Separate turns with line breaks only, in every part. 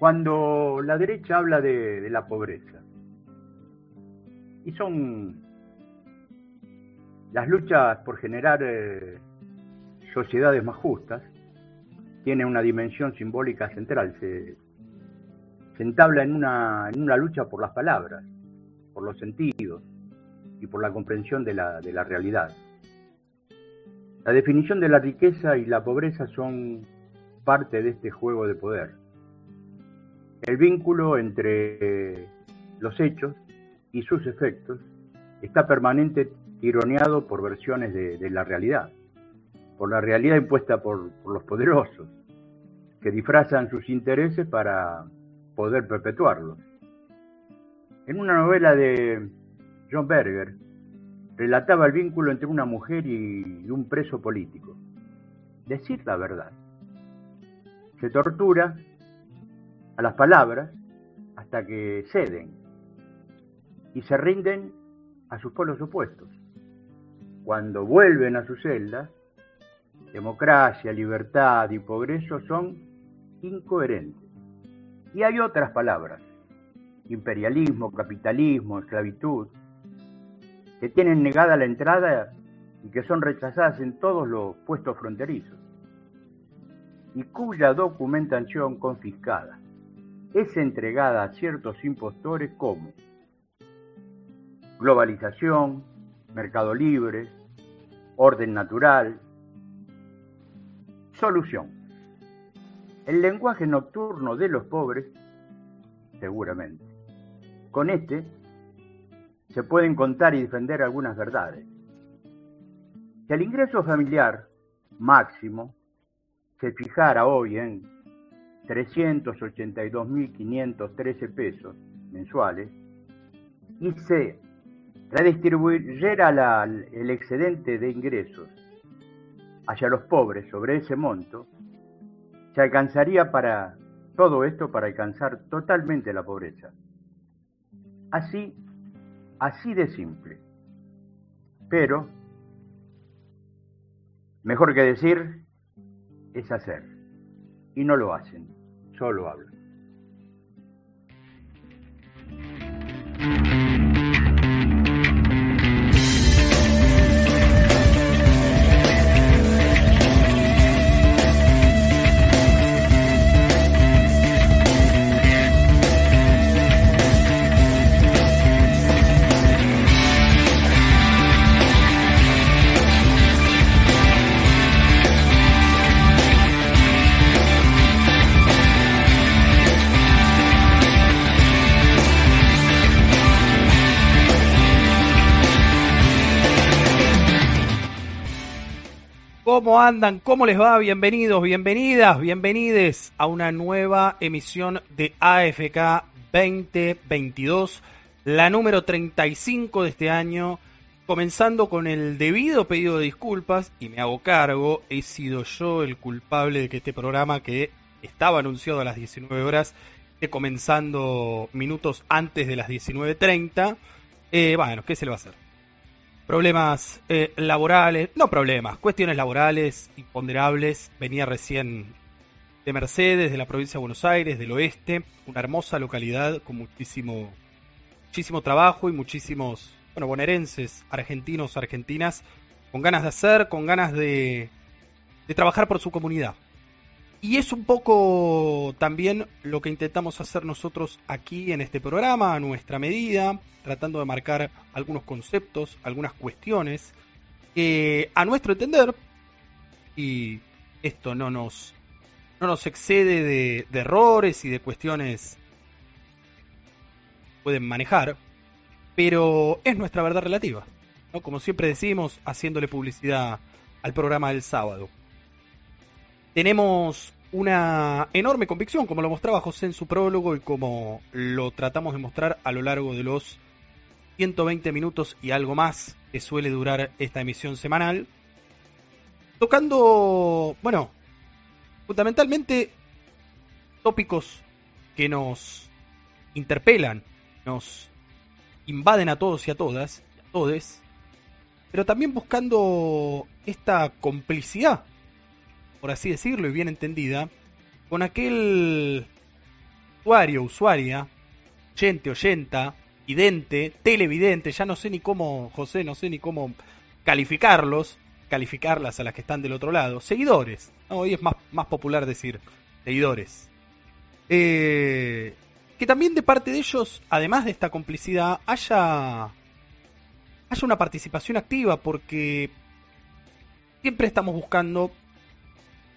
cuando la derecha habla de, la pobreza. Y son las luchas por generar eh, sociedades más justas, tienen una dimensión simbólica central, se, entabla en una, en una lucha por las palabras, por los sentidos y por la comprensión de la, de la realidad. La definición de la riqueza y la pobreza son parte de este juego de poder. El vínculo entre los hechos y sus efectos está permanente tironeado por versiones de, la realidad, por la realidad impuesta por, los poderosos, que disfrazan sus intereses para poder perpetuarlos. En una novela de John Berger, relataba el vínculo entre una mujer y un preso político. Decir la verdad. Se tortura a las palabras hasta que ceden y se rinden a sus polos opuestos. Cuando vuelven a su celda, democracia, libertad y progreso son incoherentes. Y hay otras palabras, imperialismo, capitalismo, esclavitud, que tienen negada la entrada y que son rechazadas en todos los puestos fronterizos, y cuya documentación confiscada es entregada a ciertos impostores como globalización, mercado libre, orden natural. Solución. El lenguaje nocturno de los pobres, seguramente. Con este se pueden contar y defender algunas verdades. Si el ingreso familiar máximo se fijara hoy en 382.513 pesos mensuales y se redistribuyera el excedente de ingresos hacia los pobres sobre ese monto, se alcanzaría para todo esto para alcanzar totalmente la pobreza. Así, así de simple. Pero, mejor que decir, es hacer. Y no lo hacen, solo hablan.
¿Cómo andan? ¿Cómo les va? Bienvenidos, bienvenidas, bienvenides a una nueva emisión de AFK 2022, la número 35 de este año, comenzando con el debido pedido de disculpas y me hago cargo, he sido yo el culpable de que este programa que estaba anunciado a las 19 horas esté comenzando minutos antes de las 19.30. Eh, bueno, ¿qué se le va a hacer? Problemas eh, laborales, no problemas, cuestiones laborales imponderables. Venía recién de Mercedes, de la provincia de Buenos Aires, del oeste, una hermosa localidad con muchísimo, muchísimo trabajo y muchísimos, bueno, bonaerenses, argentinos, argentinas, con ganas de hacer, con ganas de, de trabajar por su comunidad. Y es un poco también lo que intentamos hacer nosotros aquí en este programa, a nuestra medida, tratando de marcar algunos conceptos, algunas cuestiones que a nuestro entender, y esto no nos, no nos excede de, errores y de cuestiones pueden manejar, pero es nuestra verdad relativa. Como siempre decimos, haciéndole publicidad al programa del sábado tenemos una enorme convicción, como lo mostraba José en su prólogo y como lo tratamos de mostrar a lo largo de los 120 minutos y algo más que suele durar esta emisión semanal. Tocando, bueno, fundamentalmente tópicos que nos interpelan, nos invaden a todos y a todas, a todes, pero también buscando esta complicidad por así decirlo y bien entendida, con aquel usuario, usuaria, oyente, oyenta, vidente, televidente, ya no sé ni cómo, José, no sé ni cómo calificarlos, calificarlas a las que están del otro lado, seguidores, hoy es más, más popular decir seguidores. Eh, que también de parte de ellos, además de esta complicidad, haya, haya una participación activa, porque siempre estamos buscando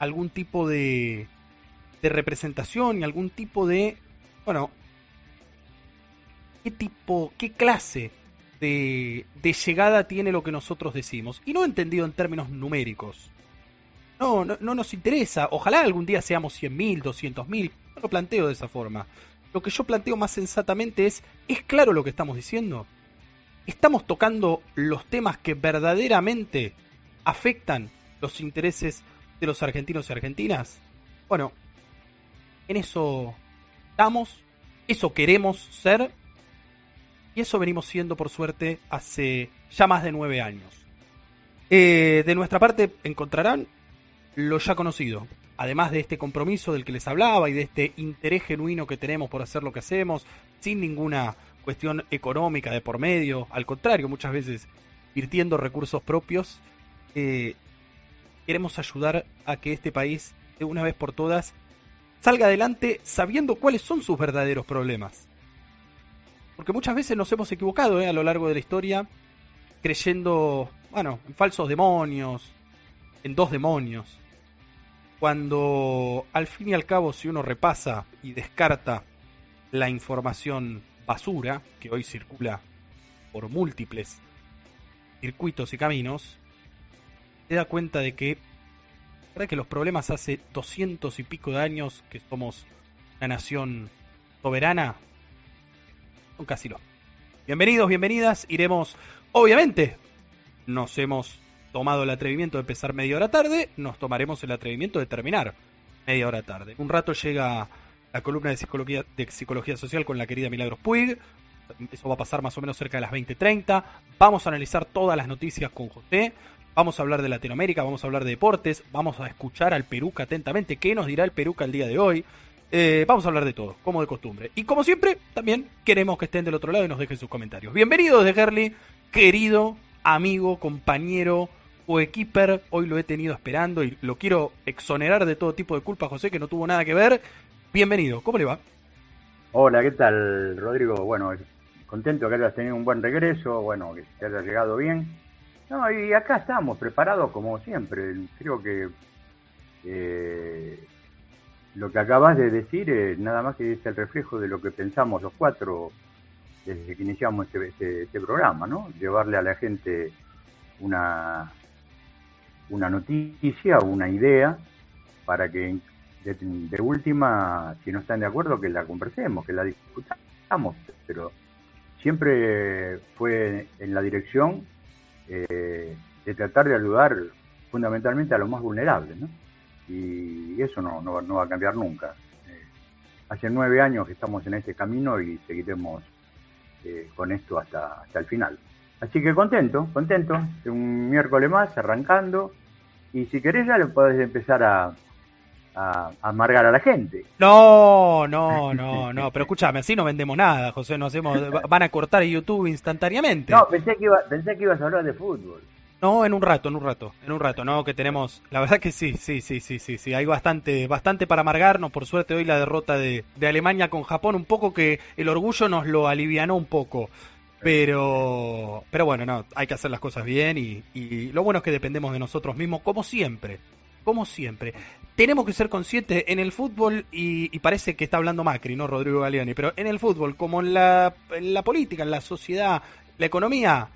algún tipo de, representación y algún tipo de, bueno, qué tipo, qué clase de, llegada tiene lo que nosotros decimos. Y no entendido en términos numéricos. No, no, no nos interesa. Ojalá algún día seamos 100.000, 200.000. No lo planteo de esa forma. Lo que yo planteo más sensatamente es, ¿es claro lo que estamos diciendo? ¿Estamos tocando los temas que verdaderamente afectan los intereses de los argentinos y argentinas? Bueno, en eso estamos, eso queremos ser y eso venimos siendo por suerte hace ya más de nueve años. Eh, de nuestra parte encontrarán lo ya conocido, además de este compromiso del que les hablaba y de este interés genuino que tenemos por hacer lo que hacemos, sin ninguna cuestión económica de por medio, al contrario, muchas veces virtiendo recursos propios, eh, queremos ayudar a que este país, de una vez por todas, salga adelante sabiendo cuáles son sus verdaderos problemas. Porque muchas veces nos hemos equivocado eh, a lo largo de la historia, creyendo, bueno, en falsos demonios, en dos demonios cuando al fin y al cabo si uno repasa y descarta la información basura que hoy circula por múltiples circuitos y caminos, se da cuenta de que, ¿verdad que los problemas hace doscientos y pico de años que somos una nación soberana? Son casi lo. Bienvenidos, bienvenidas. Iremos, obviamente, nos hemos tomado el atrevimiento de empezar media hora tarde, nos tomaremos el atrevimiento de terminar media hora tarde. Un rato llega la columna de psicología, de psicología social con la querida Milagros Puig. Eso va a pasar más o menos cerca de las 20:30. Vamos a analizar todas las noticias con José. Vamos a hablar de Latinoamérica, vamos a hablar de deportes, vamos a escuchar al Peruca atentamente. ¿Qué nos dirá el Peruca el día de hoy? Eh, vamos a hablar de todo, como de costumbre. Y como siempre, también queremos que estén del otro lado y nos dejen sus comentarios. Bienvenidos de Gerli, querido amigo, compañero, o Equiper, hoy lo he tenido esperando y lo quiero exonerar de todo tipo de culpa, José, que no tuvo nada que ver. Bienvenido, ¿cómo le va?
Hola, ¿qué tal, Rodrigo? Bueno, contento que hayas tenido un buen regreso, bueno, que te haya llegado bien. No, y acá estamos, preparados como siempre. Creo que eh, lo que acabas de decir es nada más que es el reflejo de lo que pensamos los cuatro desde que iniciamos este, este, este programa, ¿no? Llevarle a la gente una, una noticia una idea para que de, última, si no están de acuerdo, que la conversemos, que la discutamos, pero siempre fue en la dirección eh, de tratar de ayudar fundamentalmente a los más vulnerables, ¿no? Y eso no, no, va a cambiar nunca. Eh, hace nueve años que estamos en este camino y seguiremos eh, con esto hasta, hasta el final. Así que contento, contento, un miércoles más, arrancando, y si querés ya lo podés empezar a, a, amargar a la gente.
No, no, no, no, pero escúchame, así no vendemos nada, José, no hacemos, van a cortar YouTube instantáneamente.
No, pensé que, iba, pensé que ibas a hablar de fútbol.
No, en un rato, en un rato, en un rato, no, que tenemos, la verdad que sí, sí, sí, sí, sí, sí, hay bastante, bastante para amargarnos, por suerte hoy la derrota de, de Alemania con Japón, un poco que el orgullo nos lo alivianó un poco, pero, pero bueno, no, hay que hacer las cosas bien y, y, lo bueno es que dependemos de nosotros mismos, como siempre. Como siempre. Tenemos que ser conscientes en el fútbol, y, parece que está hablando Macri, no Rodrigo Galeani, pero en el fútbol, como en la, política, en la sociedad, la economía,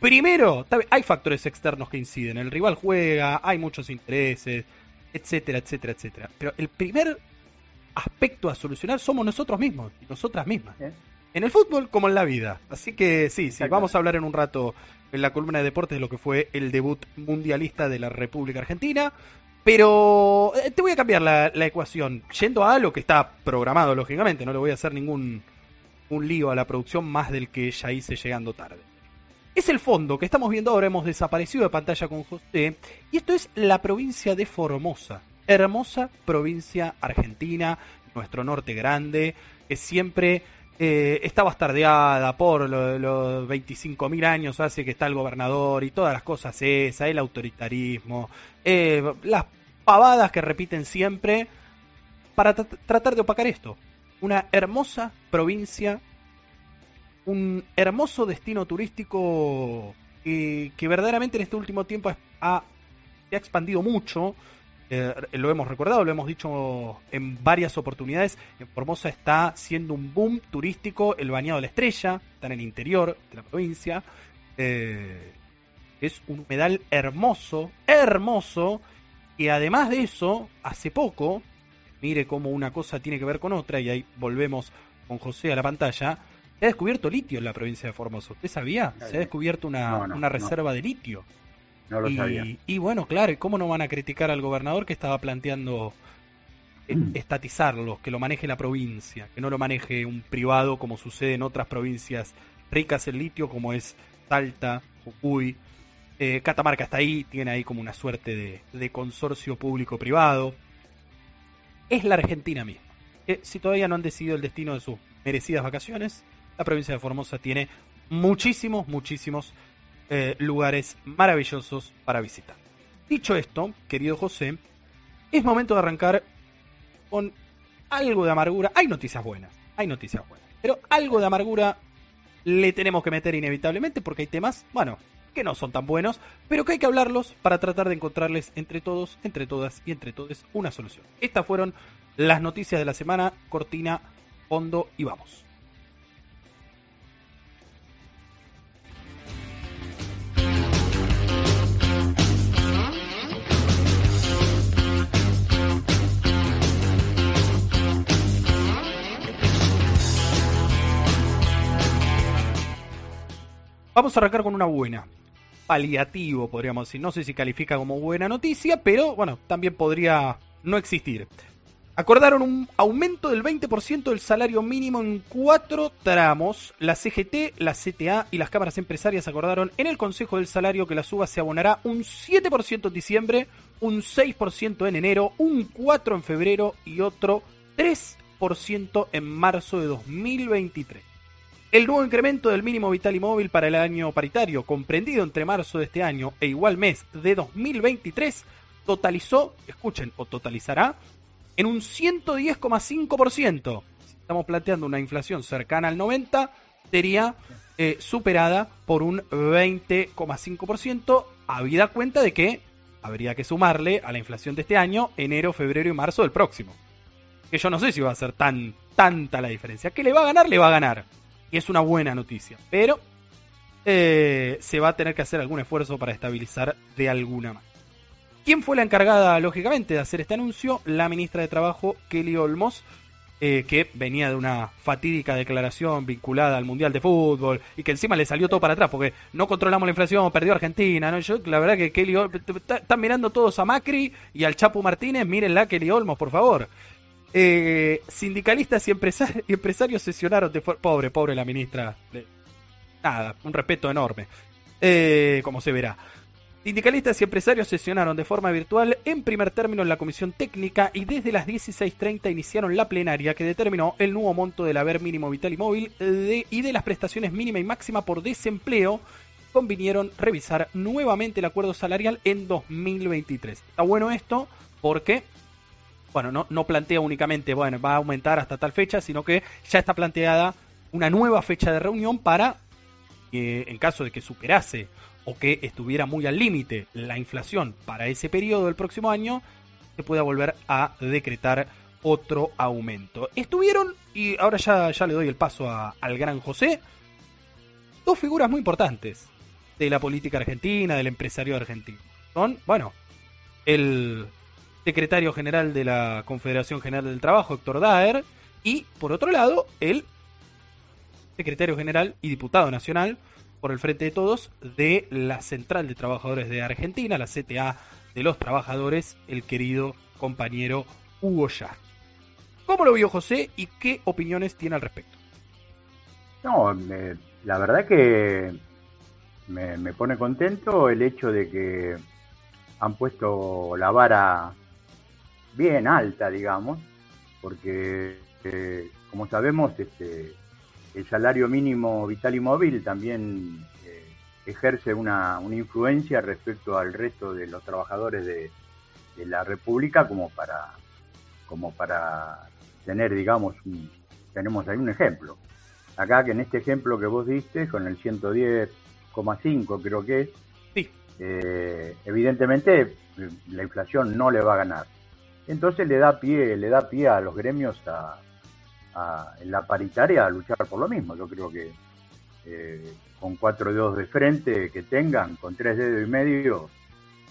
primero, hay factores externos que inciden. El rival juega, hay muchos intereses, etcétera, etcétera, etcétera. Pero el primer aspecto a solucionar somos nosotros mismos nosotras mismas en el fútbol como en la vida. Así que sí, sí, vamos a hablar en un rato en la columna de deportes de lo que fue el debut mundialista de la República Argentina. Pero eh, te voy a cambiar la, ecuación. Yendo a lo que está programado, lógicamente, no le voy a hacer ningún un lío a la producción más del que ya hice llegando tarde. Es el fondo que estamos viendo ahora, hemos desaparecido de pantalla con José, y esto es la provincia de Formosa, hermosa provincia argentina, nuestro norte grande, que siempre eh, está bastardeada por los 25.000 años hace que está el gobernador y todas las cosas esas, el autoritarismo, eh, las pavadas que repiten siempre para tratar de opacar esto. Una hermosa provincia, un hermoso destino turístico que, verdaderamente en este último tiempo ha, se ha expandido mucho eh, lo hemos recordado, lo hemos dicho en varias oportunidades. En Formosa está siendo un boom turístico el bañado de la estrella, está en el interior de la provincia. Eh, es un humedal hermoso, hermoso. Y además de eso, hace poco, mire cómo una cosa tiene que ver con otra, y ahí volvemos con José a la pantalla. Se ha descubierto litio en la provincia de Formosa. ¿Usted sabía? Se ha descubierto una, una reserva de litio y, bueno, claro, ¿y cómo no van a criticar al gobernador que estaba planteando eh, mm. estatizarlo, que lo maneje la provincia, que no lo maneje un privado como sucede en otras provincias ricas en litio como es Salta, Jujuy, eh, Catamarca está ahí, tiene ahí como una suerte de, consorcio público-privado. Es la Argentina misma. si todavía no han decidido el destino de sus merecidas vacaciones, la provincia de Formosa tiene muchísimos, muchísimos eh, lugares maravillosos para visitar. Dicho esto, querido José, es momento de arrancar con algo de amargura. Hay noticias buenas, hay noticias buenas, pero algo de amargura le tenemos que meter inevitablemente porque hay temas, bueno, que no son tan buenos, pero que hay que hablarlos para tratar de encontrarles entre todos, entre todas y entre todos una solución. Estas fueron las noticias de la semana, cortina, fondo y vamos. Vamos a arrancar con una buena. Paliativo, podríamos decir. No sé si califica como buena noticia, pero bueno, también podría no existir. Acordaron un aumento del 20% del salario mínimo en cuatro tramos. La CGT, la CTA y las cámaras empresarias acordaron en el Consejo del Salario que la suba se abonará un 7% en diciembre, un 6% en enero, un 4% en febrero y otro 3% en marzo de 2023. El nuevo incremento del mínimo vital y móvil para el año paritario, comprendido entre marzo de este año e igual mes de 2023, totalizó, escuchen, o totalizará, en un 110,5%. Si estamos planteando una inflación cercana al 90, sería eh, superada por un 20,5%, habida cuenta de que habría que sumarle a la inflación de este año enero, febrero y marzo del próximo. Que yo no sé si va a ser tan tanta la diferencia. Que le va a ganar, le va a ganar y es una buena noticia. Pero eh, se va a tener que hacer algún esfuerzo para estabilizar de alguna manera. ¿Quién fue la encargada, lógicamente, de hacer este anuncio? La ministra de Trabajo, Kelly Olmos, eh, que venía de una fatídica declaración vinculada al Mundial de Fútbol y que encima le salió todo para atrás porque no controlamos la inflación, perdió Argentina. ¿no? Yo, la verdad que Kelly Olmos, están mirando todos a Macri y al Chapo Martínez, mírenla Kelly Olmos, por favor. Eh, sindicalistas y, empresarios sesionaron de pobre, pobre la ministra. Nada, un respeto enorme. Eh, como se verá. Sindicalistas y empresarios sesionaron de forma virtual en primer término en la comisión técnica y desde las 16.30 iniciaron la plenaria que determinó el nuevo monto del haber mínimo vital y móvil y de las prestaciones mínima y máxima por desempleo. Convinieron revisar nuevamente el acuerdo salarial en 2023. Está bueno esto porque bueno, no, no plantea únicamente, bueno, va a aumentar hasta tal fecha, sino que ya está planteada una nueva fecha de reunión para, que en caso de que superase o que estuviera muy al límite la inflación para ese periodo del próximo año, se pueda volver a decretar otro aumento. Estuvieron, y ahora ya, ya le doy el paso al gran José, dos figuras muy importantes de la política argentina, del empresario argentino. Son, bueno, el secretario general de la Confederación General del Trabajo, Héctor Daer, y por otro lado, el secretario general y diputado nacional por el Frente de Todos de la Central de Trabajadores de Argentina, la CTA de los Trabajadores, el querido compañero Hugo Ya. ¿Cómo lo vio José y qué opiniones tiene al respecto?
No, la verdad que me, me, pone contento el hecho de que han puesto la vara bien alta, digamos, porque eh, como sabemos, este, el salario mínimo vital y móvil también eh, ejerce una, influencia respecto al resto de los trabajadores de, la República como para, como para tener, digamos, tenemos ahí un ejemplo. Acá que en este ejemplo que vos diste, con el 110,5 creo que es, eh, evidentemente la inflación no le va a ganar. Entonces le da pie, le da pie a los gremios a, en la paritaria a luchar por lo mismo. Yo creo que eh, con cuatro dedos de frente que tengan, con tres dedos y medio,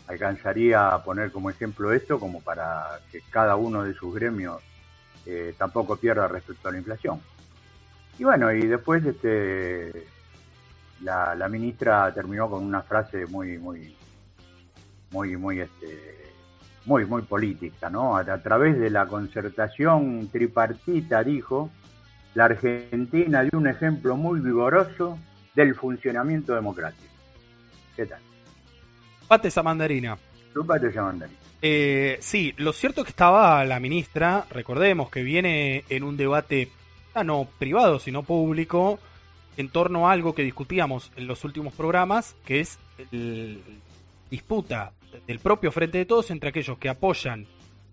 alcanzaría a poner como ejemplo esto como para que cada uno de sus gremios eh, tampoco pierda respecto a la inflación. Y bueno, y después este la, la ministra terminó con una frase muy, muy, muy, muy este muy, muy política, ¿no? A, través de la concertación tripartita, dijo, la Argentina dio un ejemplo muy vigoroso del funcionamiento democrático. ¿Qué tal?
Pate esa mandarina.
Chupate esa mandarina.
Eh, sí, lo cierto es que estaba la ministra, recordemos que viene en un debate, ah, no privado, sino público, en torno a algo que discutíamos en los últimos programas, que es el disputa del propio Frente de Todos entre aquellos que apoyan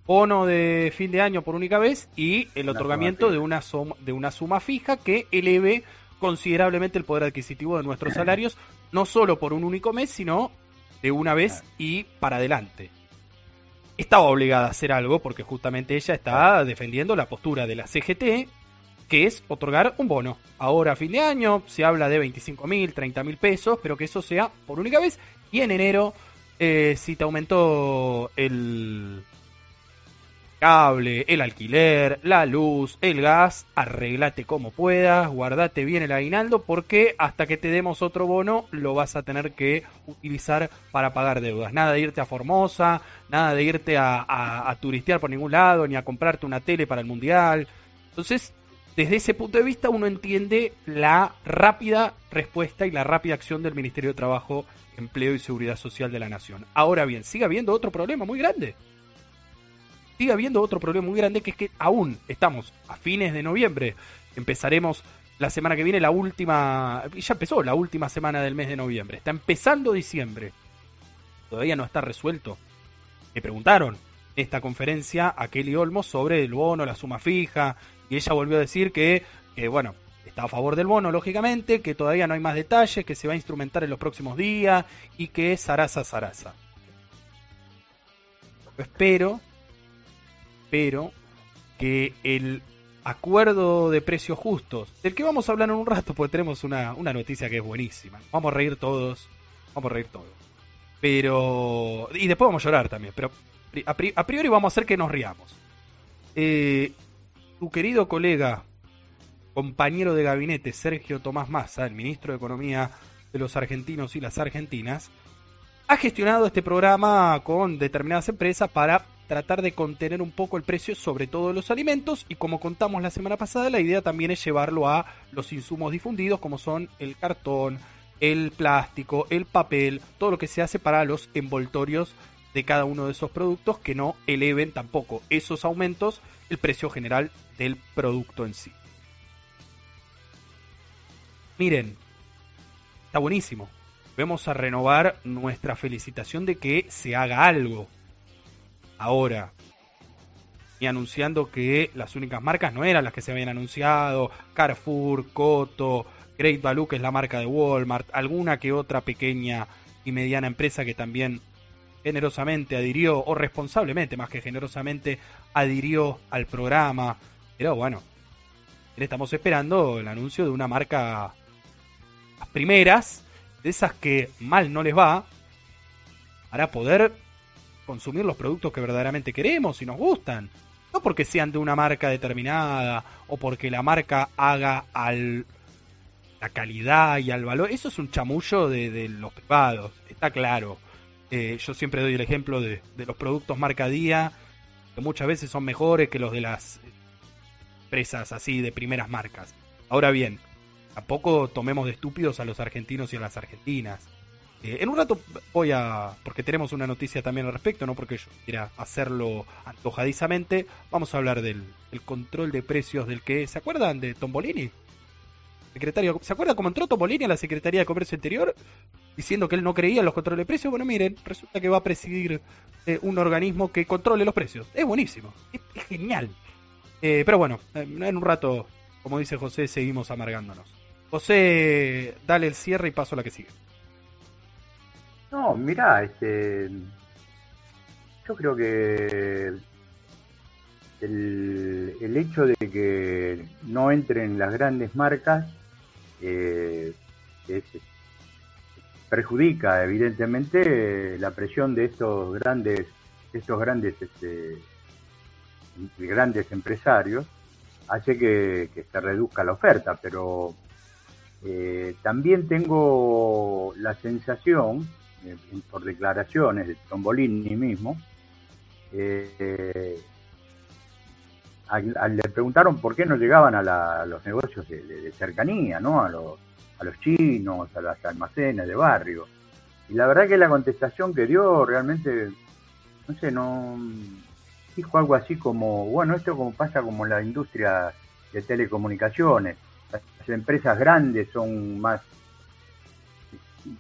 bono de fin de año por única vez y el otorgamiento de una, suma, de una suma fija que eleve considerablemente el poder adquisitivo de nuestros salarios, no solo por un único mes, sino de una vez y para adelante. Estaba obligada a hacer algo porque justamente ella está defendiendo la postura de la CGT, que es otorgar un bono. Ahora a fin de año se habla de 25 mil, 30 mil pesos, pero que eso sea por única vez y en enero eh, si te aumentó el cable, el alquiler, la luz, el gas, arreglate como puedas, guardate bien el aguinaldo porque hasta que te demos otro bono lo vas a tener que utilizar para pagar deudas. Nada de irte a Formosa, nada de irte a, a turistear por ningún lado, ni a comprarte una tele para el mundial. Entonces, desde ese punto de vista uno entiende la rápida respuesta y la rápida acción del Ministerio de Trabajo Empleo y Seguridad Social de la Nación. Ahora bien, sigue habiendo otro problema muy grande. Sigue habiendo otro problema muy grande que es que aún estamos a fines de noviembre. Empezaremos la semana que viene, la última. Ya empezó la última semana del mes de noviembre. Está empezando diciembre. Todavía no está resuelto. Me preguntaron esta conferencia a Kelly Olmos sobre el bono, la suma fija. Y ella volvió a decir que, que bueno, está a favor del bono, lógicamente, que todavía no hay más detalles, que se va a instrumentar en los próximos días y que es zaraza, zaraza. Espero, espero que el acuerdo de precios justos, del que vamos a hablar en un rato, porque tenemos una, noticia que es buenísima. Vamos a reír todos, vamos a reír todos. Pero. Y después vamos a llorar también, pero a priori vamos a hacer que nos riamos. Eh, tu querido colega compañero de gabinete Sergio Tomás Massa, el ministro de Economía de los argentinos y las argentinas, ha gestionado este programa con determinadas empresas para tratar de contener un poco el precio, sobre todo de los alimentos, y como contamos la semana pasada, la idea también es llevarlo a los insumos difundidos, como son el cartón, el plástico, el papel, todo lo que se hace para los envoltorios de cada uno de esos productos, que no eleven tampoco esos aumentos el precio general del producto en sí. Miren, está buenísimo. Vamos a renovar nuestra felicitación de que se haga algo. Ahora, y anunciando que las únicas marcas no eran las que se habían anunciado, Carrefour, Coto, Great Value, que es la marca de Walmart, alguna que otra pequeña y mediana empresa que también generosamente adhirió, o responsablemente más que generosamente adhirió al programa. Pero bueno, estamos esperando el anuncio de una marca primeras, de esas que mal no les va, para poder consumir los productos que verdaderamente queremos y nos gustan. No porque sean de una marca determinada o porque la marca haga al la calidad y al valor. Eso es un chamullo de, los privados, está claro. Eh, yo siempre doy el ejemplo de, de, los productos marca día, que muchas veces son mejores que los de las empresas así de primeras marcas. Ahora bien, Tampoco tomemos de estúpidos a los argentinos y a las argentinas. Eh, en un rato voy a, porque tenemos una noticia también al respecto, no porque yo quiera hacerlo antojadizamente, vamos a hablar del, control de precios del que, ¿se acuerdan de Tombolini? Secretario, ¿se acuerdan cómo entró Tombolini a la Secretaría de Comercio Interior diciendo que él no creía en los controles de precios? Bueno, miren, resulta que va a presidir eh, un organismo que controle los precios. Es buenísimo, es, genial. Eh, pero bueno, en un rato, como dice José, seguimos amargándonos. José, dale el cierre y paso a la que sigue.
No, mira, este, yo creo que el, el, hecho de que no entren las grandes marcas eh, perjudica evidentemente la presión de estos grandes, estos grandes, este, grandes empresarios, hace que, se reduzca la oferta, pero eh, también tengo la sensación eh, por declaraciones de Tombolini mismo, eh, le preguntaron por qué no llegaban a, los negocios de, cercanía, ¿no? A los, a los chinos, a las almacenes de barrio. Y la verdad que la contestación que dio realmente, no sé, no dijo algo así como, bueno, esto como pasa como en la industria de telecomunicaciones, las empresas grandes son más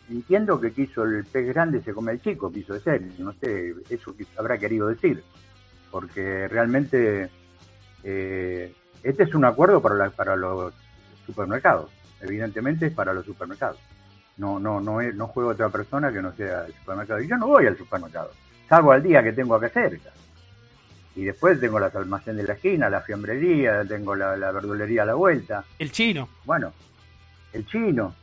entiendo que quiso el pez grande se come el chico, quiso decir, no sé, eso habrá querido decir, porque realmente eh, este es un acuerdo para, para los supermercados, evidentemente es para los supermercados. No, no, no, no juega otra persona que no sea el supermercado. Y yo no voy al supermercado, salgo al día que tengo acá cerca. Y después tengo las almacén de la esquina, la fiambrería, tengo la, la verdulería a la vuelta.
El chino.
Bueno, el chino.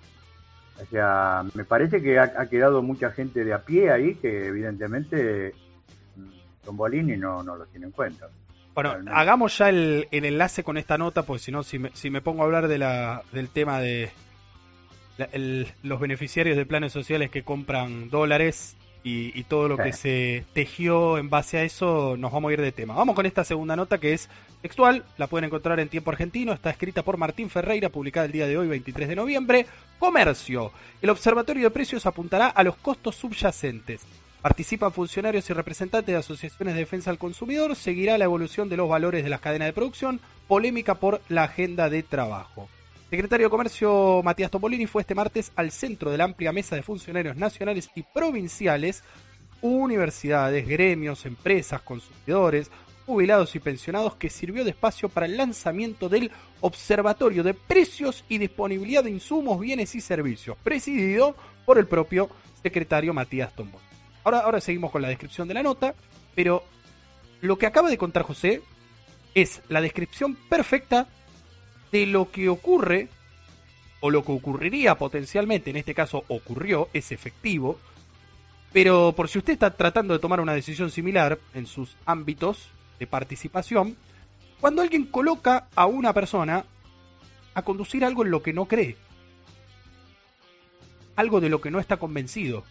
O sea, me parece que ha, quedado mucha gente de a pie ahí que evidentemente Tombolini no, no lo tiene en cuenta.
Bueno, hagamos ya el, enlace con esta nota, porque si no, si me, si me pongo a hablar de la, del tema de los beneficiarios de planes sociales que compran dólares y, todo lo que se tejió en base a eso, nos vamos a ir de tema. Vamos con esta segunda nota que es textual, la pueden encontrar en tiempo argentino, está escrita por Martín Ferreira, publicada el día de hoy, 23 de noviembre. Comercio. El Observatorio de Precios apuntará a los costos subyacentes. Participan funcionarios y representantes de asociaciones de defensa al consumidor. Seguirá la evolución de los valores de las cadenas de producción. Polémica por la agenda de trabajo. Secretario de Comercio Matías Topolini fue este martes al centro de la amplia mesa de funcionarios nacionales y provinciales, universidades, gremios, empresas, consumidores, jubilados y pensionados que sirvió de espacio para el lanzamiento del Observatorio de Precios y Disponibilidad de Insumos, Bienes y Servicios, presidido por el propio secretario Matías Tombol. Ahora, ahora seguimos con la descripción de la nota, pero lo que acaba de contar José es la descripción perfecta de lo que ocurre o lo que ocurriría potencialmente, en este caso ocurrió, es efectivo, pero por si usted está tratando de tomar una decisión similar en sus ámbitos de participación, cuando alguien coloca a una persona a conducir algo en lo que no cree, algo de lo que no está convencido,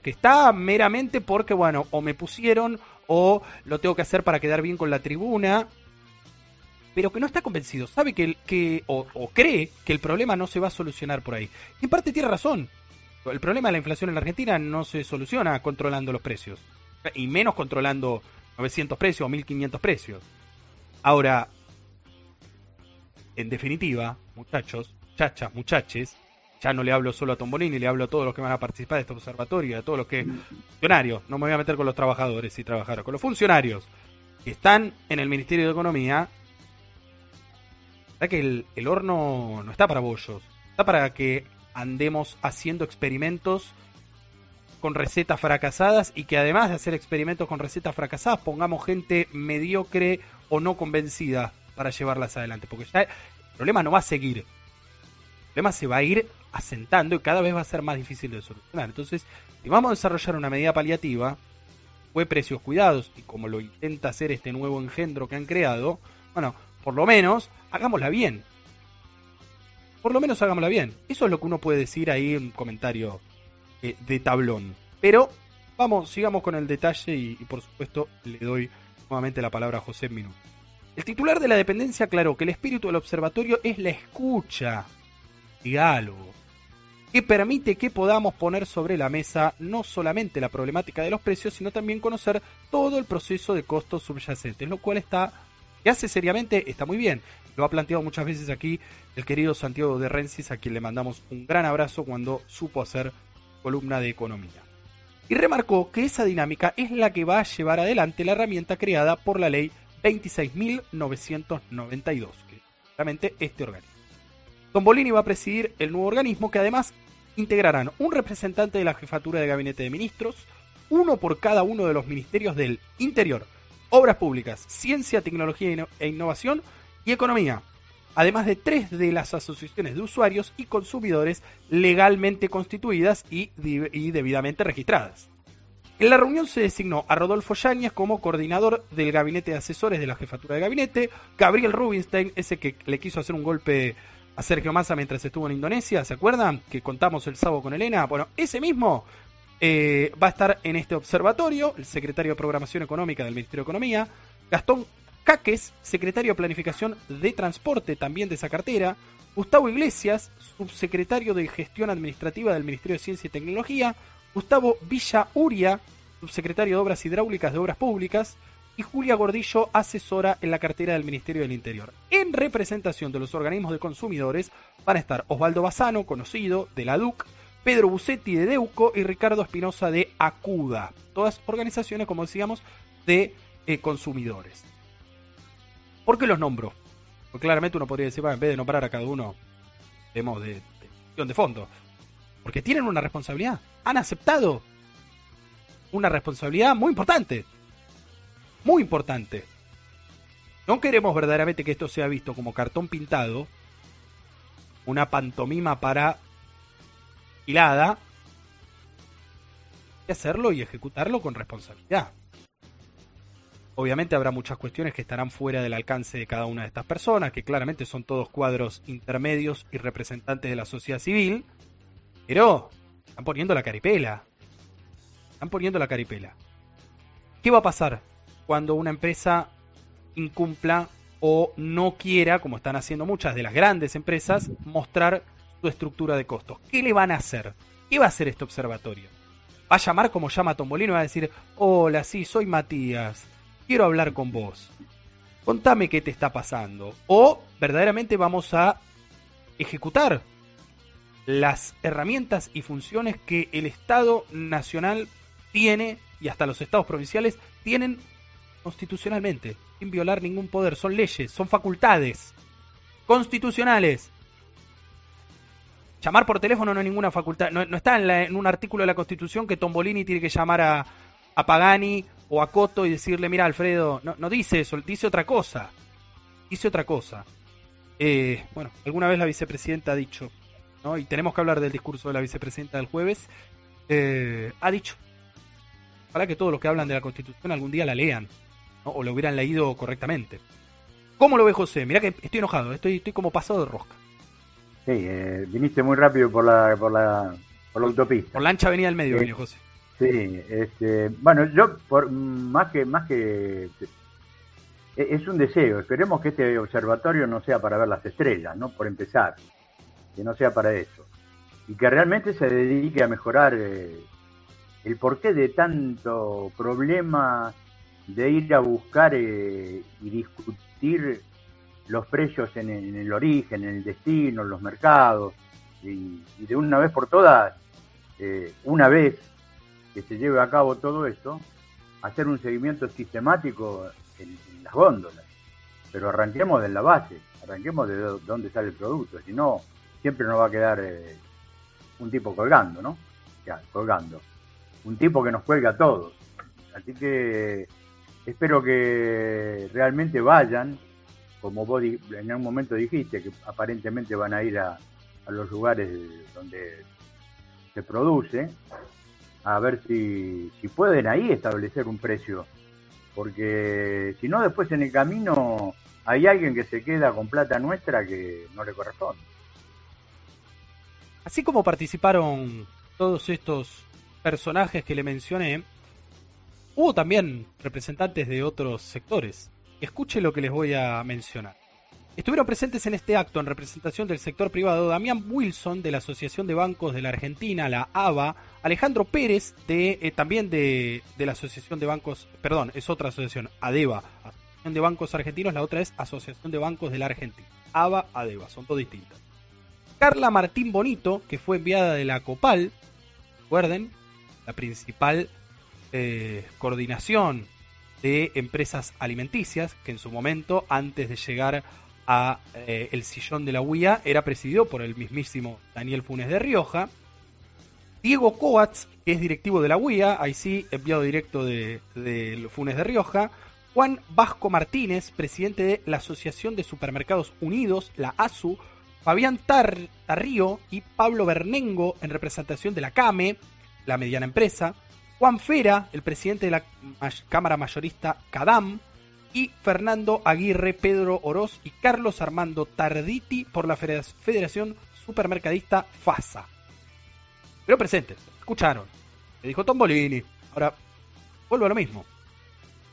que está meramente porque, bueno, o me pusieron o lo tengo que hacer para quedar bien con la tribuna, pero que no está convencido, sabe que, que o, cree que el problema no se va a solucionar por ahí. Y en parte tiene razón. El problema de la inflación en la Argentina no se soluciona controlando los precios, y menos controlando 900 precios o 1500 precios. Ahora, en definitiva, muchachos, chachas, muchaches, ya no le hablo solo a Tombolini, le hablo a todos los que van a participar de este observatorio, a todos los que funcionarios, no me voy a meter con los trabajadores y trabajar, con los funcionarios que están en el Ministerio de Economía que el, horno no está para bollos, está para que andemos haciendo experimentos con recetas fracasadas y que además de hacer experimentos con recetas fracasadas pongamos gente mediocre o no convencida para llevarlas adelante. Porque ya el problema no va a seguir. Problema se va a ir asentando y cada vez va a ser más difícil de solucionar. Entonces, si vamos a desarrollar una medida paliativa, fue precios cuidados, y como lo intenta hacer este nuevo engendro que han creado, bueno, por lo menos hagámosla bien. Por lo menos hagámosla bien. Eso es lo que uno puede decir ahí en un comentario eh, de tablón. Pero vamos, sigamos con el detalle y, por supuesto le doy nuevamente la palabra a José Minú. El titular de la dependencia aclaró que el espíritu del observatorio es la escucha, diálogo. que permite que podamos poner sobre la mesa no solamente la problemática de los precios, sino también conocer todo el proceso de costos subyacentes, lo cual está, que hace seriamente, está muy bien. Lo ha planteado muchas veces aquí el querido Santiago de Rensis, a quien le mandamos un gran abrazo cuando supo hacer columna de economía. Y remarcó que esa dinámica es la que va a llevar adelante la herramienta creada por la ley 26.992, que es realmente este organismo. Tombolini va a presidir el nuevo organismo que además integrarán un representante de la jefatura de gabinete de ministros, uno por cada uno de los ministerios del Interior, Obras Públicas, Ciencia, Tecnología e Innovación y Economía, además de tres de las asociaciones de usuarios y consumidores legalmente constituidas y, debidamente registradas. En la reunión se designó a Rodolfo Yáñez como coordinador del gabinete de asesores de la jefatura de gabinete, Gabriel Rubinstein, ese que le quiso hacer un golpe a Sergio Massa mientras estuvo en Indonesia, ¿se acuerdan? Que contamos el sábado con Elena. Bueno, ese mismo eh, va a estar en este observatorio, el secretario de Programación Económica del Ministerio de Economía, Gastón Caques, secretario de Planificación de Transporte también de esa cartera, Gustavo Iglesias, subsecretario de Gestión Administrativa del Ministerio de Ciencia y Tecnología, Gustavo Villa Uria, subsecretario de Obras Hidráulicas de Obras Públicas, y Julia Gordillo, asesora en la cartera del Ministerio del Interior. En representación de los organismos de consumidores van a estar Osvaldo Bazano, conocido de la DUC, Pedro Bucetti de Deuco y Ricardo Espinosa de Acuda. Todas organizaciones, como decíamos, de eh, consumidores. ¿Por qué los nombro? Porque claramente uno podría decir, en vez de nombrar a cada uno, vemos de, de, de fondo. Porque tienen una responsabilidad. Han aceptado una responsabilidad muy importante muy importante. No queremos verdaderamente que esto sea visto como cartón pintado, una pantomima para hilada, que hacerlo y ejecutarlo con responsabilidad. Obviamente habrá muchas cuestiones que estarán fuera del alcance de cada una de estas personas, que claramente son todos cuadros intermedios y representantes de la sociedad civil, pero están poniendo la caripela. Están poniendo la caripela. ¿Qué va a pasar cuando una empresa incumpla o no quiera, como están haciendo muchas de las grandes empresas, mostrar su estructura de costos. ¿Qué le van a hacer? ¿Qué va a hacer este observatorio? ¿Va a llamar como llama Tombolino y va a decir, hola, sí, soy Matías, quiero hablar con vos? Contame qué te está pasando. O verdaderamente vamos a ejecutar las herramientas y funciones que el Estado Nacional tiene y hasta los estados provinciales tienen constitucionalmente, sin violar ningún poder. Son leyes, son facultades constitucionales. Llamar por teléfono no es ninguna facultad. No, está en, un artículo de la Constitución que Tombolini tiene que llamar a, a Pagani o a Coto y decirle, mira Alfredo, no, no dice eso, dice otra cosa. Dice otra cosa. Eh, bueno, alguna vez la vicepresidenta ha dicho, ¿no? y tenemos que hablar del discurso de la vicepresidenta del jueves, eh, ha dicho, para que todos los que hablan de la Constitución algún día la lean o lo hubieran leído correctamente. ¿Cómo lo ve José? Mirá que estoy enojado, estoy, estoy como pasado de rosca.
Sí, eh, viniste muy rápido por la, por la, por la autopista.
Por la ancha avenida del medio, vino José.
Sí, este, bueno, yo por, más que más que e, es un deseo. Esperemos que este observatorio no sea para ver las estrellas, ¿no? Por empezar, que no sea para eso y que realmente se dedique a mejorar eh, el porqué de tanto problema de ir a buscar eh, y discutir los precios en el, origen, en el destino, en los mercados, y, de una vez por todas, eh, una vez que se lleve a cabo todo esto, hacer un seguimiento sistemático en, las góndolas. Pero arranquemos de la base, arranquemos de dónde sale el producto, si no, siempre nos va a quedar eh, un tipo colgando, ¿no? Ya, colgando. Un tipo que nos cuelga a todos. Así que espero que realmente vayan, como vos en un momento dijiste, que aparentemente van a ir a, los lugares donde se produce, a ver si, si pueden ahí establecer un precio, porque si no después en el camino hay alguien que se queda con plata nuestra que no le corresponde.
Así como participaron todos estos personajes que le mencioné, Hubo también representantes de otros sectores. Escuche lo que les voy a mencionar. Estuvieron presentes en este acto en representación del sector privado Damián Wilson de la Asociación de Bancos de la Argentina, la ABA, Alejandro Pérez de eh, también de, la Asociación de Bancos, perdón, es otra asociación, ADEBA, Asociación de Bancos Argentinos, la otra es Asociación de Bancos de la Argentina. ABA, ADEBA, son dos distintas. Carla Martín Bonito, que fue enviada de la COPAL, recuerden, la principal eh, coordinación de empresas alimenticias, que en su momento, antes de llegar a eh, el sillón de la UIA era presidido por el mismísimo Daniel Funes de Rioja. Diego Coats, que es directivo de la UIA, ahí sí, enviado directo de, Funes de Rioja. Juan Vasco Martínez, presidente de la Asociación de Supermercados Unidos, la ASU. Fabián Tar Tarrío y Pablo Bernengo, en representación de la CAME, la mediana empresa. Juan Fera, el presidente de la Cámara Mayorista CADAM y Fernando Aguirre, Pedro Oroz y Carlos Armando Tarditi por la Federación Supermercadista FASA. Pero presentes, escucharon. Le dijo Tombolini. Ahora, vuelvo a lo mismo.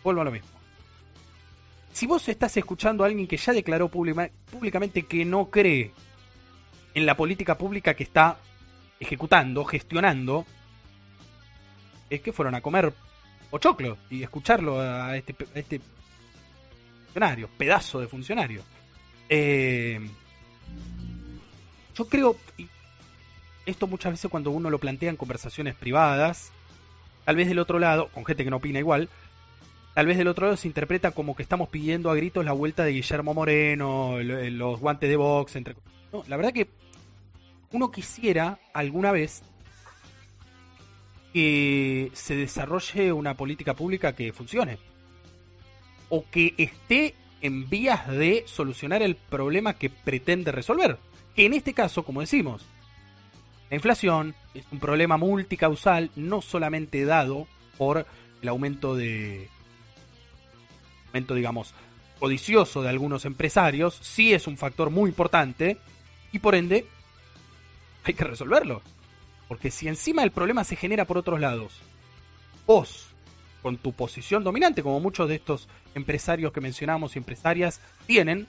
Vuelvo a lo mismo. Si vos estás escuchando a alguien que ya declaró públicamente que no cree en la política pública que está ejecutando, gestionando, es que fueron a comer pochoclo y escucharlo a este, a este funcionario, pedazo de funcionario. Eh, yo creo, esto muchas veces cuando uno lo plantea en conversaciones privadas, tal vez del otro lado, con gente que no opina igual, tal vez del otro lado se interpreta como que estamos pidiendo a gritos la vuelta de Guillermo Moreno, los guantes de box, entre... No, la verdad que uno quisiera alguna vez que se desarrolle una política pública que funcione o que esté en vías de solucionar el problema que pretende resolver. Que en este caso, como decimos, la inflación es un problema multicausal, no solamente dado por el aumento de. aumento, digamos, codicioso de algunos empresarios, sí es un factor muy importante y por ende hay que resolverlo. Porque si encima el problema se genera por otros lados, vos con tu posición dominante, como muchos de estos empresarios que mencionamos y empresarias tienen,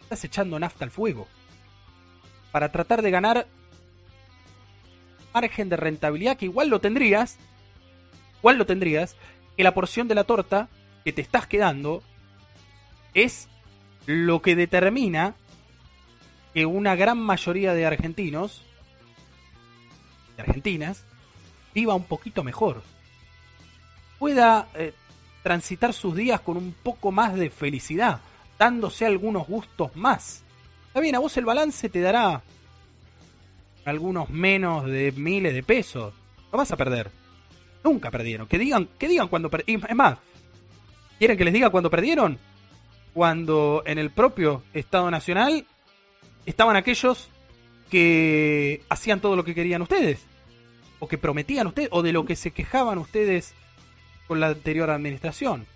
estás echando nafta al fuego. Para tratar de ganar margen de rentabilidad que igual lo tendrías, igual lo tendrías, que la porción de la torta que te estás quedando es lo que determina que una gran mayoría de argentinos, argentinas, viva un poquito mejor pueda eh, transitar sus días con un poco más de felicidad, dándose algunos gustos más. Está bien, a vos el balance te dará algunos menos de miles de pesos. No vas a perder. Nunca perdieron. Que digan, que digan cuando perdieron. Es más, ¿quieren que les diga cuando perdieron? Cuando en el propio Estado Nacional estaban aquellos que hacían todo lo que querían ustedes. O que prometían ustedes. O de lo que se quejaban ustedes con la anterior administración.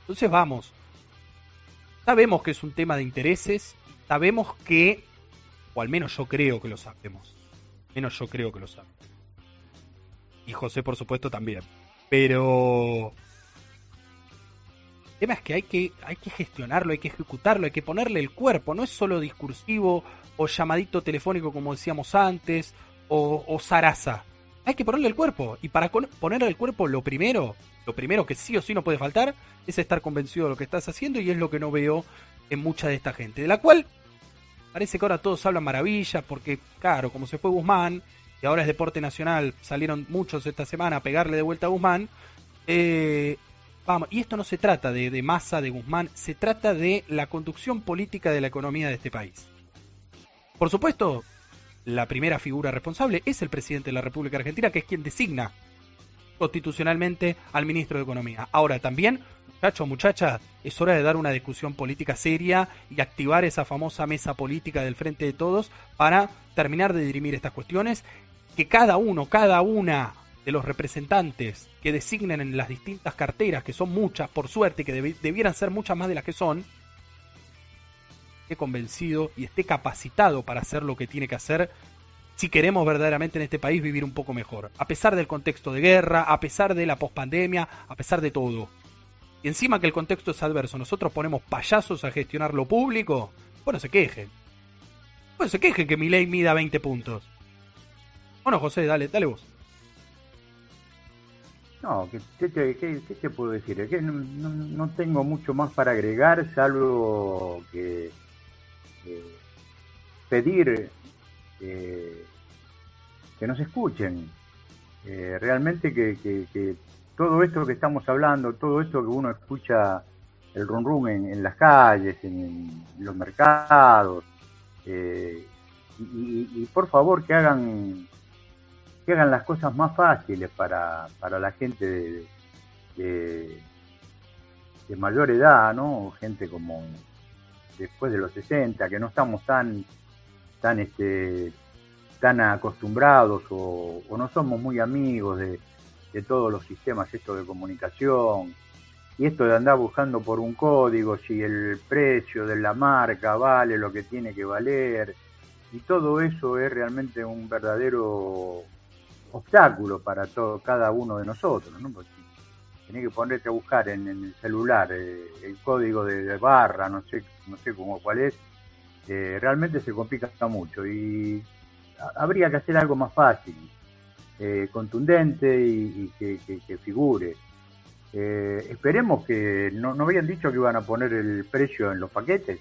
Entonces vamos. Sabemos que es un tema de intereses, sabemos que, o al menos yo creo que lo sabemos, menos yo creo que lo sabemos. Y José por supuesto también. Pero el tema es que hay, que hay que gestionarlo, hay que ejecutarlo, hay que ponerle el cuerpo. No es solo discursivo o llamadito telefónico como decíamos antes o, o zaraza hay que ponerle el cuerpo. Y para ponerle el cuerpo, lo primero, lo primero que sí o sí no puede faltar, es estar convencido de lo que estás haciendo y es lo que no veo en mucha de esta gente. De la cual parece que ahora todos hablan maravillas porque, claro, como se fue Guzmán y ahora es deporte nacional, salieron muchos esta semana a pegarle de vuelta a Guzmán. Eh, vamos, y esto no se trata de, de masa de Guzmán, se trata de la conducción política de la economía de este país. Por supuesto, la primera figura responsable es el presidente de la República Argentina, que es quien designa constitucionalmente al ministro de Economía. Ahora también, muchachos, muchachas, es hora de dar una discusión política seria y activar esa famosa mesa política del frente de todos para terminar de dirimir estas cuestiones, que cada uno, cada una de los representantes que designen en las distintas carteras, que son muchas, por suerte, que debieran ser muchas más de las que son, esté convencido y esté capacitado para hacer lo que tiene que hacer si queremos verdaderamente en este país vivir un poco mejor. A pesar del contexto de guerra, a pesar de la pospandemia, a pesar de todo. y encima que el contexto es adverso, nosotros ponemos payasos a gestionar lo público, bueno, se quejen. Bueno, se quejen que mi ley mida 20 puntos. Bueno, José, dale, dale vos.
No, ¿qué, te puedo decir? Es que no, tengo mucho más para agregar, salvo que pedir eh, que nos escuchen. Eh, realmente que, todo esto que estamos hablando, todo esto que uno escucha el rum rum en, las calles, en, los mercados, eh, y, por favor que hagan que hagan las cosas más fáciles para, para la gente de, de, mayor edad, ¿no? Gente como después de los 60, que no estamos tan, tan, este, tan acostumbrados o, no somos muy amigos de, de, todos los sistemas estos de comunicación. Y esto de andar buscando por un código, si el precio de la marca vale lo que tiene que valer, y todo eso es realmente un verdadero obstáculo para todo, cada uno de nosotros, ¿no? Porque tenés que ponerte a buscar en, el celular eh, el código de, barra, no sé, no sé cómo cuál es, eh, realmente se complica mucho y habría que hacer algo más fácil, eh, contundente y, que, figure. esperemos que no, no habían dicho que iban a poner el precio en los paquetes.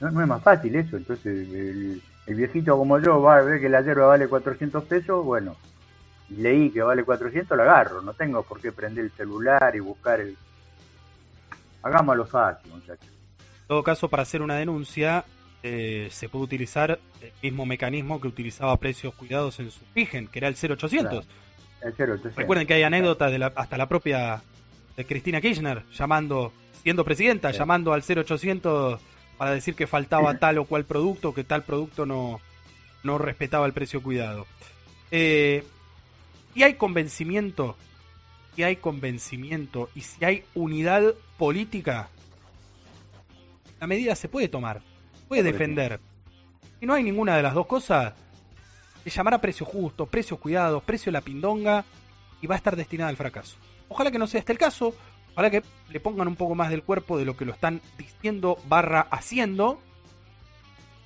No, no es más fácil eso, entonces el, el viejito como yo va a ver que la hierba vale 400 pesos, bueno, leí que vale 400, la agarro, no tengo por qué prender el celular y buscar el... Hagámoslo fácil, muchachos.
En todo caso, para hacer una denuncia, eh, se puede utilizar el mismo mecanismo que utilizaba Precios Cuidados en su origen, que era el 0800. El 0800. Recuerden que hay anécdotas de hasta la propia de Cristina Kirchner llamando, siendo presidenta, llamando al 0800 para decir que faltaba tal o cual producto, que tal producto no, no respetaba el precio cuidado. Eh, si hay convencimiento, si hay convencimiento y si hay unidad política, la medida se puede tomar, puede defender. Si no hay ninguna de las dos cosas, se llamará precio justo, precio cuidado, precio la pindonga y va a estar destinada al fracaso. Ojalá que no sea este el caso, Ojalá que le pongan un poco más del cuerpo de lo que lo están diciendo barra haciendo.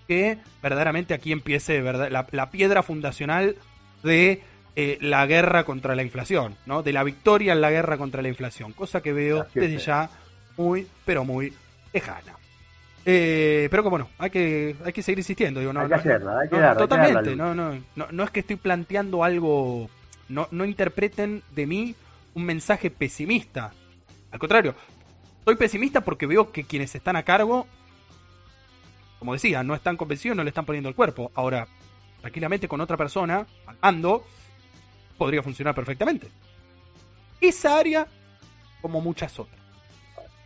Que verdaderamente aquí empiece La, piedra fundacional de eh, la guerra contra la inflación, ¿no? De la victoria en la guerra contra la inflación. Cosa que veo desde ya muy, pero muy lejana. Eh, pero como no, hay que, hay que seguir insistiendo. Digo, no,
hay que hacerla, hay que
Totalmente, no, no, no, no es que estoy planteando algo, no, no interpreten de mí un mensaje pesimista. Al contrario, soy pesimista porque veo que quienes están a cargo, como decía, no están convencidos, no le están poniendo el cuerpo. Ahora, tranquilamente con otra persona, al mando, podría funcionar perfectamente. Esa área, como muchas otras.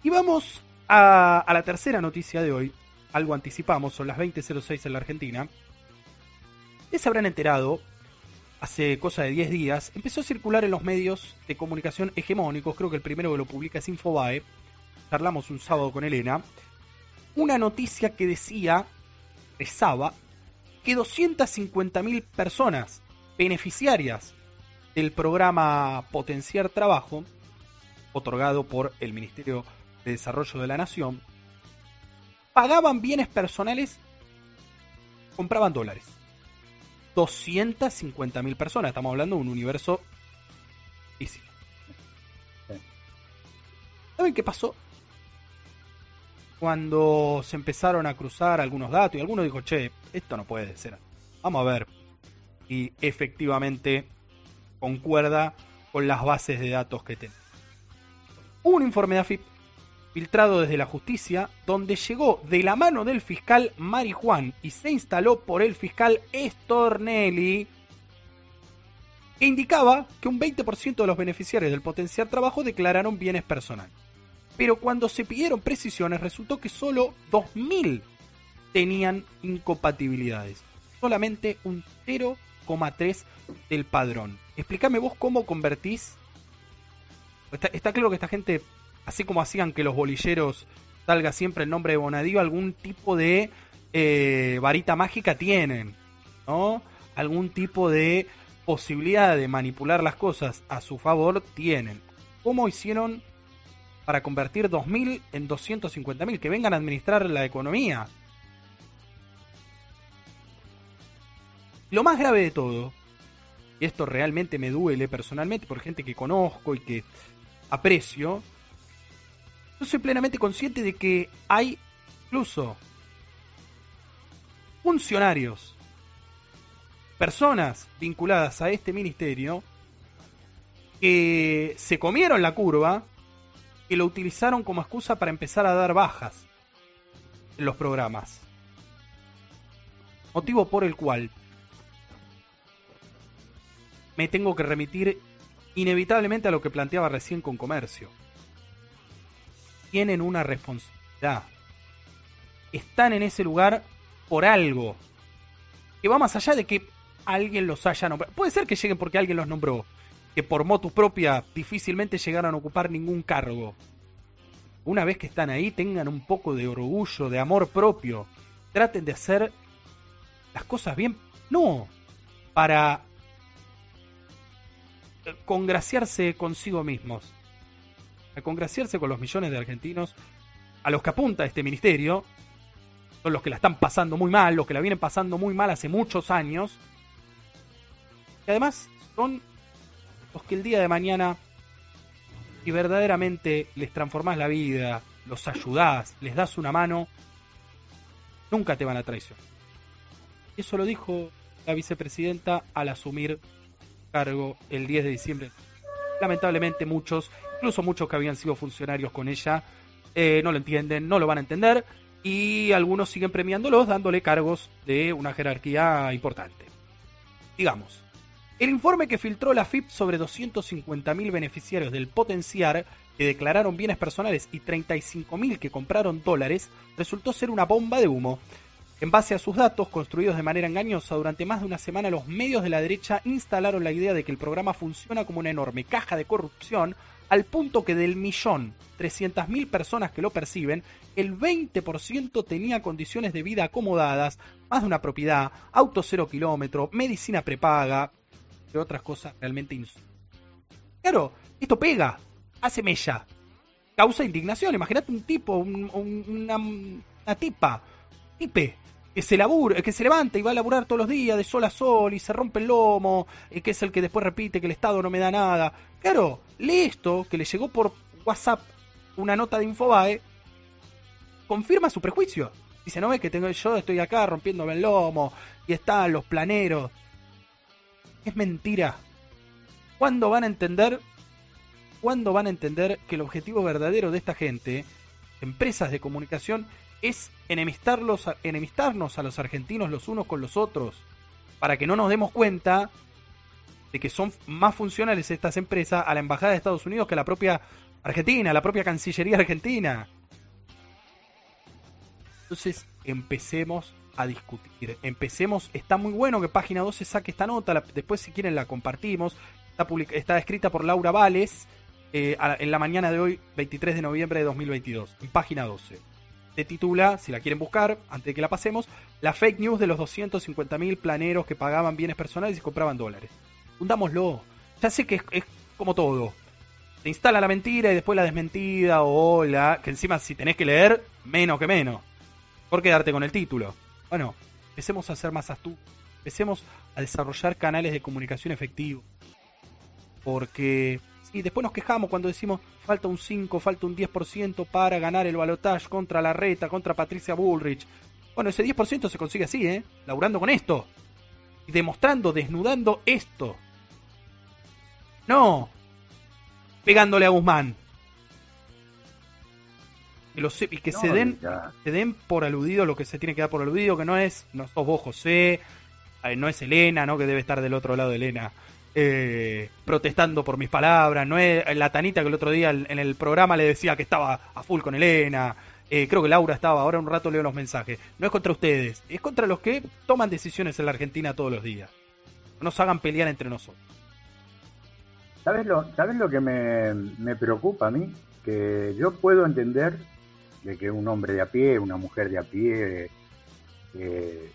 Y vamos a, la tercera noticia de hoy. Algo anticipamos, son las 20.06 en la Argentina. Ya se habrán enterado hace cosa de 10 días, empezó a circular en los medios de comunicación hegemónicos, creo que el primero que lo publica es Infobae, charlamos un sábado con Elena, una noticia que decía, rezaba, que 250.000 personas beneficiarias del programa Potenciar Trabajo, otorgado por el Ministerio de Desarrollo de la Nación, pagaban bienes personales, compraban dólares. 250.000 personas. Estamos hablando de un universo ¿Saben qué pasó? Cuando se empezaron a cruzar algunos datos y alguno dijo, che, esto no puede ser. Vamos a ver. Y efectivamente concuerda con las bases de datos que tenemos. un informe de AFIP filtrado desde la justicia, donde llegó de la mano del fiscal Marijuán y se instaló por el fiscal Estornelli, que indicaba que un 20% de los beneficiarios del potencial trabajo declararon bienes personales. Pero cuando se pidieron precisiones resultó que solo 2.000 tenían incompatibilidades. Solamente un 0,3 del padrón. Explícame vos cómo convertís... Está, está claro que esta gente así como hacían que los bolilleros salga siempre el nombre de Bonadío, algún tipo de eh, varita mágica tienen, ¿no? Algún tipo de posibilidad de manipular las cosas a su favor tienen. cómo hicieron para convertir 2.000 en 250.000, que vengan a administrar la economía. Lo más grave de todo, y esto realmente me duele personalmente por gente que conozco y que aprecio, yo soy plenamente consciente de que hay incluso funcionarios, personas vinculadas a este ministerio, que se comieron la curva, que lo utilizaron como excusa para empezar a dar bajas en los programas. Motivo por el cual me tengo que remitir inevitablemente a lo que planteaba recién con comercio. Tienen una responsabilidad. Están en ese lugar por algo. Que va más allá de que alguien los haya nombrado. Puede ser que lleguen porque alguien los nombró. Que por motus propia difícilmente llegaron a ocupar ningún cargo. Una vez que están ahí, tengan un poco de orgullo, de amor propio. Traten de hacer las cosas bien. No, para congraciarse consigo mismos, a congraciarse con los millones de argentinos a los que apunta este ministerio, son los que la están pasando muy mal, los que la vienen pasando muy mal hace muchos años, y además son los que el día de mañana, si verdaderamente les transformás la vida, los ayudás, les das una mano, nunca te van a traicionar. Eso lo dijo la vicepresidenta al asumir cargo el 10 de diciembre. Lamentablemente muchos, incluso muchos que habían sido funcionarios con ella, eh, no lo entienden, no lo van a entender y algunos siguen premiándolos dándole cargos de una jerarquía importante. Digamos, el informe que filtró la FIP sobre 250.000 beneficiarios del potenciar que declararon bienes personales y 35.000 que compraron dólares resultó ser una bomba de humo en base a sus datos, construidos de manera engañosa, durante más de una semana los medios de la derecha instalaron la idea de que el programa funciona como una enorme caja de corrupción, al punto que del millón 300.000 personas que lo perciben, el 20% tenía condiciones de vida acomodadas, más de una propiedad, auto cero kilómetro, medicina prepaga, entre otras cosas realmente. Claro, esto pega, hace mella, causa indignación. Imagínate un tipo, una, una tipa, tipe, que se labura, que se levanta y va a laburar todos los días de sol a sol y se rompe el lomo, y que es el que después repite que el Estado no me da nada. Claro, lee esto, que le llegó por WhatsApp una nota de Infobae, confirma su prejuicio. Dice, no ve que tengo, yo estoy acá rompiéndome el lomo y están los planeros. Es mentira. ¿Cuándo van a entender? ¿Cuándo van a entender que el objetivo verdadero de esta gente, empresas de comunicación, es enemistarlos, enemistarnos a los argentinos los unos con los otros, para que no nos demos cuenta de que son más funcionales estas empresas a la Embajada de Estados Unidos que a la propia Argentina, a la propia Cancillería Argentina. Entonces, empecemos a discutir. Empecemos, está muy bueno que Página 12 saque esta nota, después si quieren la compartimos. Está, está escrita por Laura Vales eh, en la mañana de hoy, 23 de noviembre de 2022, en Página 12 se titula, si la quieren buscar, antes de que la pasemos, la fake news de los 250.000 planeros que pagaban bienes personales y compraban dólares. Fundámoslo. Ya sé que es, como todo. Se instala la mentira y después la desmentida o la... que encima si tenés que leer, menos que menos. Por quedarte con el título. Bueno, empecemos a ser más astutos. Empecemos a desarrollar canales de comunicación efectivos. Porque y después nos quejamos cuando decimos falta un 5, falta un 10% para ganar el balotaje contra la reta, contra Patricia Bullrich. Bueno, ese 10% se consigue así, ¿eh? Laburando con esto. Y demostrando, desnudando esto. No. Pegándole a Guzmán. Y, lo y que se, den, se den por aludido lo que se tiene que dar por aludido, que no es, no sos vos José, no es Elena, ¿no? Que debe estar del otro lado de Elena eh, protestando por mis palabras. No es la Tanita que el otro día en el programa le decía que estaba a full con Elena. Eh, creo que Laura estaba, ahora un rato leo los mensajes. No es contra ustedes, es contra los que toman decisiones en la Argentina todos los días. No nos hagan pelear entre nosotros.
¿Sabes lo, ¿sabes lo que me, me preocupa a mí? Que yo puedo entender de que un hombre de a pie, una mujer de a pie, eh,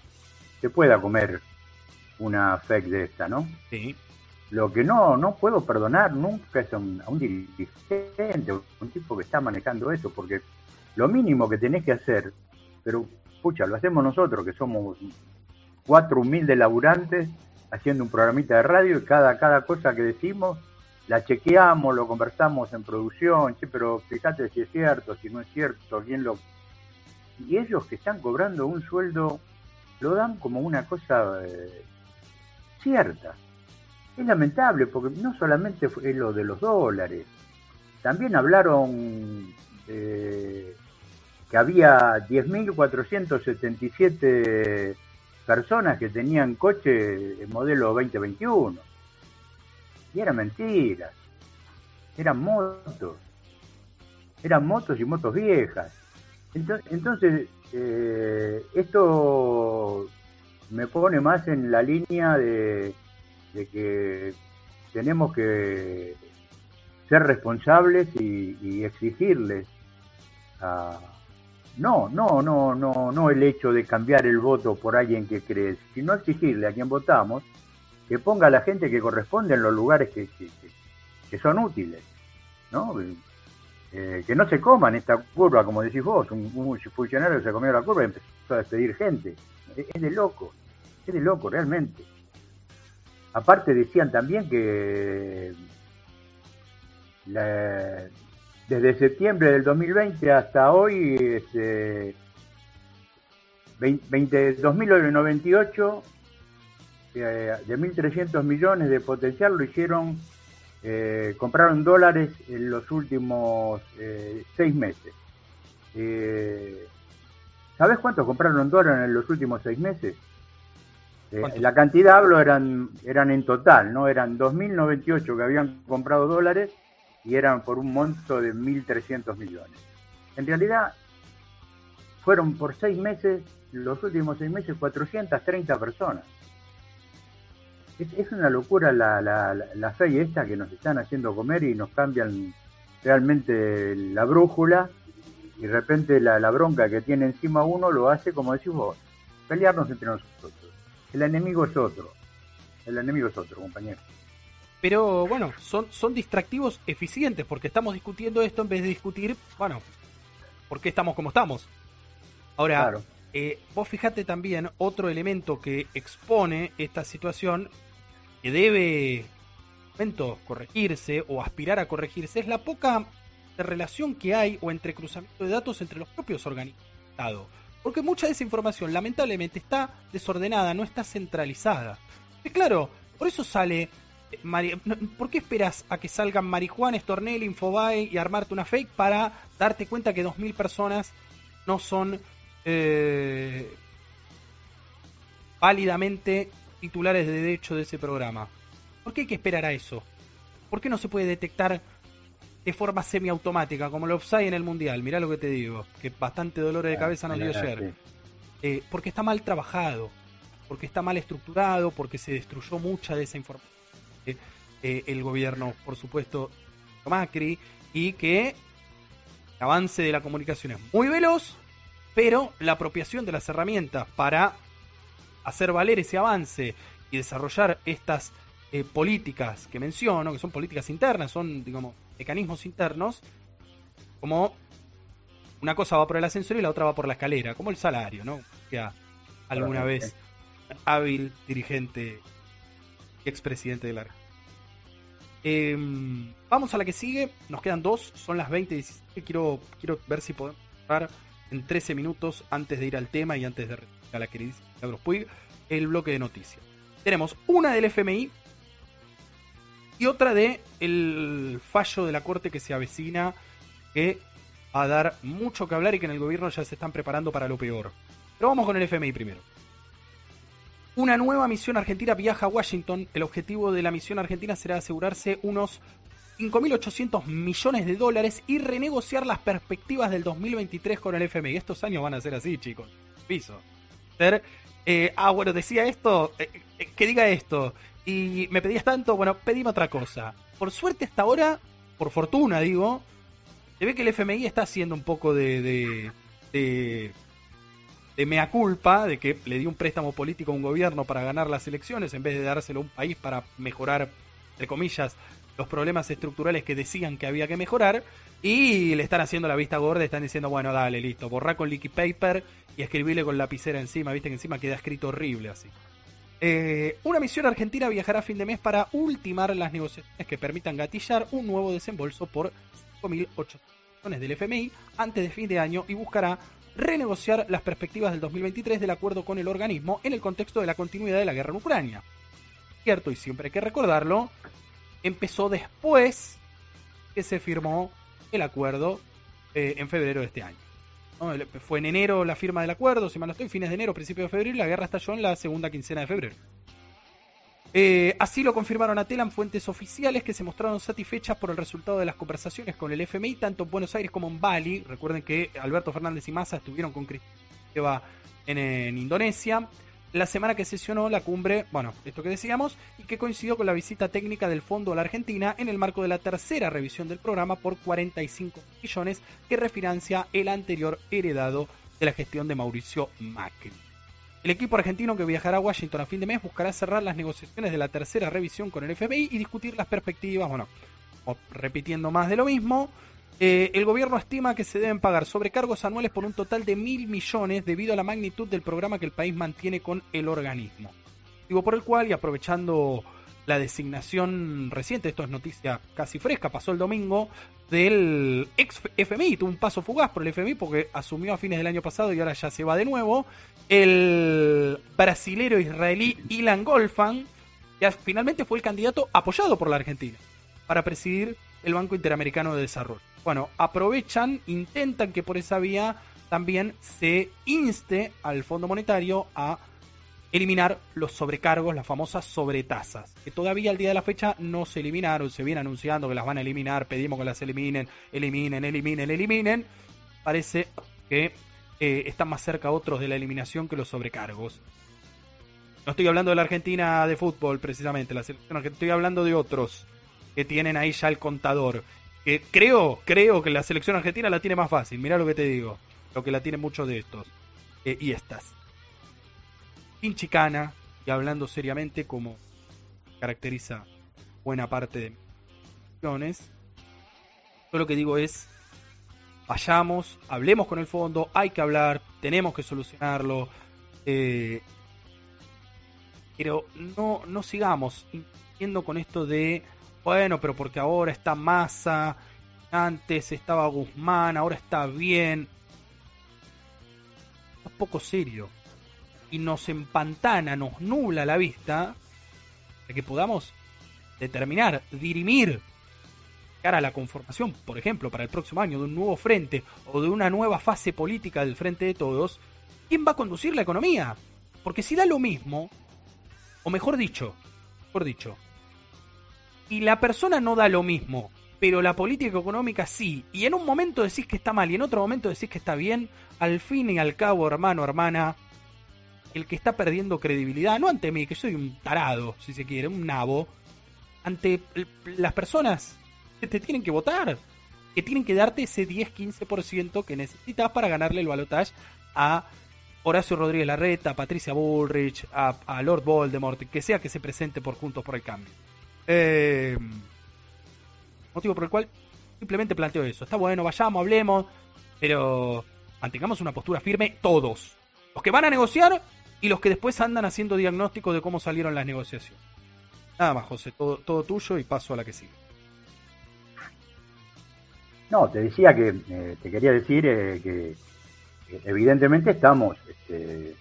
se pueda comer una fake de esta, ¿no?
Sí
Lo que no, no puedo perdonar nunca es a un, a un dirigente, un tipo que está manejando eso, porque lo mínimo que tenés que hacer, pero pucha, lo hacemos nosotros, que somos cuatro humildes laburantes, haciendo un programita de radio y cada, cada cosa que decimos la chequeamos, lo conversamos en producción, sí, pero fíjate si es cierto, si no es cierto, quién lo... Y ellos que están cobrando un sueldo lo dan como una cosa eh, cierta. Es lamentable porque no solamente fue lo de los dólares, también hablaron eh, que había 10.477 personas que tenían coche modelo 2021. Y era mentira. Eran motos. Eran motos y motos viejas. Entonces, eh, esto me pone más en la línea de, que tenemos que ser responsables y, exigirles no, no, no, no, no el hecho de cambiar el voto por alguien que crees, sino exigirle a quien votamos que ponga a la gente que corresponde en los lugares que, que, son útiles, ¿no? Eh, que no se coman esta curva, como decís vos, un, funcionario se comió la curva y empezó a despedir gente. Es, de loco, es de loco realmente. Aparte decían también que desde septiembre del 2020 hasta hoy, este, 2.098 eh, de 1.300 millones de potencial lo hicieron eh, compraron dólares en los últimos eh, seis meses. Eh, ¿Sabes cuántos compraron dólares en los últimos seis meses? La cantidad hablo eran eran en total, no eran 2.098 que habían comprado dólares y eran por un monto de 1.300 millones. En realidad fueron por seis meses, los últimos seis meses, 430 personas es, una locura la, la, la fe esta que nos están haciendo comer y nos cambian realmente la brújula y de repente la, la bronca que tiene encima uno lo hace, como decís vos, pelearnos entre nosotros. El enemigo es otro. El enemigo es otro, compañero.
Pero bueno, son, son distractivos eficientes porque estamos discutiendo esto en vez de discutir, bueno, por qué estamos como estamos. Ahora, eh, vos fíjate también otro elemento que expone esta situación que debe momento corregirse o aspirar a corregirse es la poca relación que hay o entrecruzamiento de datos entre los propios organismos del Estado. Porque mucha de esa información lamentablemente está desordenada, no está centralizada. Y claro, por eso sale... Eh, ¿Por qué esperas a que salgan Marijuana, Stornell, Infobae y armarte una fake para darte cuenta que 2.000 personas no son eh, válidamente titulares de derecho de ese programa. ¿Por qué hay que esperar a eso? ¿Por qué no se puede detectar de forma semiautomática, como lo offside en el Mundial? Mirá lo que te digo, que bastante dolor de cabeza nos dio ayer. Eh, porque está mal trabajado, porque está mal estructurado, porque se destruyó mucha de esa información. Eh, el gobierno, por supuesto, Macri, y que el avance de la comunicación es muy veloz, pero la apropiación de las herramientas para hacer valer ese avance y desarrollar estas eh, políticas que menciono, que son políticas internas, son, digamos, mecanismos internos, como una cosa va por el ascensor y la otra va por la escalera, como el salario, ¿no? Ya alguna vez hábil dirigente y expresidente de la eh, vamos a la que sigue, nos quedan dos, son las 20 y quiero, quiero ver si podemos hablar en 13 minutos antes de ir al tema y antes de a la queridísima Puig, el bloque de noticias. Tenemos una del FMI y otra de el fallo de la Corte que se avecina, que va a dar mucho que hablar y que en el gobierno ya se están preparando para lo peor. Pero vamos con el FMI primero. Una nueva misión argentina viaja a Washington. El objetivo de la misión argentina será asegurarse unos 5.800 millones de dólares y renegociar las perspectivas del 2023 con el FMI. Estos años van a ser así, chicos. Piso. Eh, ah, bueno, decía esto, eh, eh, que diga esto. Y me pedías tanto, bueno, pedime otra cosa. Por suerte hasta ahora, por fortuna digo, se ve que el FMI está haciendo un poco de, de, de, mea culpa, de que le dio un préstamo político a un gobierno para ganar las elecciones en vez de dárselo a un país para mejorar entre comillas, los problemas estructurales que decían que había que mejorar y le están haciendo la vista gorda, están diciendo, bueno, dale, listo, borra con liquid paper y escribirle con lapicera encima, viste que encima queda escrito horrible así. Eh, una misión argentina viajará a fin de mes para ultimar las negociaciones que permitan gatillar un nuevo desembolso por 5.800 millones del FMI antes de fin de año y buscará renegociar las perspectivas del 2023 del acuerdo con el organismo en el contexto de la continuidad de la guerra en Ucrania. Cierto, y siempre hay que recordarlo, empezó después que se firmó el acuerdo eh, en febrero de este año. Fue en enero la firma del acuerdo, si mal no estoy, fines de enero, principio de febrero, y la guerra estalló en la segunda quincena de febrero. Eh, así lo confirmaron a Telam fuentes oficiales que se mostraron satisfechas por el resultado de las conversaciones con el FMI, tanto en Buenos Aires como en Bali. Recuerden que Alberto Fernández y Massa estuvieron con Cristina en Indonesia la semana que sesionó la cumbre, bueno, esto que decíamos, y que coincidió con la visita técnica del Fondo a la Argentina en el marco de la tercera revisión del programa por 45 millones que refinancia el anterior heredado de la gestión de Mauricio Macri. El equipo argentino que viajará a Washington a fin de mes buscará cerrar las negociaciones de la tercera revisión con el FBI y discutir las perspectivas, bueno, repitiendo más de lo mismo, eh, el gobierno estima que se deben pagar sobrecargos anuales por un total de mil millones debido a la magnitud del programa que el país mantiene con el organismo. Digo por el cual, y aprovechando la designación reciente, esto es noticia casi fresca, pasó el domingo, del ex FMI, tuvo un paso fugaz por el FMI porque asumió a fines del año pasado y ahora ya se va de nuevo, el brasilero israelí Ilan Golfan, que finalmente fue el candidato apoyado por la Argentina para presidir el Banco Interamericano de Desarrollo. Bueno, aprovechan, intentan que por esa vía también se inste al Fondo Monetario a eliminar los sobrecargos, las famosas sobretasas, que todavía al día de la fecha no se eliminaron, se viene anunciando que las van a eliminar, pedimos que las eliminen, eliminen, eliminen, eliminen. Parece que eh, están más cerca otros de la eliminación que los sobrecargos. No estoy hablando de la Argentina de fútbol, precisamente, la selección estoy hablando de otros que tienen ahí ya el contador creo, creo que la selección argentina la tiene más fácil. Mirá lo que te digo. Lo que la tiene muchos de estos. Eh, y estas. Sin chicana y hablando seriamente como caracteriza buena parte de mis selecciones. Yo lo que digo es, vayamos, hablemos con el fondo, hay que hablar, tenemos que solucionarlo. Eh, pero no, no sigamos yendo con esto de bueno, pero porque ahora está Massa, antes estaba Guzmán, ahora está bien. Es poco serio. Y nos empantana, nos nubla la vista de que podamos determinar, dirimir cara a la conformación, por ejemplo, para el próximo año de un nuevo frente o de una nueva fase política del frente de todos, ¿quién va a conducir la economía? Porque si da lo mismo, o mejor dicho, mejor dicho, y la persona no da lo mismo, pero la política económica sí, y en un momento decís que está mal y en otro momento decís que está bien, al fin y al cabo, hermano, hermana, el que está perdiendo credibilidad, no ante mí, que soy un tarado, si se quiere, un nabo, ante las personas que te tienen que votar, que tienen que darte ese 10-15% que necesitas para ganarle el balotaje a Horacio Rodríguez Larreta, a Patricia Bullrich, a, a Lord Voldemort, que sea que se presente por Juntos por el Cambio. Eh, motivo por el cual simplemente planteo eso. Está bueno, vayamos, hablemos, pero mantengamos una postura firme todos. Los que van a negociar y los que después andan haciendo diagnóstico de cómo salieron las negociaciones. Nada más, José, todo, todo tuyo y paso a la que sigue.
No, te decía que, eh, te quería decir eh, que evidentemente estamos, este,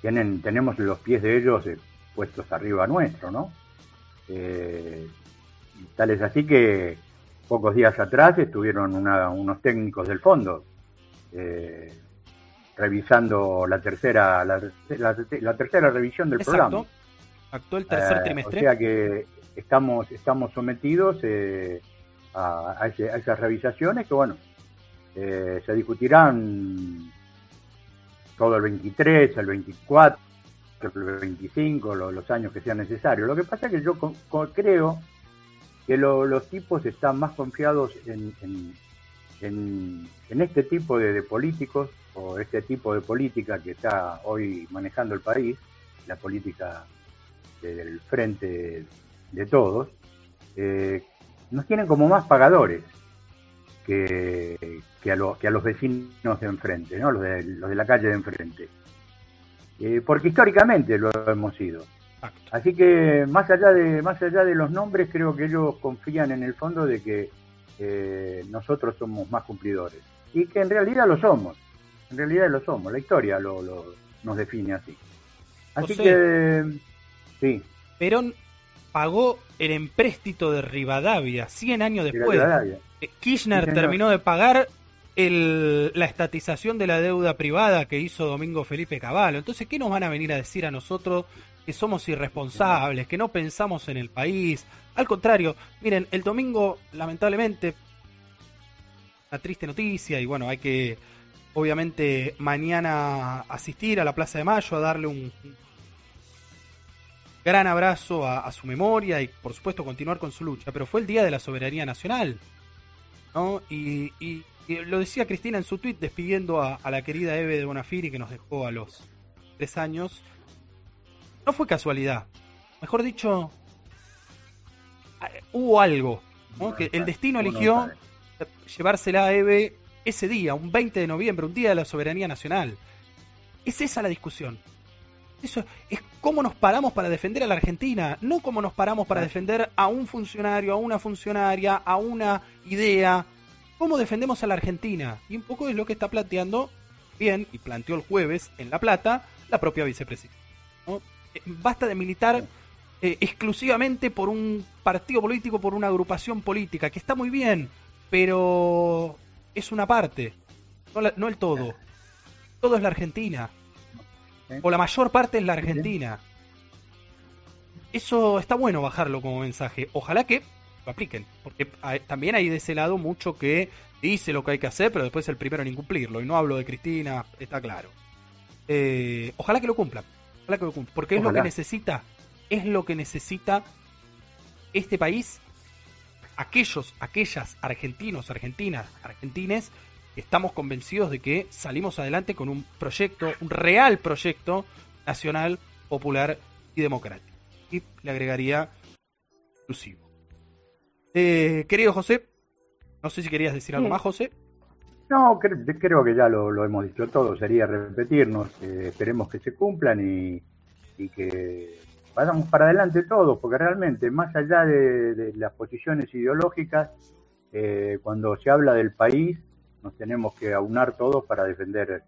tienen, tenemos los pies de ellos puestos arriba nuestro, ¿no? Eh, tal es así que pocos días atrás estuvieron unos técnicos del fondo eh, revisando la tercera la, tercera revisión del programa.
Actuó el tercer eh, trimestre.
O sea que estamos estamos sometidos eh, a, esas revisaciones que bueno se discutirán todo el 23, el 24 el 25, los años que sean necesarios. Lo que pasa es que yo creo que los tipos están más confiados en, en, este tipo de, políticos o este tipo de política que está hoy manejando el país, la política del frente de todos, eh, nos tienen como más pagadores que, que, a, que a los vecinos de enfrente, ¿no? los, de, los de la calle de enfrente. Eh, porque históricamente lo hemos sido. Así que más allá de más allá de los nombres, creo que ellos confían en el fondo de que eh, nosotros somos más cumplidores y que en realidad lo somos. En realidad lo somos. La historia lo, nos define así. Así que sí.
Perón pagó el empréstito de Rivadavia 100 años después. Eh, Kirchner terminó de pagar el, la estatización de la deuda privada que hizo Domingo Felipe Cavallo. Entonces, ¿qué nos van a venir a decir a nosotros que somos irresponsables, que no pensamos en el país? Al contrario, miren, el domingo, lamentablemente, una triste noticia y bueno, hay que obviamente mañana asistir a la Plaza de Mayo a darle un gran abrazo a, su memoria y por supuesto continuar con su lucha, pero fue el Día de la Soberanía Nacional. ¿no? y, lo decía Cristina en su tweet despidiendo a, la querida Eve de Bonafiri que nos dejó a los tres años. No fue casualidad. Mejor dicho, hubo algo. que el destino eligió llevársela a Eve ese día, un 20 de noviembre, un día de la soberanía nacional. Es esa la discusión. Eso es cómo nos paramos para defender a la Argentina, no cómo nos paramos para defender a un funcionario, a una funcionaria, a una idea, cómo defendemos a la Argentina. Y un poco es lo que está planteando bien, y planteó el jueves en La Plata, la propia vicepresidenta. Eh, basta de militar eh, exclusivamente por un partido político, por una agrupación política, que está muy bien, pero es una parte, no, el todo. Todo es la Argentina. O la mayor parte es la Argentina. Eso está bueno bajarlo como mensaje. Ojalá que apliquen. Porque también hay de ese lado mucho que dice lo que hay que hacer, pero después es el primero en incumplirlo. Y no hablo de Cristina, está claro. Eh, ojalá que lo cumplan. Ojalá que lo cumplan. Porque es lo que necesita. Es lo que necesita este país. Aquellos, aquellas argentinos, argentinas, argentines, estamos convencidos de que salimos adelante con un proyecto, un real proyecto nacional, popular y democrático. Y le agregaría inclusivo. Eh, querido José, no sé si querías decir algo más, José.
No, creo, que ya lo, hemos dicho todo, sería repetirnos, eh, esperemos que se cumplan y, que vayamos para adelante todos, porque realmente, más allá de, las posiciones ideológicas, eh, cuando se habla del país, nos tenemos que aunar todos para defender,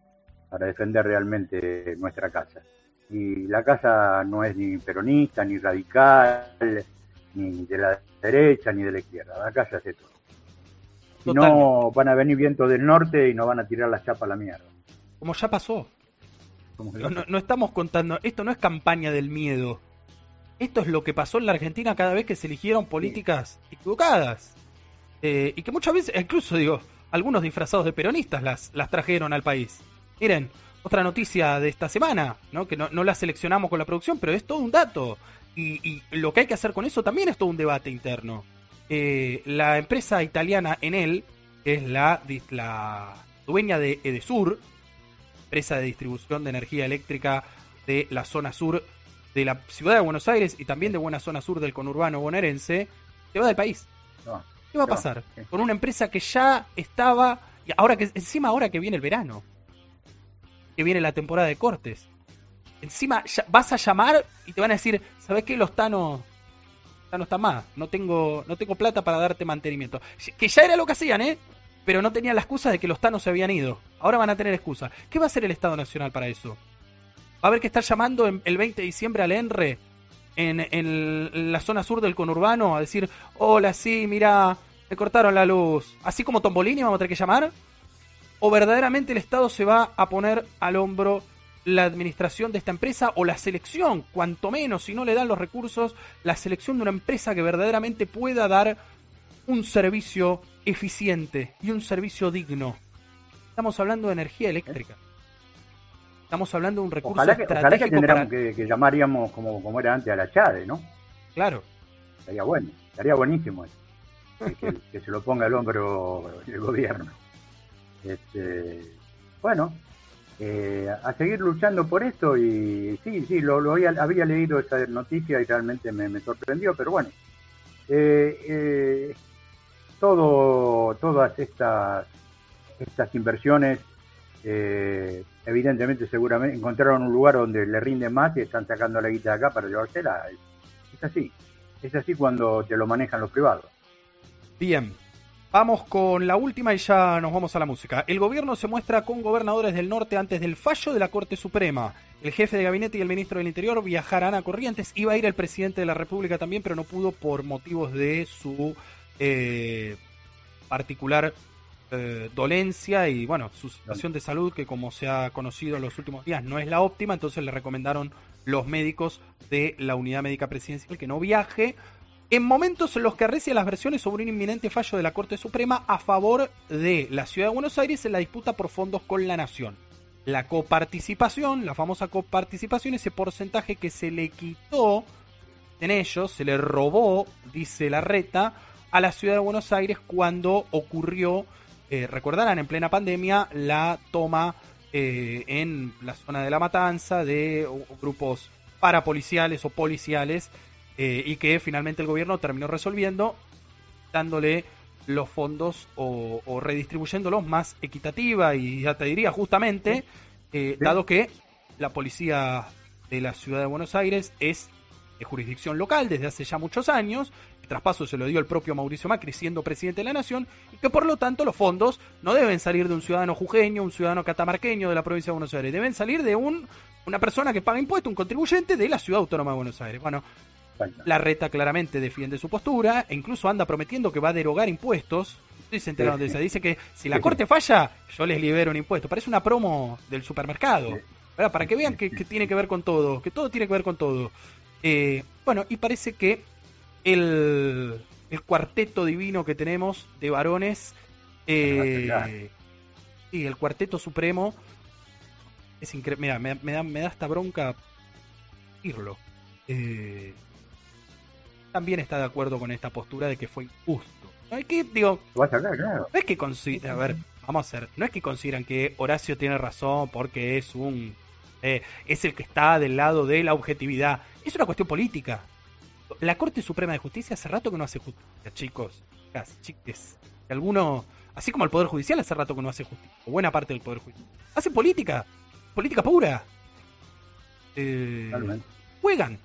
para defender realmente nuestra casa. Y la casa no es ni peronista, ni radical, ni de la derecha ni de la izquierda. Acá se hace todo. Si no, van a venir vientos del norte y nos van a tirar la chapa a la mierda.
Como ya pasó. No, estamos contando, esto no es campaña del miedo. Esto es lo que pasó en la Argentina cada vez que se eligieron políticas equivocadas. Eh, y que muchas veces, incluso digo, algunos disfrazados de peronistas las, las trajeron al país. Miren, otra noticia de esta semana, ¿no? que no, no la seleccionamos con la producción, pero es todo un dato. Y, lo que hay que hacer con eso también es todo un debate interno. Eh, la empresa italiana Enel, que es la, la dueña de Edesur, empresa de distribución de energía eléctrica de la zona sur de la ciudad de Buenos Aires y también de buena zona sur del conurbano bonaerense, se va del país. ¿Qué va a pasar? Con una empresa que ya estaba, y ahora que encima ahora que viene el verano, que viene la temporada de cortes, encima vas a llamar y te van a decir, ¿sabes qué? Los tanos ya no están más, no tengo, no tengo plata para darte mantenimiento. Que ya era lo que hacían, ¿eh? Pero no tenían la excusa de que los tanos se habían ido. Ahora van a tener excusa. ¿Qué va a hacer el Estado Nacional para eso? Va a haber que estar llamando el 20 de diciembre al ENRE en, en, la zona sur del conurbano a decir, hola, sí, mira, me cortaron la luz. Así como Tombolini vamos a tener que llamar. ¿O verdaderamente el Estado se va a poner al hombro la administración de esta empresa o la selección, cuanto menos, si no le dan los recursos, la selección de una empresa que verdaderamente pueda dar un servicio eficiente y un servicio digno. Estamos hablando de energía eléctrica. Estamos hablando de un recurso
ojalá que, estratégico que, llamaríamos como, como era antes a la Chade, ¿no?
Claro.
Estaría bueno, estaría buenísimo eso. que, se lo ponga al hombro el gobierno. Este, bueno, eh, a seguir luchando por esto y sí, sí, lo, lo había, leído esa noticia y realmente me, me sorprendió, pero bueno, eh, eh, todo, todas estas, estas inversiones eh, evidentemente seguramente encontraron un lugar donde le rinde más y están sacando la guita de acá para llevársela. Es así, es así cuando te lo manejan los privados.
Bien, Vamos con la última y ya nos vamos a la música. El gobierno se muestra con gobernadores del norte antes del fallo de la Corte Suprema. El jefe de gabinete y el ministro del Interior viajarán a Corrientes. Iba a ir el presidente de la República también, pero no pudo por motivos de su eh, particular eh, dolencia y, bueno, su situación de salud, que como se ha conocido en los últimos días no es la óptima. Entonces le recomendaron los médicos de la unidad médica presidencial que no viaje en momentos en los que arrecia las versiones sobre un inminente fallo de la Corte Suprema a favor de la Ciudad de Buenos Aires en la disputa por fondos con la Nación. La coparticipación, la famosa coparticipación, ese porcentaje que se le quitó en ellos, se le robó, dice la reta, a la Ciudad de Buenos Aires cuando ocurrió, eh, recordarán, en plena pandemia, la toma eh, en la zona de la matanza de grupos parapoliciales o policiales eh, y que finalmente el gobierno terminó resolviendo dándole los fondos o, redistribuyéndolos más equitativa y ya te diría justamente, eh, dado que la policía de la ciudad de Buenos Aires es de jurisdicción local desde hace ya muchos años, el traspaso se lo dio el propio Mauricio Macri siendo presidente de la nación, y que por lo tanto los fondos no deben salir de un ciudadano jujeño, un ciudadano catamarqueño de la provincia de Buenos Aires, deben salir de un, una persona que paga impuestos, un contribuyente de la ciudad autónoma de Buenos Aires. Bueno, la reta claramente defiende su postura e incluso anda prometiendo que va a derogar impuestos. Estoy se de eso. Dice que si la corte falla, yo les libero un impuesto. Parece una promo del supermercado. Para que vean que, tiene que ver con todo. Que todo tiene que ver con todo. Eh, bueno, y parece que el, el, cuarteto divino que tenemos de varones. Eh, sí, el cuarteto supremo. Es increíble. Mira, me, da, me da esta bronca irlo. Eh, también está de acuerdo con esta postura de que fue injusto. No es que, digo, no es que consideran, a ver, vamos a hacer, no es que consideran que Horacio tiene razón porque es un, eh, es el que está del lado de la objetividad. Es una cuestión política. La Corte Suprema de Justicia hace rato que no hace justicia, chicos, chiques. Alguno, así como el Poder Judicial hace rato que no hace justicia, o buena parte del Poder Judicial. Hace política, política pura. Eh, juegan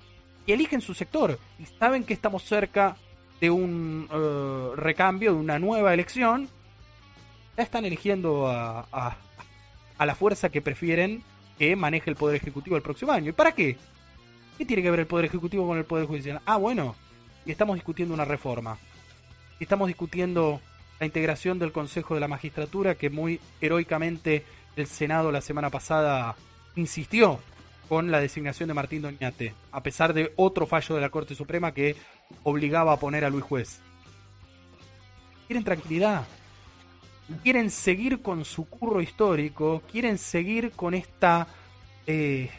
y eligen su sector y saben que estamos cerca de un eh, recambio, de una nueva elección, ya están eligiendo a, a, la fuerza que prefieren que maneje el Poder Ejecutivo el próximo año. ¿Y para qué? ¿Qué tiene que ver el Poder Ejecutivo con el Poder Judicial? Ah, bueno, y estamos discutiendo una reforma. Y estamos discutiendo la integración del Consejo de la Magistratura que muy heroicamente el Senado la semana pasada insistió con la designación de Martín Doñate, a pesar de otro fallo de la Corte Suprema que obligaba a poner a Luis Juez. Quieren tranquilidad, quieren seguir con su curro histórico, quieren seguir con esta eh,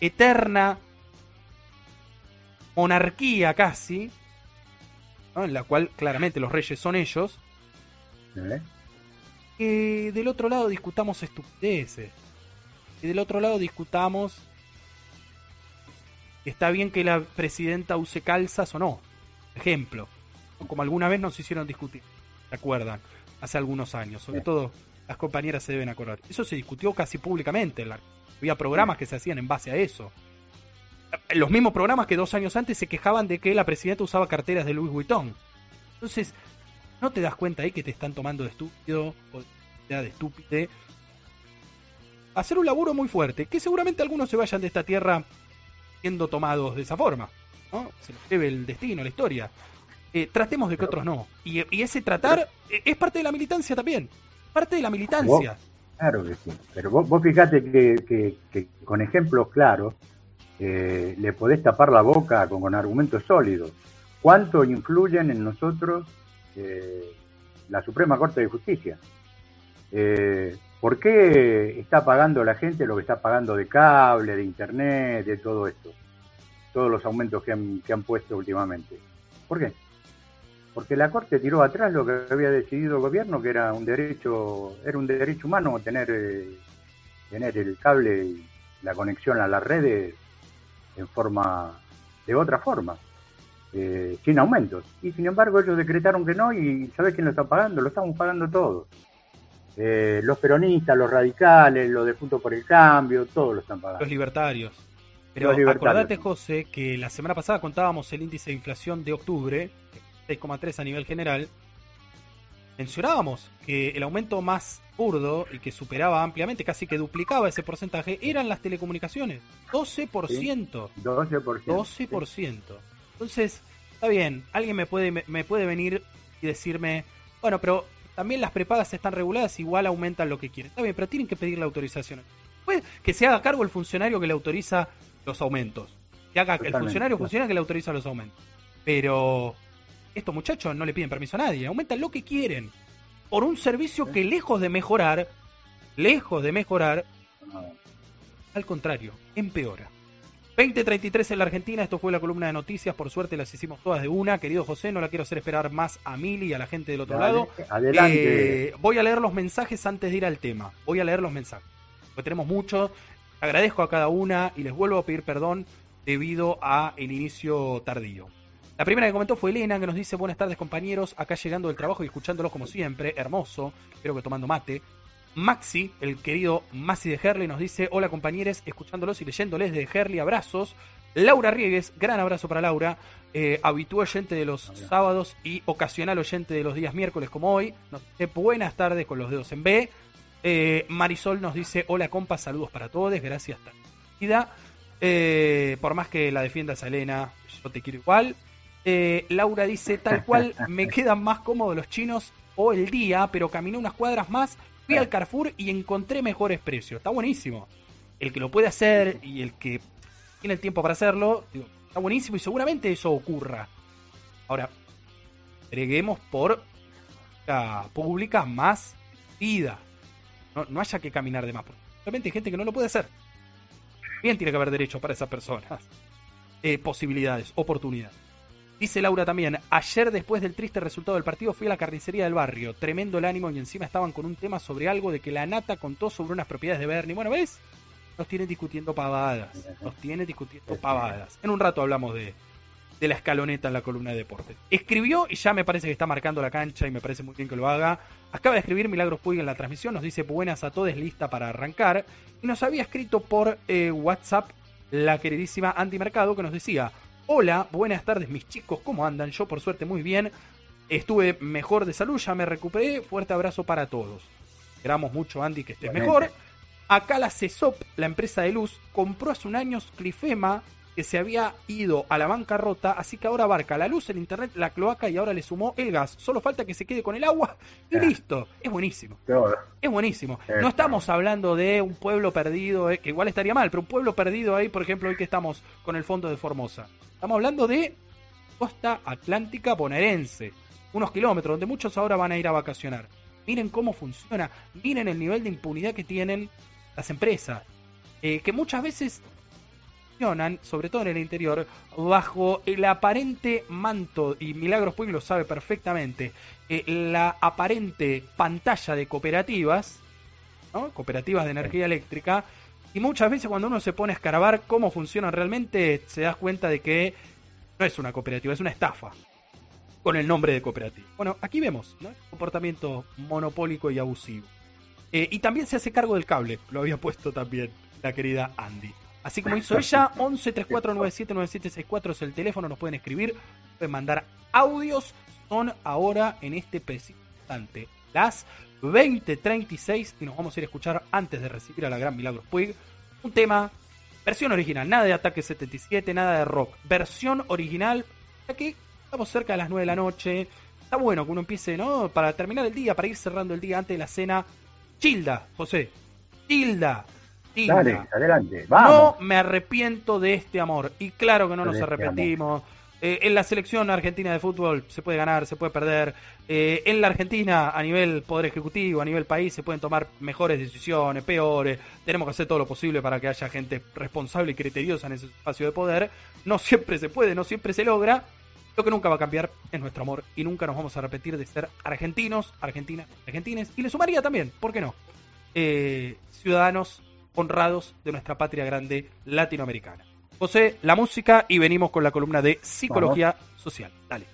eterna monarquía casi, en la cual claramente los reyes son ellos, que del otro lado discutamos estupideces, y del otro lado discutamos está bien que la presidenta use calzas o no. Ejemplo, como alguna vez nos hicieron discutir, ¿se acuerdan? Hace algunos años, sobre todo las compañeras se deben acordar. Eso se discutió casi públicamente. Había programas que se hacían en base a eso. Los mismos programas que dos años antes se quejaban de que la presidenta usaba carteras de Louis Vuitton. Entonces, ¿no te das cuenta ahí que te están tomando de estúpido o de estúpide? Hacer un laburo muy fuerte, que seguramente algunos se vayan de esta tierra siendo tomados de esa forma. ¿no? Se nos debe el destino, la historia. Eh, tratemos de que otros no. Y, ese tratar eh, es parte de la militancia también. Parte de la militancia.
claro que sí. Pero vos, vos fijate que, que, con ejemplos claros eh, le podés tapar la boca con, con, argumentos sólidos. ¿Cuánto influyen en nosotros la Suprema Corte de Justicia? ¿Por qué está pagando la gente lo que está pagando de cable, de internet, de todo esto? Todos los aumentos que han, que han puesto últimamente. ¿Por qué? Porque la Corte tiró atrás lo que había decidido el gobierno, que era un derecho, era un derecho humano tener eh, tener el cable y la conexión a las redes en forma, de otra forma, eh, sin aumentos. Y sin embargo ellos decretaron que no y ¿sabes quién lo está pagando? Lo estamos pagando todos. Eh, los peronistas, los radicales, los de Punto por el Cambio, todos lo están pagando.
Los libertarios. Pero acordate, José, que la semana pasada contábamos el índice de inflación de octubre, 6,3 a nivel general. Mencionábamos que el aumento más burdo y que superaba ampliamente, casi que duplicaba ese porcentaje, eran las telecomunicaciones. 12%.
12%.
12%. Entonces, está bien, alguien me puede, me puede venir y decirme, bueno, pero también las prepagas están reguladas, igual aumentan lo que quieren. Está bien, pero tienen que pedir la autorización. Puede que se haga cargo el funcionario que le autoriza los aumentos. Que haga el funcionario funciona que le autoriza los aumentos. Pero estos muchachos no le piden permiso a nadie, aumentan lo que quieren. Por un servicio que lejos de mejorar, lejos de mejorar, al contrario, empeora. 2033 en la Argentina, esto fue la columna de noticias, por suerte las hicimos todas de una. Querido José, no la quiero hacer esperar más a Mili y a la gente del otro lado.
Adelante.
Eh, voy a leer los mensajes antes de ir al tema. Voy a leer los mensajes. Porque tenemos muchos. Agradezco a cada una y les vuelvo a pedir perdón debido a el inicio tardío. La primera que comentó fue Elena, que nos dice buenas tardes compañeros, acá llegando del trabajo y escuchándolos como siempre, hermoso, creo que tomando mate. Maxi, el querido Maxi de Herley, nos dice hola compañeros, escuchándolos y leyéndoles de Herley, abrazos. Laura Riegues, gran abrazo para Laura, eh, habitual oyente de los sábados y ocasional oyente de los días miércoles como hoy. Nos dice buenas tardes con los dedos en B. Eh, Marisol nos dice, hola compa, saludos para todos, gracias. Eh, por más que la defiendas a Elena, yo te quiero igual. Eh, Laura dice, tal cual, me quedan más cómodos los chinos o el día, pero caminé unas cuadras más, fui al Carrefour y encontré mejores precios. Está buenísimo. El que lo puede hacer y el que tiene el tiempo para hacerlo, está buenísimo y seguramente eso ocurra. Ahora, breguemos por la pública más vida no, haya que caminar de más. Realmente hay gente que no lo puede hacer. Bien tiene que haber derecho para esas personas. Eh, posibilidades, oportunidades. Dice Laura también, ayer después del triste resultado del partido fui a la carnicería del barrio, tremendo el ánimo y encima estaban con un tema sobre algo de que la nata contó sobre unas propiedades de Bernie. Bueno, ¿ves? Nos tienen discutiendo pavadas, nos tienen discutiendo pavadas. En un rato hablamos de, de la escaloneta en la columna de deporte. Escribió y ya me parece que está marcando la cancha y me parece muy bien que lo haga. Acaba de escribir Milagros Puig en la transmisión, nos dice buenas a todos, lista para arrancar. Y nos había escrito por eh, WhatsApp la queridísima Andy Mercado que nos decía, hola, buenas tardes mis chicos, ¿cómo andan? Yo por suerte muy bien. Estuve mejor de salud, ya me recuperé. Fuerte abrazo para todos. Esperamos mucho, Andy, que estés mejor. Acá la CESOP, la empresa de luz, compró hace un año Clifema que se había ido a la bancarrota, así que ahora abarca la luz, el internet, la cloaca y ahora le sumó el gas. Solo falta que se quede con el agua y listo. Es buenísimo. Es buenísimo. No estamos hablando de un pueblo perdido, eh, que igual estaría mal, pero un pueblo perdido ahí, por ejemplo, hoy que estamos con el fondo de Formosa. Estamos hablando de costa atlántica bonaerense. Unos kilómetros, donde muchos ahora van a ir a vacacionar. Miren cómo funciona, miren el nivel de impunidad que tienen las empresas. Eh, que muchas veces sobre todo en el interior, bajo el aparente manto, y Milagros Puig lo sabe perfectamente, eh, la aparente pantalla de cooperativas, cooperativas de energía eléctrica, y muchas veces cuando uno se pone a escarabar cómo funcionan realmente, se da cuenta de que no es una cooperativa, es una estafa con el nombre de cooperativa. Bueno, aquí vemos ¿no? comportamiento monopólico y abusivo. Eh, y también se hace cargo del cable, lo había puesto también la querida Andy. Así como hizo ella, 11 3497 es el teléfono, nos pueden escribir, pueden mandar audios. Son ahora en este preciso instante las 20.36 y nos vamos a ir a escuchar antes de recibir a la gran Milagros Puig un tema, versión original, nada de Ataque 77, nada de rock, versión original, ya que estamos cerca de las 9 de la noche, está bueno que uno empiece, ¿no? Para terminar el día, para ir cerrando el día antes de la cena. Childa, José, Childa,
Dale, adelante.
No me arrepiento de este amor. Y claro que no nos este arrepentimos. Eh, en la selección argentina de fútbol se puede ganar, se puede perder. Eh, en la Argentina, a nivel poder ejecutivo, a nivel país, se pueden tomar mejores decisiones, peores. Tenemos que hacer todo lo posible para que haya gente responsable y criteriosa en ese espacio de poder. No siempre se puede, no siempre se logra. Lo que nunca va a cambiar es nuestro amor y nunca nos vamos a repetir de ser argentinos, argentinas, argentines. Y le sumaría también, ¿por qué no? Eh, ciudadanos
honrados de nuestra patria grande latinoamericana. José, la música y venimos con la columna de psicología social. Dale.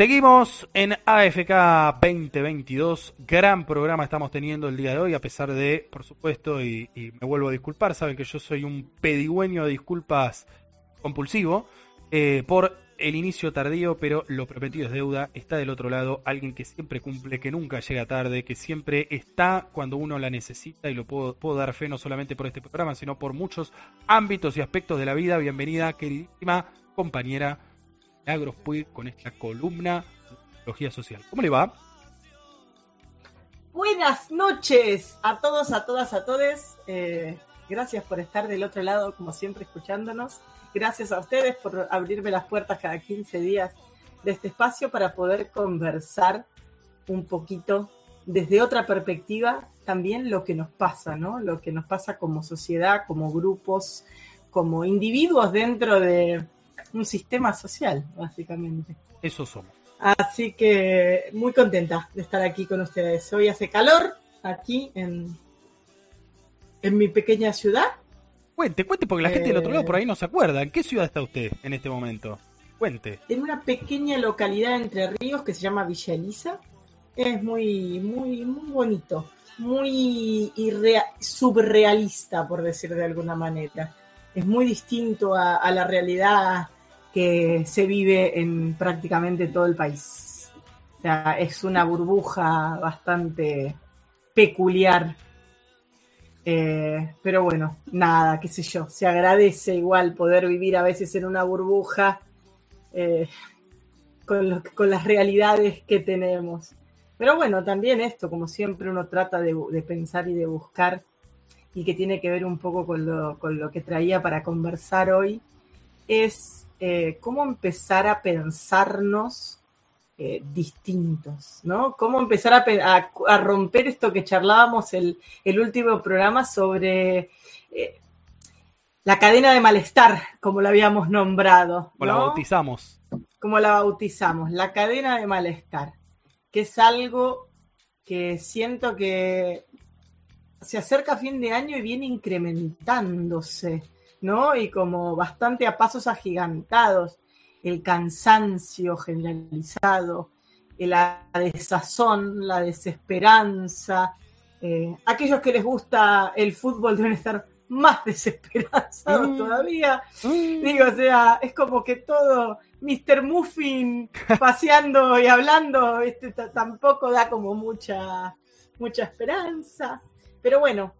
Seguimos en AFK 2022. Gran programa estamos teniendo el día de hoy, a pesar de, por supuesto, y, me vuelvo a disculpar, saben que yo soy un pedigüeño de disculpas compulsivo eh, por el inicio tardío, pero lo prometido es deuda. Está del otro lado alguien que siempre cumple, que nunca llega tarde, que siempre está cuando uno la necesita y lo puedo, puedo dar fe no solamente por este programa, sino por muchos ámbitos y aspectos de la vida. Bienvenida, queridísima compañera Milagros Puig con esta columna psicología social. ¿Cómo le va?
Buenas noches a todos, a todas, a todos. Eh, gracias por estar del otro lado, como siempre, escuchándonos. Gracias a ustedes por abrirme las puertas cada 15 días de este espacio para poder conversar un poquito desde otra perspectiva también lo que nos pasa, ¿no? Lo que nos pasa como sociedad, como grupos, como individuos dentro de un sistema social, básicamente.
Eso somos.
Así que muy contenta de estar aquí con ustedes. Hoy hace calor aquí en, en mi pequeña ciudad.
Cuente, cuente, porque la gente del otro lado por ahí
Eh.
no se acuerda. ¿En qué ciudad está usted en este momento? Cuente.
En una pequeña localidad entre ríos que se llama Villa Elisa. Es muy, muy, muy bonito. Muy irrea- subrealista, por decir de alguna manera. Es muy distinto a, a la realidad que se vive en prácticamente todo el país. O sea, es una burbuja bastante peculiar. Eh, pero bueno, nada, qué sé yo, se agradece igual poder vivir a veces en una burbuja eh, con, lo- con las realidades que tenemos. Pero bueno, también esto, como siempre, uno trata de, de pensar y de buscar, y que tiene que ver un poco con lo, con lo que traía para conversar hoy, es eh, cómo empezar a pensarnos eh, distintos, ¿no? Cómo empezar a, pe- a- a romper esto que charlábamos el, el último programa sobre eh, la cadena de malestar, como la habíamos nombrado,
O la bautizamos.
como la bautizamos, la cadena de malestar, que es algo que siento que se acerca a fin de año y viene incrementándose, ¿no? Y como bastante a pasos agigantados, el cansancio generalizado, la desazón, la desesperanza. eh, aquellos que les gusta el fútbol deben estar más desesperanzados
Mm.
todavía. Digo, o sea, es como que todo Mr. Muffin paseando y hablando, este, tampoco da como mucha, mucha esperanza. Pero bueno,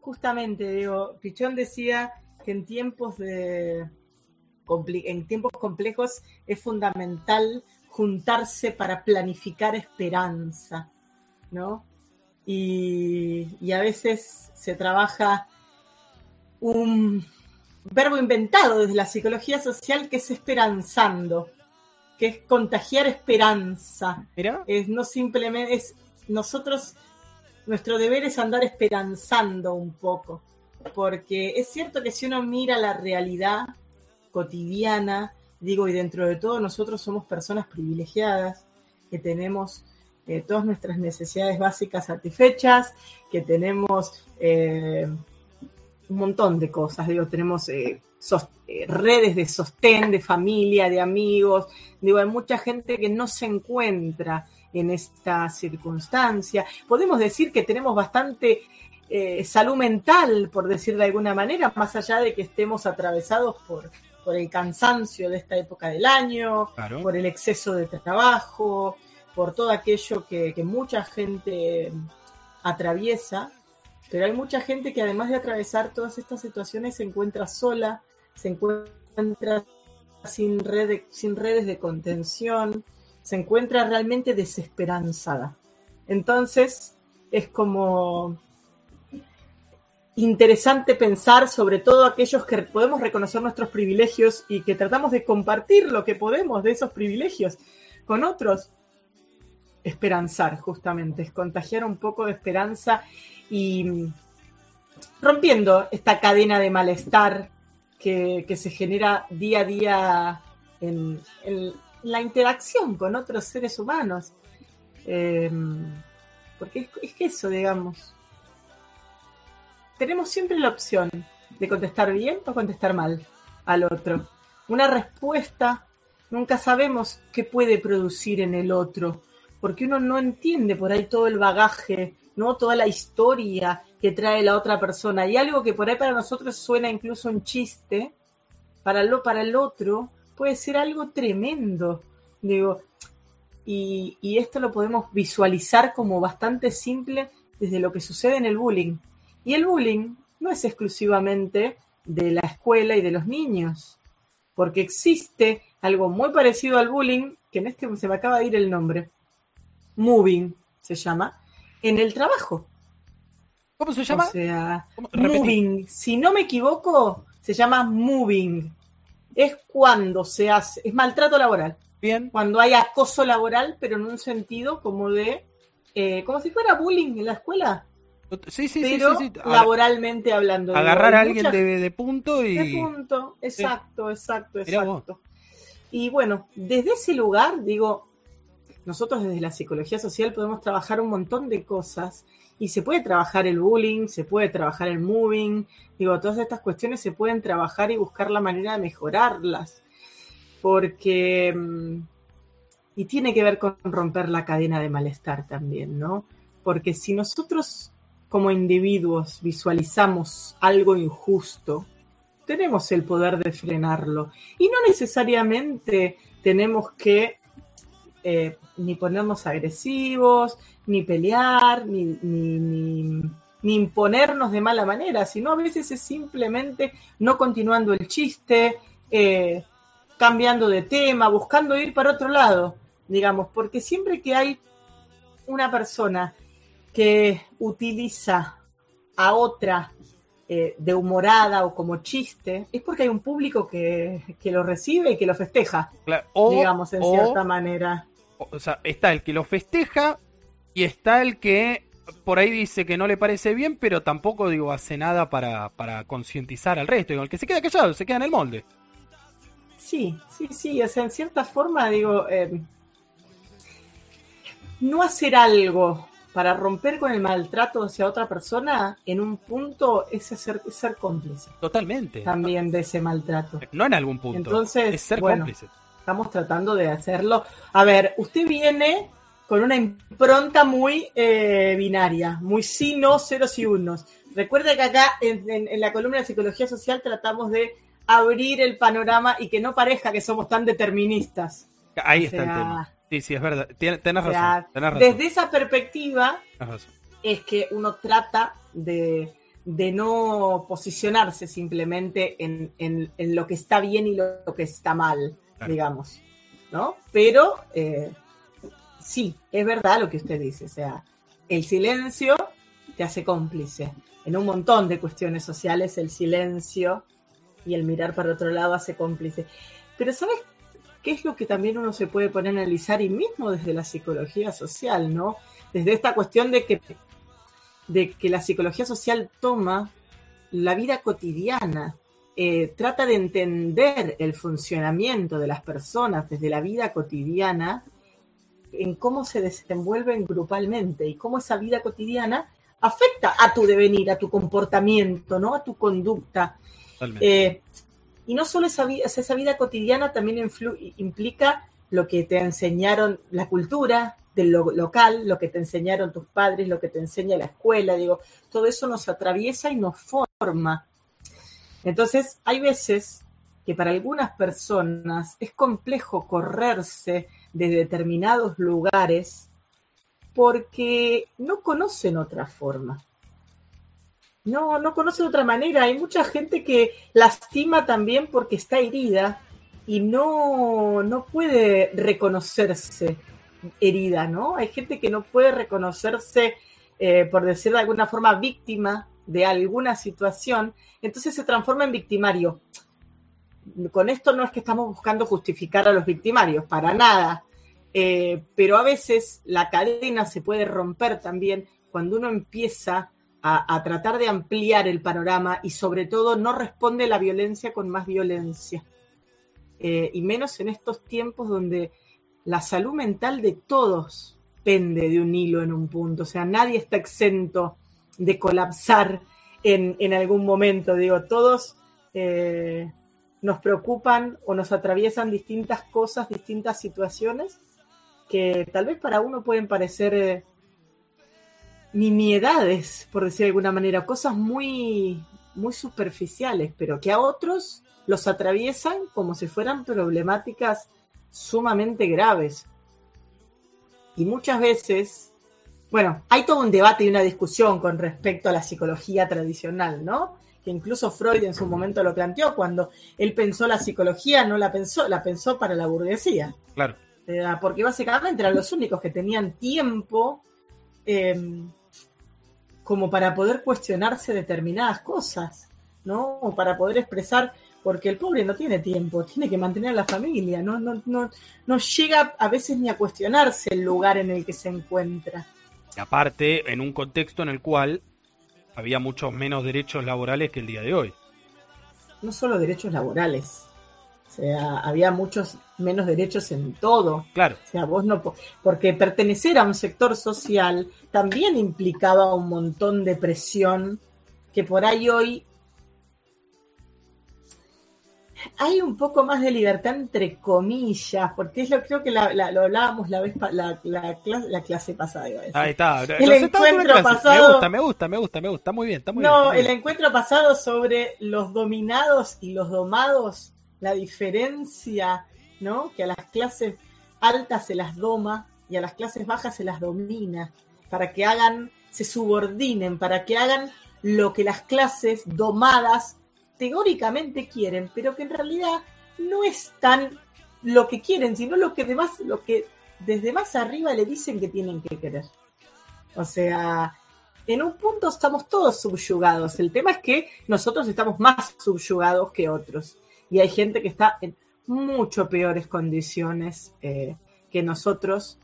justamente, digo, Pichón decía que en tiempos de en tiempos complejos es fundamental juntarse para planificar esperanza, ¿no? Y, y a veces se trabaja un verbo inventado desde la psicología social que es esperanzando, que es contagiar esperanza.
Mira,
Es no simplemente, es nosotros, nuestro deber es andar esperanzando un poco, porque es cierto que si uno mira la realidad cotidiana, digo, y dentro de todo nosotros somos personas privilegiadas, que tenemos eh, todas nuestras necesidades básicas satisfechas, que tenemos eh, un montón de cosas, digo, tenemos eh, redes de sostén, de familia, de amigos, digo, hay mucha gente que no se encuentra en esta circunstancia. Podemos decir que tenemos bastante eh, salud mental, por decir de alguna manera, más allá de que estemos atravesados por, por el cansancio de esta época del año,
claro.
por el exceso de trabajo, por todo aquello que, que mucha gente atraviesa, pero hay mucha gente que además de atravesar todas estas situaciones se encuentra sola, se encuentra sin, red de- sin redes de contención, se encuentra realmente desesperanzada. Entonces es como interesante pensar sobre todo aquellos que podemos reconocer nuestros privilegios y que tratamos de compartir lo que podemos de esos privilegios con otros. Esperanzar, justamente, es contagiar un poco de esperanza y mm, rompiendo esta cadena de malestar que, se genera día a día en, la interacción con otros seres humanos. Eh, porque es, es que eso, digamos, tenemos siempre la opción de contestar bien o contestar mal al otro. Una respuesta, nunca sabemos qué puede producir en el otro, porque uno no entiende por ahí todo el bagaje, no toda la historia que trae la otra persona. Y algo que por ahí para nosotros suena incluso un chiste, para, lo, para el otro puede ser algo tremendo. Digo, y, y esto lo podemos visualizar como bastante simple desde lo que sucede en el bullying. Y el bullying no es exclusivamente de la escuela y de los niños, porque existe algo muy parecido al bullying, que en este se me acaba de ir el nombre, moving se llama, en el trabajo.
¿Cómo se llama?
O sea, moving, si no me equivoco, se llama moving. Es cuando se hace, es maltrato laboral
Bien.
cuando hay acoso laboral, pero en un sentido como de eh, como si fuera bullying en la escuela.
Sí, sí,
pero
sí,
laboralmente hablando.
Agarrar a alguien de, punto y...
De punto, exacto, exacto, exacto. Y bueno, desde ese lugar, digo, nosotros desde la psicología social podemos trabajar un montón de cosas y se puede trabajar el bullying, se puede trabajar el moving, digo, todas estas cuestiones se pueden trabajar y buscar la manera de mejorarlas, porque... Mm, y tiene que ver con romper la cadena de malestar también, ¿no? Porque si nosotros como individuos visualizamos algo injusto, tenemos el poder de frenarlo. Y no necesariamente tenemos que eh, ni ponernos agresivos, ni pelear, ni, ni, imponernos de mala manera, sino a veces es simplemente no continuando el chiste, eh, cambiando de tema, buscando ir para otro lado, digamos, porque siempre que hay una persona que utiliza a otra eh, de humorada o como chiste, es porque hay un público que, lo recibe y que lo festeja, digamos, en cierta manera.
O sea, está el que lo festeja y está el que por ahí dice que no le parece bien, pero tampoco, digo, hace nada para, para concientizar al resto. Digo, el que se queda callado, se queda en el molde.
Sí, sí, sí, o sea, en cierta forma, digo, eh, no hacer algo para romper con el maltrato hacia otra persona, en un punto es ser, ser cómplice.
Totalmente.
También de ese maltrato.
No en algún punto.
Entonces, es ser cómplice. Estamos tratando de hacerlo. A ver, usted viene con una impronta muy eh, binaria, muy sí, no, ceros y unos. Recuerda que acá en, la columna de psicología social tratamos de abrir el panorama y que no parezca que somos tan deterministas.
Ahí está el tema. Sí, sí, es verdad. Razón,
Desde esa perspectiva es que uno trata de, no posicionarse simplemente en, lo que está bien y lo, que está mal, digamos. ¿No? Pero eh, sí, es verdad lo que usted dice. O sea, el silencio te hace cómplice. En un montón de cuestiones sociales, el silencio y el mirar para otro lado hace cómplice. Pero ¿sabes qué es lo que también uno se puede poner a analizar y mismo desde la psicología social, ¿no? Desde esta cuestión de que, de que la psicología social toma la vida cotidiana, eh, trata de entender el funcionamiento de las personas desde la vida cotidiana, en cómo se desenvuelven grupalmente y cómo esa vida cotidiana afecta a tu devenir, a tu comportamiento, ¿no? A tu conducta. Eh, y no solo esa vida, esa vida cotidiana también implica lo que te enseñaron la cultura del local, lo que te enseñaron tus padres, lo que te enseña la escuela, digo, todo eso nos atraviesa y nos forma. Entonces, hay veces que para algunas personas es complejo correrse de determinados lugares porque no conocen otra forma. No, no conoce de otra manera. Hay mucha gente que lastima también porque está herida y no, no puede reconocerse herida, ¿no? Hay gente que no puede reconocerse, eh, por decir de alguna forma, víctima de alguna situación, entonces se transforma en victimario. Con esto no es que estamos buscando justificar a los victimarios, para nada, eh, pero a veces la cadena se puede romper también cuando uno empieza a, tratar de ampliar el panorama y sobre todo no responde la violencia con más violencia. Eh, y menos en estos tiempos donde la salud mental de todos pende de un hilo en un punto. O sea, nadie está exento de colapsar en, algún momento. Digo, todos eh, nos preocupan o nos atraviesan distintas cosas, distintas situaciones que tal vez para uno pueden parecer eh, nimiedades, por decir de alguna manera, cosas muy, muy superficiales, pero que a otros los atraviesan como si fueran problemáticas sumamente graves. Y muchas veces, bueno, hay todo un debate y una discusión con respecto a la psicología tradicional, ¿no? Que incluso Freud en su momento lo planteó cuando él pensó la psicología, no la pensó, la pensó para la burguesía.
Claro.
porque básicamente eran los únicos que tenían tiempo eh, como para poder cuestionarse determinadas cosas, ¿no? O para poder expresar, porque el pobre no tiene tiempo, tiene que mantener a la familia, no, no, no, no llega a veces ni a cuestionarse el lugar en el que se encuentra.
Aparte, en un contexto en el cual había muchos menos derechos laborales que el día de hoy.
No solo derechos laborales, o sea, había muchos menos derechos en todo.
Claro.
O sea, vos no. Porque pertenecer a un sector social también implicaba un montón de presión que por ahí hoy hay un poco más de libertad entre comillas, porque es lo creo que la, lo hablábamos la vez la, la, clase pasada.
Ahí está.
El encuentro pasado.
Me gusta, me gusta, me gusta, me gusta. Muy bien, está muy
no,
bien.
No, el encuentro pasado sobre los dominados y los domados, la diferencia, ¿no? Que a las clases altas se las doma y a las clases bajas se las domina, para que hagan, se subordinen, para que hagan lo que las clases domadas teóricamente quieren, pero que en realidad no es tan lo que quieren, sino lo que lo que desde más arriba le dicen que tienen que querer. O sea, en un punto estamos todos subyugados. El tema es que nosotros estamos más subyugados que otros. Y hay gente que está en mucho peores condiciones eh, que nosotros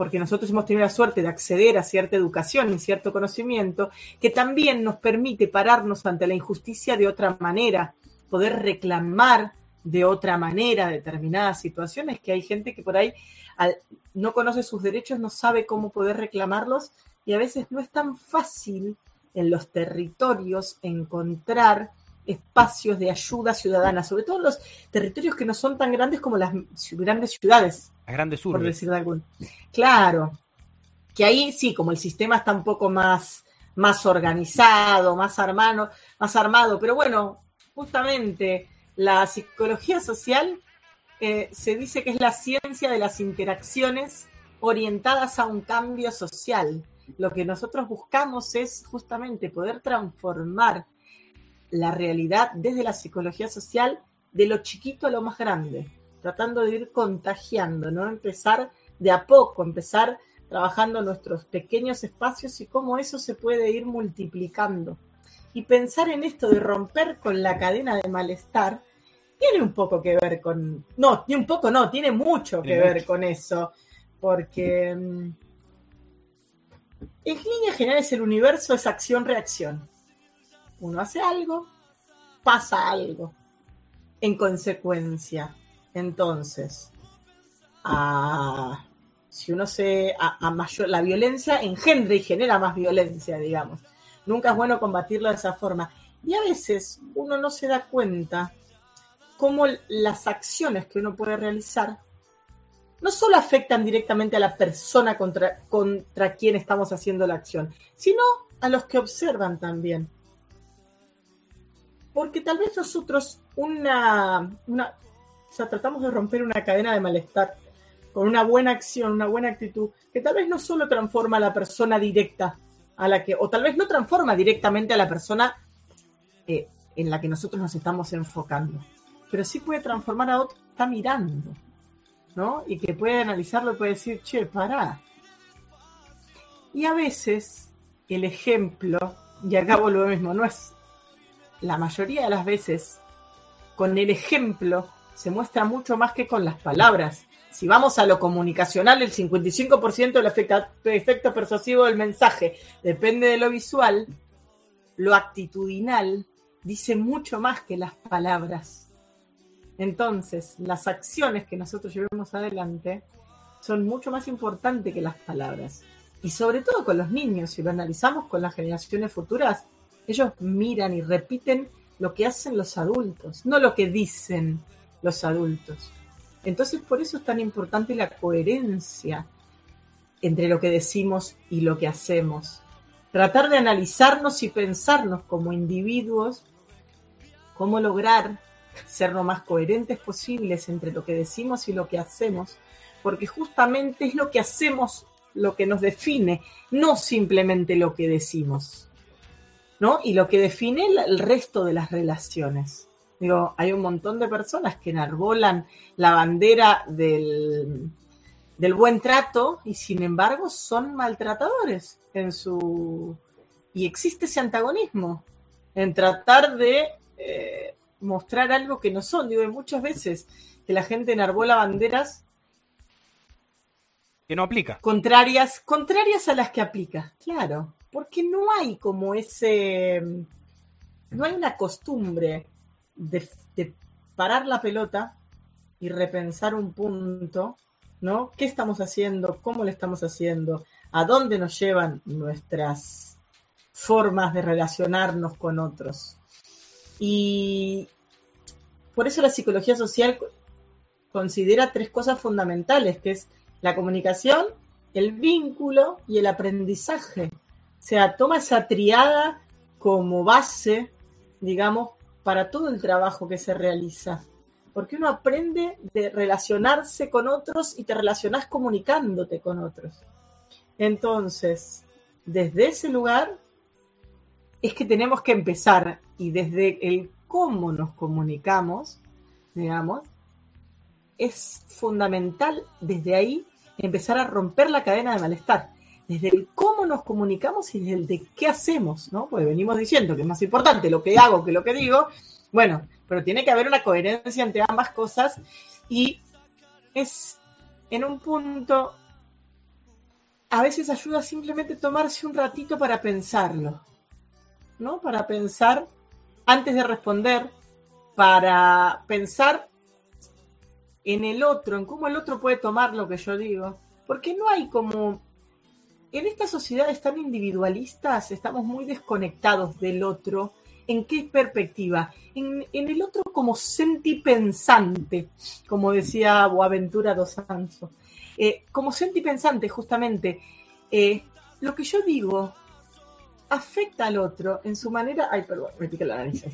porque nosotros hemos tenido la suerte de acceder a cierta educación y cierto conocimiento, que también nos permite pararnos ante la injusticia de otra manera, poder reclamar de otra manera determinadas situaciones, que hay gente que por ahí no conoce sus derechos, no sabe cómo poder reclamarlos y a veces no es tan fácil en los territorios encontrar espacios de ayuda ciudadana, sobre todo en los territorios que no son tan grandes como las grandes ciudades.
Las grandes
urbes. Por decir de algún. Claro. Que ahí sí, como el sistema está un poco más, más organizado, más armado, más armado. Pero bueno, justamente la psicología social eh, se dice que es la ciencia de las interacciones orientadas a un cambio social. Lo que nosotros buscamos es justamente poder transformar la realidad desde la psicología social de lo chiquito a lo más grande, tratando de ir contagiando, ¿no? Empezar de a poco, empezar trabajando nuestros pequeños espacios y cómo eso se puede ir multiplicando. Y pensar en esto de romper con la cadena de malestar tiene un poco que ver con... No, ni un poco no, tiene mucho que ver con eso, porque mm, en líneas generales el universo es acción-reacción uno hace algo, pasa algo en consecuencia. Entonces, si uno se. A, mayor, la violencia engendra y genera más violencia, digamos. Nunca es bueno combatirlo de esa forma. Y a veces uno no se da cuenta cómo las acciones que uno puede realizar no solo afectan directamente a la persona contra quien estamos haciendo la acción, sino a los que observan también porque tal vez nosotros una, una, tratamos de romper una cadena de malestar con una buena acción, una buena actitud, que tal vez no solo transforma a la persona directa a la que, o tal vez no transforma directamente a la persona eh, en la que nosotros nos estamos enfocando, pero sí puede transformar a otro que está mirando, ¿no? Y que puede analizarlo y puede decir, che, pará. Y a veces el ejemplo, y acabo lo mismo, no es la mayoría de las veces, con el ejemplo, se muestra mucho más que con las palabras. Si vamos a lo comunicacional, el 55% del efecto, persuasivo del mensaje depende de lo visual, lo actitudinal dice mucho más que las palabras. Entonces, las acciones que nosotros llevemos adelante son mucho más importantes que las palabras. Y sobre todo con los niños, si lo analizamos con las generaciones futuras, ellos miran y repiten lo que hacen los adultos, no lo que dicen los adultos. Entonces, por eso es tan importante la coherencia entre lo que decimos y lo que hacemos. Tratar de analizarnos y pensarnos como individuos, cómo lograr ser lo más coherentes posibles entre lo que decimos y lo que hacemos, porque justamente es lo que hacemos lo que nos define, no simplemente lo que decimos. ¿No? Y lo que define el resto de las relaciones. Digo, hay un montón de personas que enarbolan la bandera del, del buen trato y sin embargo son maltratadores en su... Y existe ese antagonismo en tratar de eh, mostrar algo que no son. Digo, muchas veces que la gente enarbola banderas
que no aplica.
Contrarias, contrarias a las que aplica, claro. Porque no hay como ese. No hay una costumbre de, de parar la pelota y repensar un punto, ¿no? ¿Qué estamos haciendo? ¿Cómo lo estamos haciendo? ¿A dónde nos llevan nuestras formas de relacionarnos con otros? Y por eso la psicología social considera tres cosas fundamentales, que es la comunicación, el vínculo y el aprendizaje. O sea, toma esa triada como base, digamos, para todo el trabajo que se realiza. Porque uno aprende de relacionarse con otros y te relacionas comunicándote con otros. Entonces, desde ese lugar es que tenemos que empezar y desde el cómo nos comunicamos, digamos, es fundamental desde ahí empezar a romper la cadena de malestar. Desde el cómo nos comunicamos y desde el de qué hacemos, ¿no? Pues venimos diciendo que es más importante lo que hago que lo que digo. Bueno, pero tiene que haber una coherencia entre ambas cosas y es en un punto, a veces ayuda simplemente tomarse un ratito para pensarlo, ¿no? Para pensar antes de responder, para pensar en el otro, en cómo el otro puede tomar lo que yo digo. Porque no hay como... En estas sociedades tan individualistas estamos muy desconectados del otro. ¿En qué perspectiva? En, el otro como sentipensante, como decía Boaventura dos Santos. Eh, como sentipensante, justamente. Eh, lo que yo digo afecta al otro en su manera. Ay, perdón, me pica la nariz.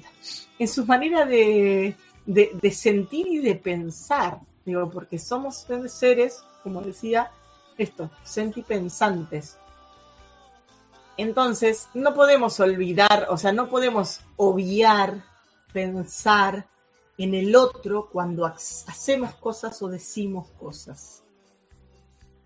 En su manera de, sentir y de pensar, digo, porque somos seres, como decía, esto, sentipensantes. Entonces, no podemos olvidar, o sea, no podemos obviar, pensar en el otro cuando hacemos cosas o decimos cosas.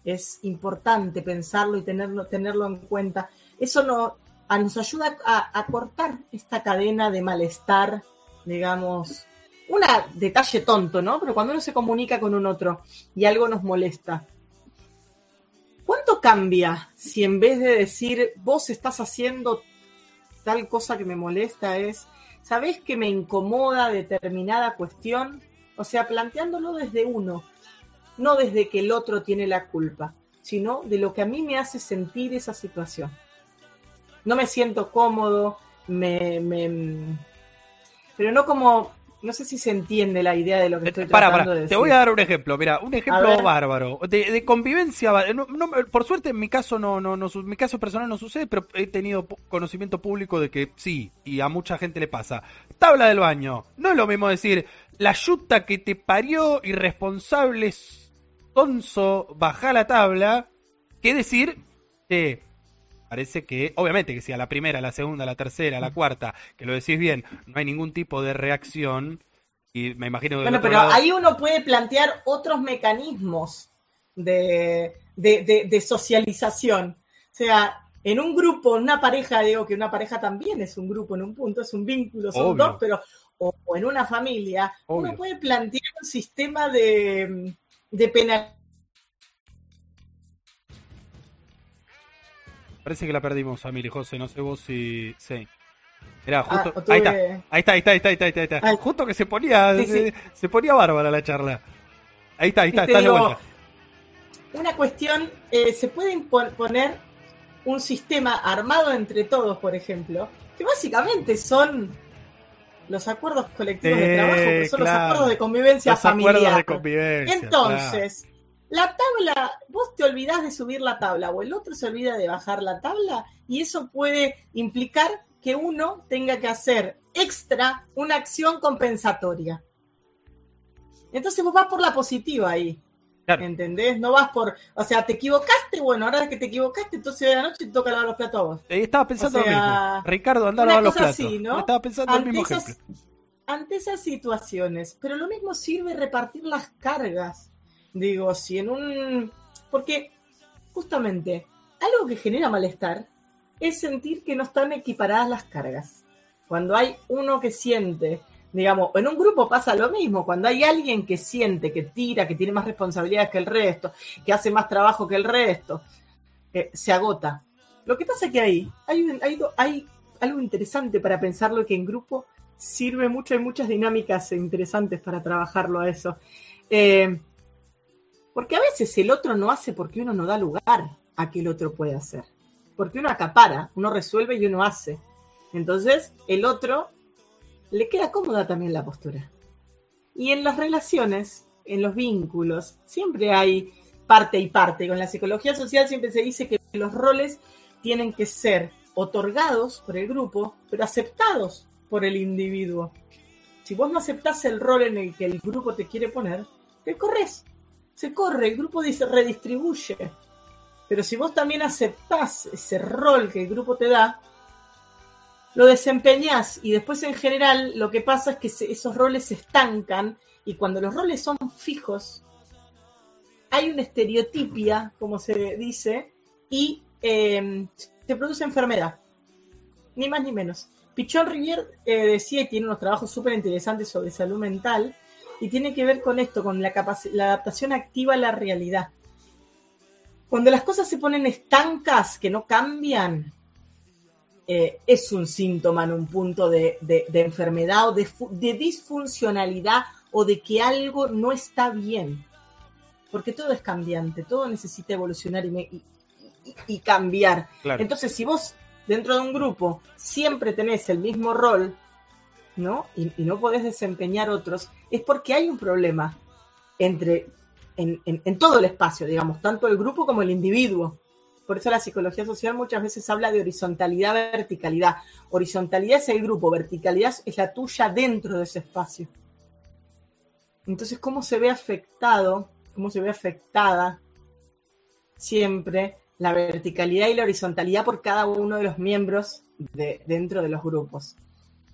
Es importante pensarlo y tenerlo, tenerlo en cuenta. Eso no, nos ayuda a, a cortar esta cadena de malestar, digamos, un detalle tonto, ¿no? Pero cuando uno se comunica con un otro y algo nos molesta, ¿cuánto cambia si en vez de decir vos estás haciendo tal cosa que me molesta es, ¿sabés que me incomoda determinada cuestión? O sea, planteándolo desde uno, no desde que el otro tiene la culpa, sino de lo que a mí me hace sentir esa situación. No me siento cómodo, me, me pero no como no sé si se entiende la idea de lo que estoy tratando de decir.
Te voy a dar un ejemplo, mira, un ejemplo bárbaro. De, convivencia, por suerte en mi caso no, no, no, mi caso personal no sucede, pero he tenido conocimiento público de que sí, y a mucha gente le pasa. Tabla del baño. No es lo mismo decir, la yuta que te parió, irresponsable, tonso, baja la tabla, que decir, eh, parece que, obviamente que si a la primera, la segunda, la tercera, la cuarta, que lo decís bien, no hay ningún tipo de reacción, y me imagino que...
Bueno, pero ahí uno puede plantear otros mecanismos de, de, socialización. O sea, en un grupo, en una pareja, digo que una pareja también es un grupo en un punto, es un vínculo, son dos, pero o, en una familia, uno puede plantear un sistema de, de penalización
Parece que la perdimos, Amiri José. No sé vos si. Sí. Mirá, ah, justo. ahí, está. ahí está. Ahí está, ahí está, ahí está, Justo que se ponía. se, ponía bárbara la charla. Ahí está, ahí está, está de vuelta.
Una cuestión, eh, se puede poner un sistema armado entre todos, por ejemplo, que básicamente son los acuerdos colectivos de trabajo, que son los acuerdos de convivencia los familiar. Acuerdos de convivencia, Entonces, la tabla, vos te olvidás de subir la tabla o el otro se olvida de bajar la tabla y eso puede implicar que uno tenga que hacer extra una acción compensatoria. Entonces vos vas por la positiva ahí. ¿Entendés? No vas por, o sea, te equivocaste, bueno, ahora que te equivocaste, entonces de la noche te toca lavar los platos a vos.
Eh, estaba pensando lo mismo. Ricardo, anda a lavar los platos. Estaba pensando
ante el mismo ejemplo. Ante esas situaciones, pero lo mismo sirve repartir las cargas. Digo, si en un... Porque justamente algo que genera malestar es sentir que no están equiparadas las cargas. Cuando hay uno que siente Digamos, en un grupo pasa lo mismo, cuando hay alguien que siente, que tira, que tiene más responsabilidades que el resto, que hace más trabajo que el resto, eh, se agota. Lo que pasa es que ahí hay, hay, hay algo interesante para pensarlo que en grupo sirve mucho, hay muchas dinámicas interesantes para trabajarlo a eso. Eh, porque a veces el otro no hace porque uno no da lugar a que el otro pueda hacer. Porque uno acapara, uno resuelve y uno hace. Entonces, el otro le queda cómoda también la postura. Y en las relaciones, en los vínculos, siempre hay parte y parte. Con la psicología social siempre se dice que los roles tienen que ser otorgados por el grupo, pero aceptados por el individuo. Si vos no aceptás el rol en el que el grupo te quiere poner, te corres. Se corre, el grupo dice redistribuye. Pero si vos también aceptás ese rol que el grupo te da, lo desempeñás y después en general lo que pasa es que esos roles se estancan y cuando los roles son fijos, hay una estereotipia, como se dice, y em, se produce enfermedad. Ni más ni menos. Pichon Rivier eh, decía que tiene unos trabajos súper interesantes sobre salud mental y tiene que ver con esto, con la, la adaptación activa a la realidad. Cuando las cosas se ponen estancas, que no cambian, eh, es un síntoma en un punto de, enfermedad o de, disfuncionalidad o de que algo no está bien. Porque todo es cambiante, todo necesita evolucionar y, cambiar. Entonces, si vos dentro de un grupo siempre tenés el mismo rol, ¿no? Y, no podés desempeñar otros, es porque hay un problema entre, en, en todo el espacio, digamos, tanto el grupo como el individuo. Por eso la psicología social muchas veces habla de horizontalidad, verticalidad. Horizontalidad es el grupo, verticalidad es la tuya dentro de ese espacio. Entonces, ¿cómo se ve afectado, cómo se ve afectada siempre la verticalidad y la horizontalidad por cada uno de los miembros de, dentro de los grupos?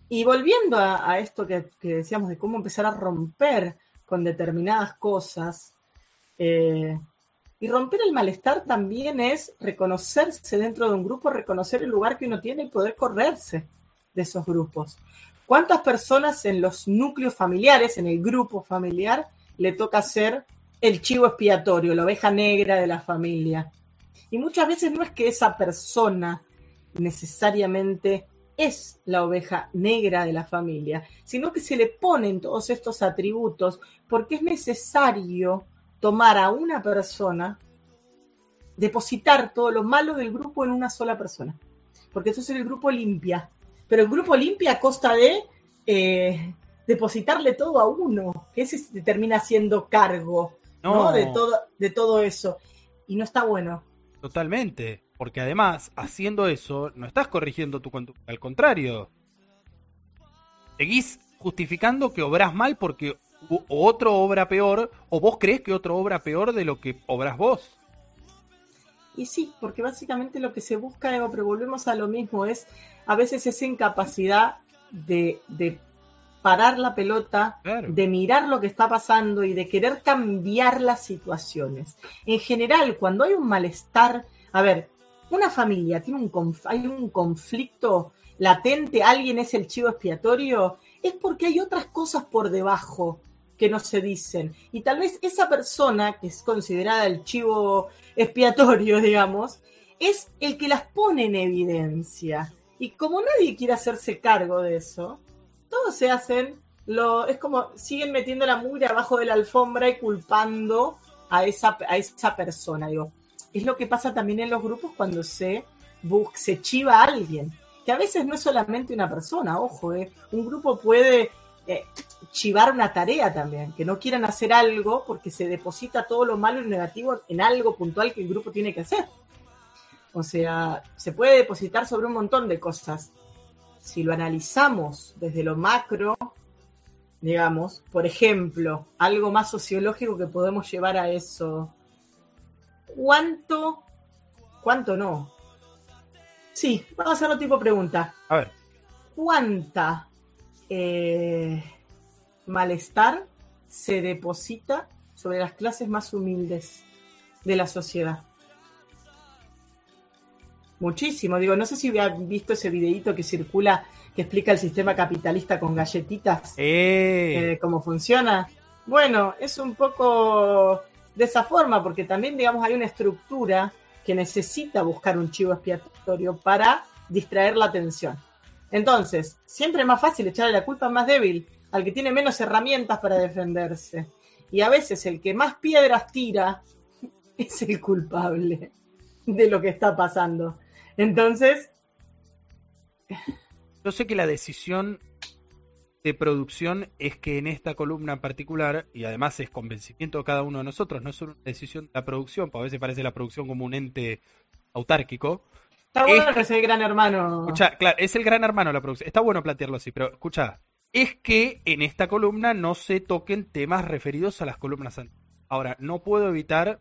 Y volviendo a, esto que, decíamos de cómo empezar a romper con determinadas cosas, eh, y romper el malestar también es reconocerse dentro de un grupo, reconocer el lugar que uno tiene y poder correrse de esos grupos. ¿Cuántas personas en los núcleos familiares, en el grupo familiar, le toca ser el chivo expiatorio, la oveja negra de la familia? Y muchas veces no es que esa persona necesariamente es la oveja negra de la familia, sino que se le ponen todos estos atributos porque es necesario tomar a una persona, depositar todo lo malo del grupo en una sola persona. Porque eso es el grupo limpia. Pero el grupo limpia a costa de eh, depositarle todo a uno, que ese se termina siendo cargo De, todo, de todo eso. Y no está bueno.
Totalmente. Porque además, haciendo eso, no estás corrigiendo tu conducta. Al contrario. Seguís justificando que obras mal porque otro obra peor, o vos crees que otro obra peor de lo que obras vos.
Y sí, porque básicamente lo que se busca, pero volvemos a lo mismo, es a veces esa incapacidad de, parar la pelota, de mirar lo que está pasando y de querer cambiar las situaciones. En general, cuando hay un malestar, a ver, una familia tiene un hay un conflicto latente, alguien es el chivo expiatorio, es porque hay otras cosas por debajo que no se dicen. Y tal vez esa persona, que es considerada el chivo expiatorio, digamos, es el que las pone en evidencia. Y como nadie quiere hacerse cargo de eso, todos se hacen, lo, es como siguen metiendo la mugre abajo de la alfombra y culpando a esa, a esa persona. Digo, es lo que pasa también en los grupos cuando se, se chiva a alguien. Que a veces no es solamente una persona, ojo, eh. un grupo puede eh, chivar una tarea también, que no quieran hacer algo porque se deposita todo lo malo y negativo en algo puntual que el grupo tiene que hacer. O sea, se puede depositar sobre un montón de cosas. Si lo analizamos desde lo macro, digamos, por ejemplo, algo más sociológico que podemos llevar a eso. ¿Cuánto? ¿Cuánto no? Sí, vamos a hacerlo tipo pregunta.
A ver.
¿Cuánta eh, malestar se deposita sobre las clases más humildes de la sociedad. Muchísimo. Digo, no sé si han visto ese videito que circula que explica el sistema capitalista con galletitas.
Eh.
Eh, cómo funciona. Bueno, es un poco de esa forma, porque también, digamos, hay una estructura que necesita buscar un chivo expiatorio para distraer la atención. Entonces, siempre es más fácil echarle la culpa al más débil, al que tiene menos herramientas para defenderse. Y a veces el que más piedras tira es el culpable de lo que está pasando. Entonces...
Yo sé que la decisión de producción es que en esta columna en particular, y además es convencimiento de cada uno de nosotros, no es solo una decisión de la producción, porque a veces parece la producción como un ente autárquico.
Está bueno que es el gran hermano.
Escucha, claro, es el gran hermano la producción. Está bueno plantearlo así, pero escucha, es que en esta columna no se toquen temas referidos a las columnas anteriores. Ahora, no puedo evitar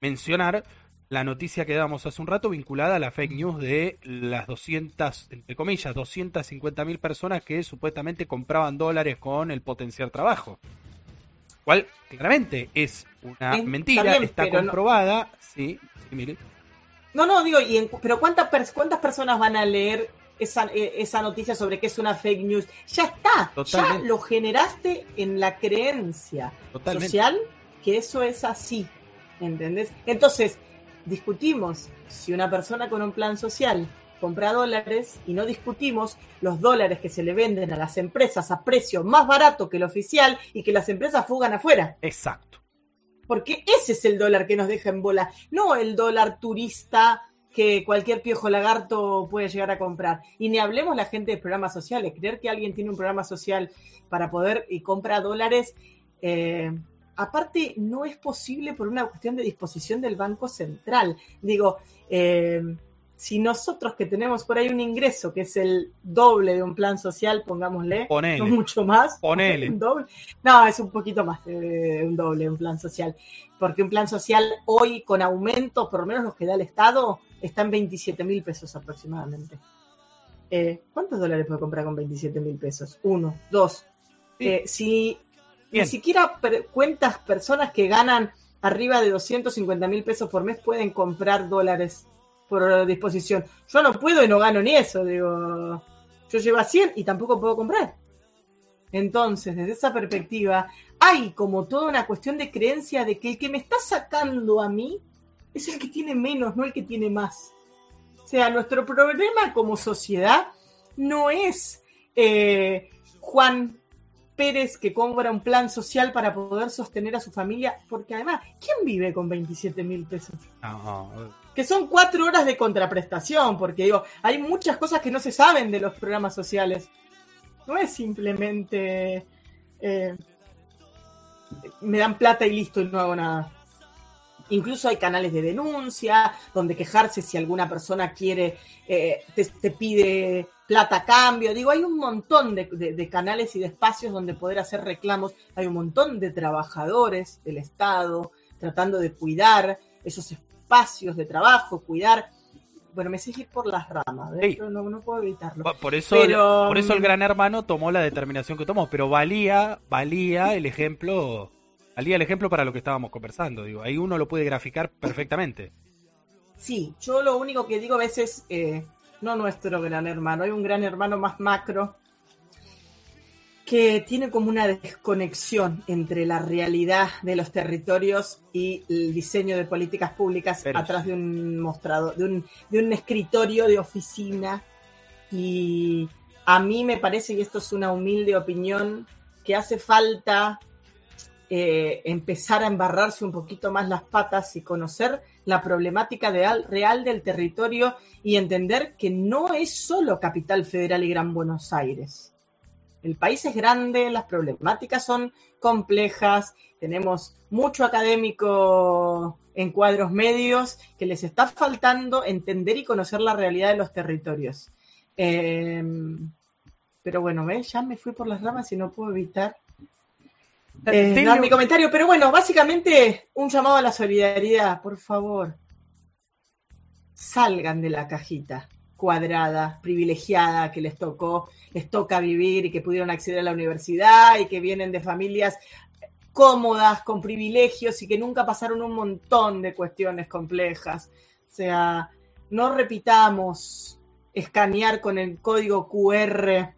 mencionar la noticia que damos hace un rato vinculada a la fake news de las 200, entre comillas, 250 mil personas que supuestamente compraban dólares con el potencial trabajo. Cual claramente es una mentira, está, comprobada. Sí, sí, mire.
No, no, digo, y pero ¿cuántas, ¿cuántas personas van a leer esa, e, esa noticia sobre que es una fake news? Ya está, ya lo generaste en la creencia social que eso es así. ¿Entendés? Entonces, discutimos si una persona con un plan social compra dólares y no discutimos los dólares que se le venden a las empresas a precio más barato que el oficial y que las empresas fugan afuera.
Exacto.
Porque ese es el dólar que nos deja en bola, no el dólar turista que cualquier piojo lagarto puede llegar a comprar. Y ni hablemos la gente de programas sociales. Creer que alguien tiene un programa social para poder y compra dólares eh, aparte no es posible por una cuestión de disposición del Banco Central. Digo, eh, si nosotros que tenemos por ahí un ingreso que es el doble de un plan social, pongámosle, no mucho más,
ponele.
doble, no, es un poquito más de un doble un plan social, porque un plan social hoy con aumento, por lo menos los que da el Estado, está en 27 mil pesos aproximadamente. Eh, ¿Cuántos dólares puedo comprar con 27 mil pesos? Uno, dos. Eh, si ni siquiera cuentas personas que ganan arriba de 250 mil pesos por mes pueden comprar dólares por disposición. Yo no puedo y no gano ni eso, digo. Yo llevo a 100 y tampoco puedo comprar. Entonces, desde esa perspectiva, hay como toda una cuestión de creencia de que el que me está sacando a mí es el que tiene menos, no el que tiene más. O sea, nuestro problema como sociedad no es eh, Juan Pérez que compra un plan social para poder sostener a su familia, porque además, ¿quién vive con 27 mil pesos? Que son cuatro horas de contraprestación, porque digo, hay muchas cosas que no se saben de los programas sociales. No es simplemente eh, me dan plata y listo y no hago nada. Incluso hay canales de denuncia, donde quejarse si alguna persona quiere, eh, te, pide plata cambio. Digo, hay un montón de, canales y de espacios donde poder hacer reclamos. Hay un montón de trabajadores del Estado tratando de cuidar esos espacios de trabajo, cuidar. Bueno, me sigue por las ramas, no, puedo evitarlo.
Por eso, por eso el gran hermano tomó la determinación que tomó, pero valía, valía el ejemplo día el ejemplo para lo que estábamos conversando, digo, ahí uno lo puede graficar perfectamente.
Sí, yo lo único que digo a veces, eh, no nuestro gran hermano, hay un gran hermano más macro que tiene como una desconexión entre la realidad de los territorios y el diseño de políticas públicas atrás de un mostrador, de un, de un escritorio de oficina. Y a mí me parece, y esto es una humilde opinión, que hace falta eh, empezar a embarrarse un poquito más las patas y conocer la problemática real del territorio y entender que no es solo Capital Federal y Gran Buenos Aires. El país es grande, las problemáticas son complejas, tenemos mucho académico en cuadros medios que les está faltando entender y conocer la realidad de los territorios. Em, pero bueno, ya me fui por las ramas y no puedo evitar eh, mi comentario, pero bueno, básicamente un llamado a la solidaridad, por favor. Salgan de la cajita cuadrada, privilegiada que les tocó, les toca vivir y que pudieron acceder a la universidad y que vienen de familias cómodas, con privilegios y que nunca pasaron un montón de cuestiones complejas. O sea, no repitamos escanear con el código QR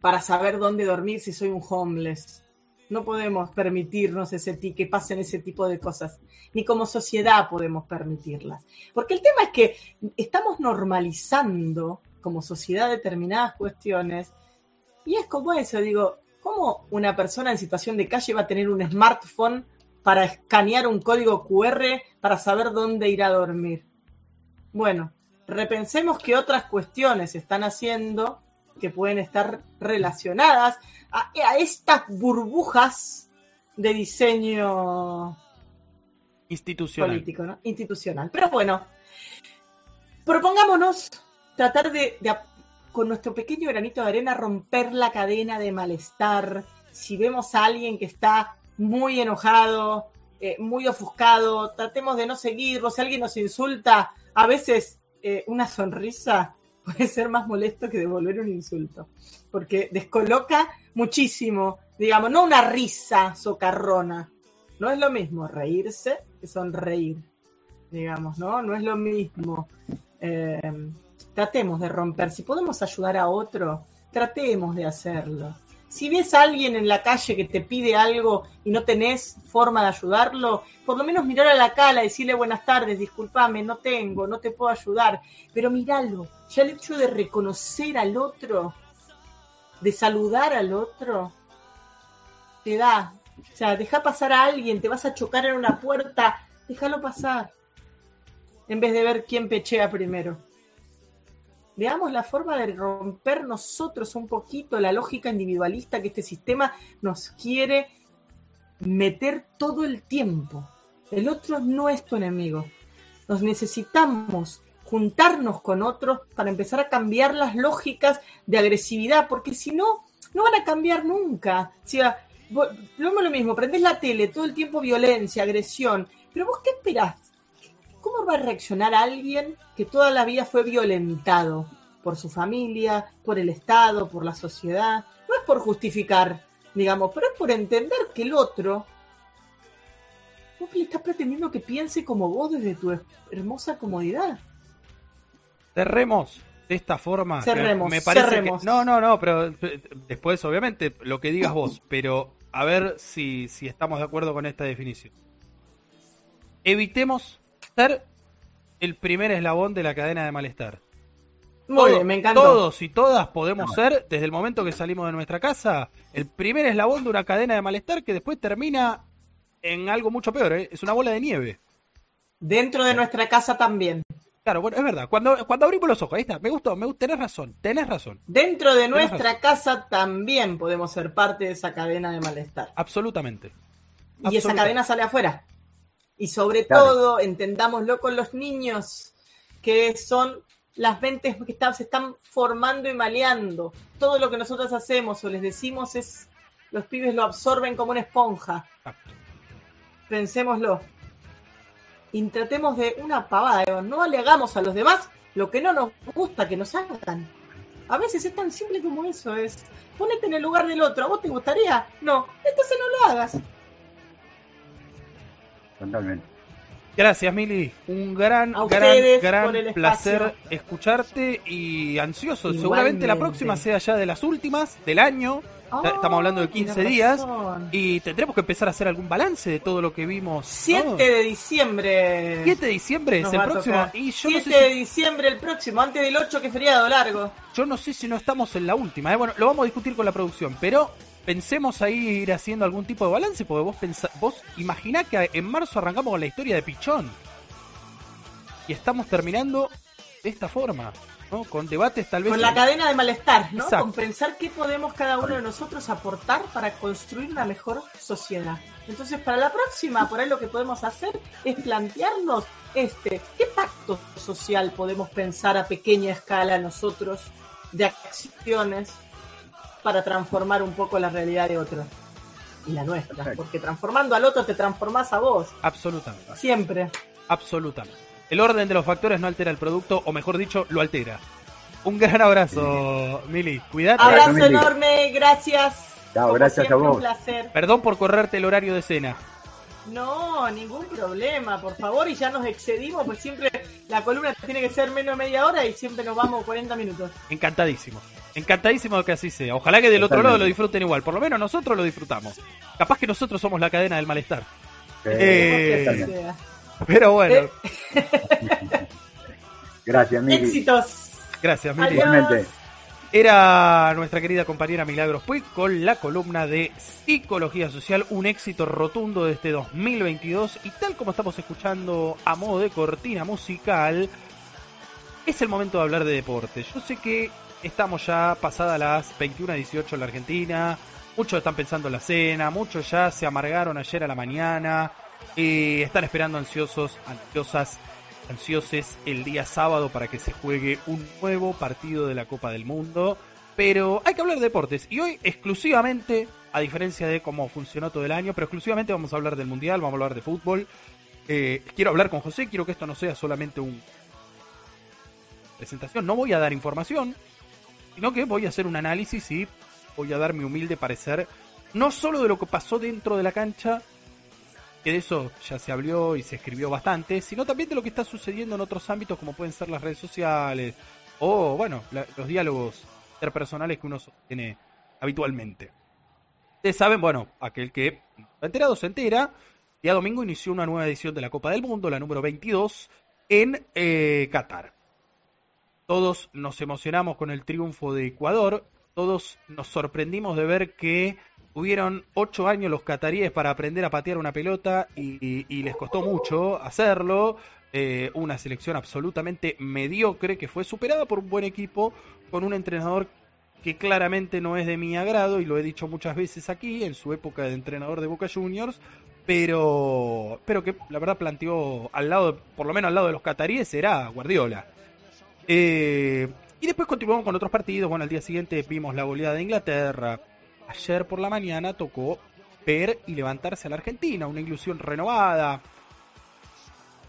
para saber dónde dormir si soy un homeless. No podemos permitirnos ese que pasen ese tipo de cosas, ni como sociedad podemos permitirlas. Porque el tema es que estamos normalizando como sociedad determinadas cuestiones y es como eso, digo, ¿cómo una persona en situación de calle va a tener un smartphone para escanear un código QR para saber dónde ir a dormir? Bueno, repensemos que otras cuestiones se están haciendo que pueden estar relacionadas a, estas burbujas de diseño
institucional.
político, ¿no? Institucional. Pero bueno, propongámonos tratar de, con nuestro pequeño granito de arena, romper la cadena de malestar. Si vemos a alguien que está muy enojado, eh, muy ofuscado, tratemos de no seguirlo. Si alguien nos insulta, a veces eh, una sonrisa puede ser más molesto que devolver un insulto, porque descoloca muchísimo, digamos, no una risa socarrona, no es lo mismo reírse que sonreír, digamos, ¿no? No es lo mismo. Eh, tratemos de romper, si podemos ayudar a otro, tratemos de hacerlo. Si ves a alguien en la calle que te pide algo y no tenés forma de ayudarlo, por lo menos mirar a la cara, decirle buenas tardes, discúlpame, no tengo, no te puedo ayudar, pero míralo. Ya el hecho de reconocer al otro, de saludar al otro, te da. O sea, deja pasar a alguien, te vas a chocar en una puerta, déjalo pasar. En vez de ver quién pechea primero veamos la forma de romper nosotros un poquito la lógica individualista que este sistema nos quiere meter todo el tiempo. El otro no es tu enemigo. Nos necesitamos juntarnos con otros para empezar a cambiar las lógicas de agresividad, porque si no, no van a cambiar nunca. O sea, lo mismo, prendés la tele, todo el tiempo violencia, agresión, pero vos qué esperás? ¿Cómo va a reaccionar alguien que toda la vida fue violentado por su familia, por el Estado, por la sociedad? No es por justificar, digamos, pero es por entender que el otro vos le estás pretendiendo que piense como vos desde tu hermosa comodidad.
Cerremos de esta forma.
Cerremos,
me parece no, no, no, pero eh, después obviamente lo que digas vos, pero a ver si, si estamos de acuerdo con esta definición. Evitemos ser el primer eslabón de la cadena de malestar.
Muy bien, me encanta.
Todos y todas podemos ser, desde el momento que salimos de nuestra casa, el primer eslabón de una cadena de malestar que después termina en algo mucho peor, ¿eh? es una bola de nieve.
Dentro de nuestra casa también.
Claro, bueno, es verdad. Cuando, cuando abrimos los ojos, ahí está, me gustó, me gustó, tenés razón, tenés razón.
Dentro de nuestra casa también podemos ser parte de esa cadena de malestar.
Absolutamente.
Y esa cadena sale afuera. Y sobre todo, entendámoslo con los niños, que son las mentes que se están formando y maleando. Todo lo que nosotros hacemos o les decimos es, los pibes lo absorben como una esponja. Pensémoslo. Y tratemos de una pavada, no le hagamos a los demás lo que no nos gusta que nos hagan. A veces es tan simple como eso, es ponete en el lugar del otro, ¿a vos te gustaría? No, entonces no lo hagas.
Totalmente.
Gracias, Mili. Un gran, gran, gran placer escucharte y ansioso. Seguramente la próxima sea ya de las últimas del año. Estamos hablando de 15 días y tendremos que empezar a hacer algún balance de todo lo que vimos.
7 de diciembre.
7 de diciembre es el próximo.
Y 7 de diciembre el próximo, antes del 8 que es feriado largo.
Yo no sé si no estamos en la última. ¿eh? Bueno, lo vamos a discutir con la producción, pero pensemos ahí ir haciendo algún tipo de balance, porque vos pensá, vos imaginá que en marzo arrancamos con la historia de Pichón. Y estamos terminando de esta forma, ¿no? Con debates tal vez.
Con la cadena de malestar, ¿no? Con pensar qué podemos cada uno de nosotros aportar para construir una mejor sociedad. Entonces, para la próxima, por ahí lo que podemos hacer es plantearnos este, ¿qué pacto social podemos pensar a pequeña escala nosotros de acciones para transformar un poco la realidad de otro y la nuestra, porque transformando al otro te transformás a vos.
Absolutamente.
Siempre.
Absolutamente. El orden de los factores no altera el producto, o mejor dicho, lo altera. Un gran abrazo, Mili. Cuídate.
Abrazo enorme, gracias.
Chao, gracias a vos. Un
placer. Perdón por correrte el horario de cena.
No, ningún problema, por favor, y ya nos excedimos, pues siempre la columna tiene que ser menos de media hora y siempre nos vamos 40 minutos.
Encantadísimo. Encantadísimo de que así sea. Ojalá que del otro lado lo disfruten igual. Por lo menos nosotros lo disfrutamos. Capaz que nosotros somos la cadena del malestar. Eh, pero bueno.
Gracias, Mili.
Éxitos.
Gracias, Mili. Era nuestra querida compañera Milagros Puig con la columna de Psicología Social, un éxito rotundo de este 2022 y tal como estamos escuchando a modo de cortina musical, es el momento de hablar de deporte. Yo sé que estamos ya pasadas las 21.18 en la Argentina, muchos están pensando en la cena, muchos ya se amargaron ayer a la mañana y están esperando ansiosos, ansiosas ansiosos el día sábado para que se juegue un nuevo partido de la Copa del Mundo. Pero hay que hablar de deportes. Y hoy exclusivamente, a diferencia de cómo funcionó todo el año, pero exclusivamente vamos a hablar del Mundial, vamos a hablar de fútbol. Eh, quiero hablar con José, quiero que esto no sea solamente un presentación. No voy a dar información, sino que voy a hacer un análisis y voy a dar mi humilde parecer, no solo de lo que pasó dentro de la cancha, que de eso ya se habló y se escribió bastante, sino también de lo que está sucediendo en otros ámbitos como pueden ser las redes sociales o, bueno, los diálogos interpersonales que uno tiene habitualmente. Ustedes saben, bueno, aquel que ha enterado se entera, día domingo inició una nueva edición de la Copa del Mundo, la número 22, en eh, Qatar. Todos nos emocionamos con el triunfo de Ecuador, todos nos sorprendimos de ver que Tuvieron ocho años los cataríes para aprender a patear una pelota y, les costó mucho hacerlo. Eh, una selección absolutamente mediocre que fue superada por un buen equipo con un entrenador que claramente no es de mi agrado y lo he dicho muchas veces aquí en su época de entrenador de Boca Juniors, pero pero que la verdad planteó al lado, por lo menos al lado de los cataríes, era Guardiola. Eh, y después continuamos con otros partidos. Bueno, al día siguiente vimos la goleada de Inglaterra, ayer por la mañana tocó ver y levantarse a la Argentina, una ilusión renovada.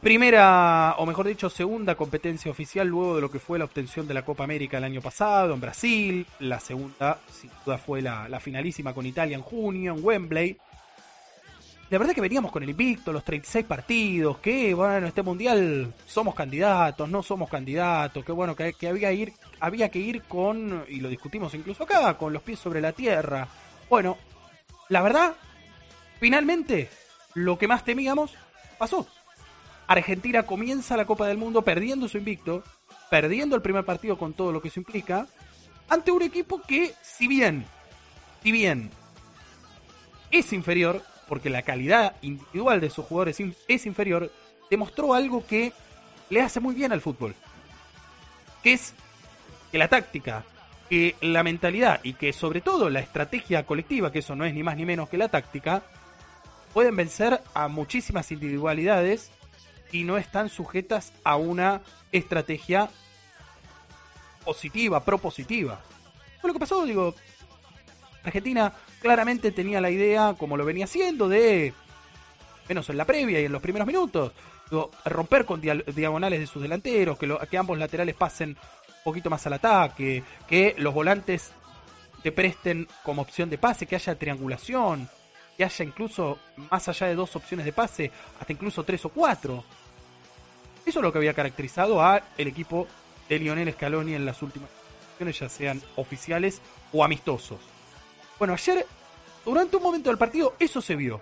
Primera, o mejor dicho, segunda competencia oficial luego de lo que fue la obtención de la Copa América el año pasado en Brasil. La segunda, sin duda, fue la, la finalísima con Italia en junio, en Wembley. La verdad que veníamos con el invicto, los 36 partidos, que bueno, este mundial somos candidatos, no somos candidatos, que bueno, que, que había, ir, había que ir con, y lo discutimos incluso acá, con los pies sobre la tierra. Bueno, la verdad, finalmente, lo que más temíamos pasó. Argentina comienza la Copa del Mundo perdiendo su invicto, perdiendo el primer partido con todo lo que eso implica, ante un equipo que, si bien, si bien es inferior, porque la calidad individual de sus jugadores es inferior, demostró algo que le hace muy bien al fútbol. Que es que la táctica, que la mentalidad y que sobre todo la estrategia colectiva, que eso no es ni más ni menos que la táctica, pueden vencer a muchísimas individualidades y no están sujetas a una estrategia positiva, propositiva. Fue lo que pasó, digo, Argentina claramente tenía la idea, como lo venía haciendo, de, menos en la previa y en los primeros minutos, romper con diagonales de sus delanteros, que, que ambos laterales pasen un poquito más al ataque, que los volantes te presten como opción de pase, que haya triangulación, que haya incluso más allá de dos opciones de pase, hasta incluso tres o cuatro. Eso es lo que había caracterizado a el equipo de Lionel Scaloni en las últimas ya sean oficiales o amistosos. Bueno, ayer, durante un momento del partido, eso se vio.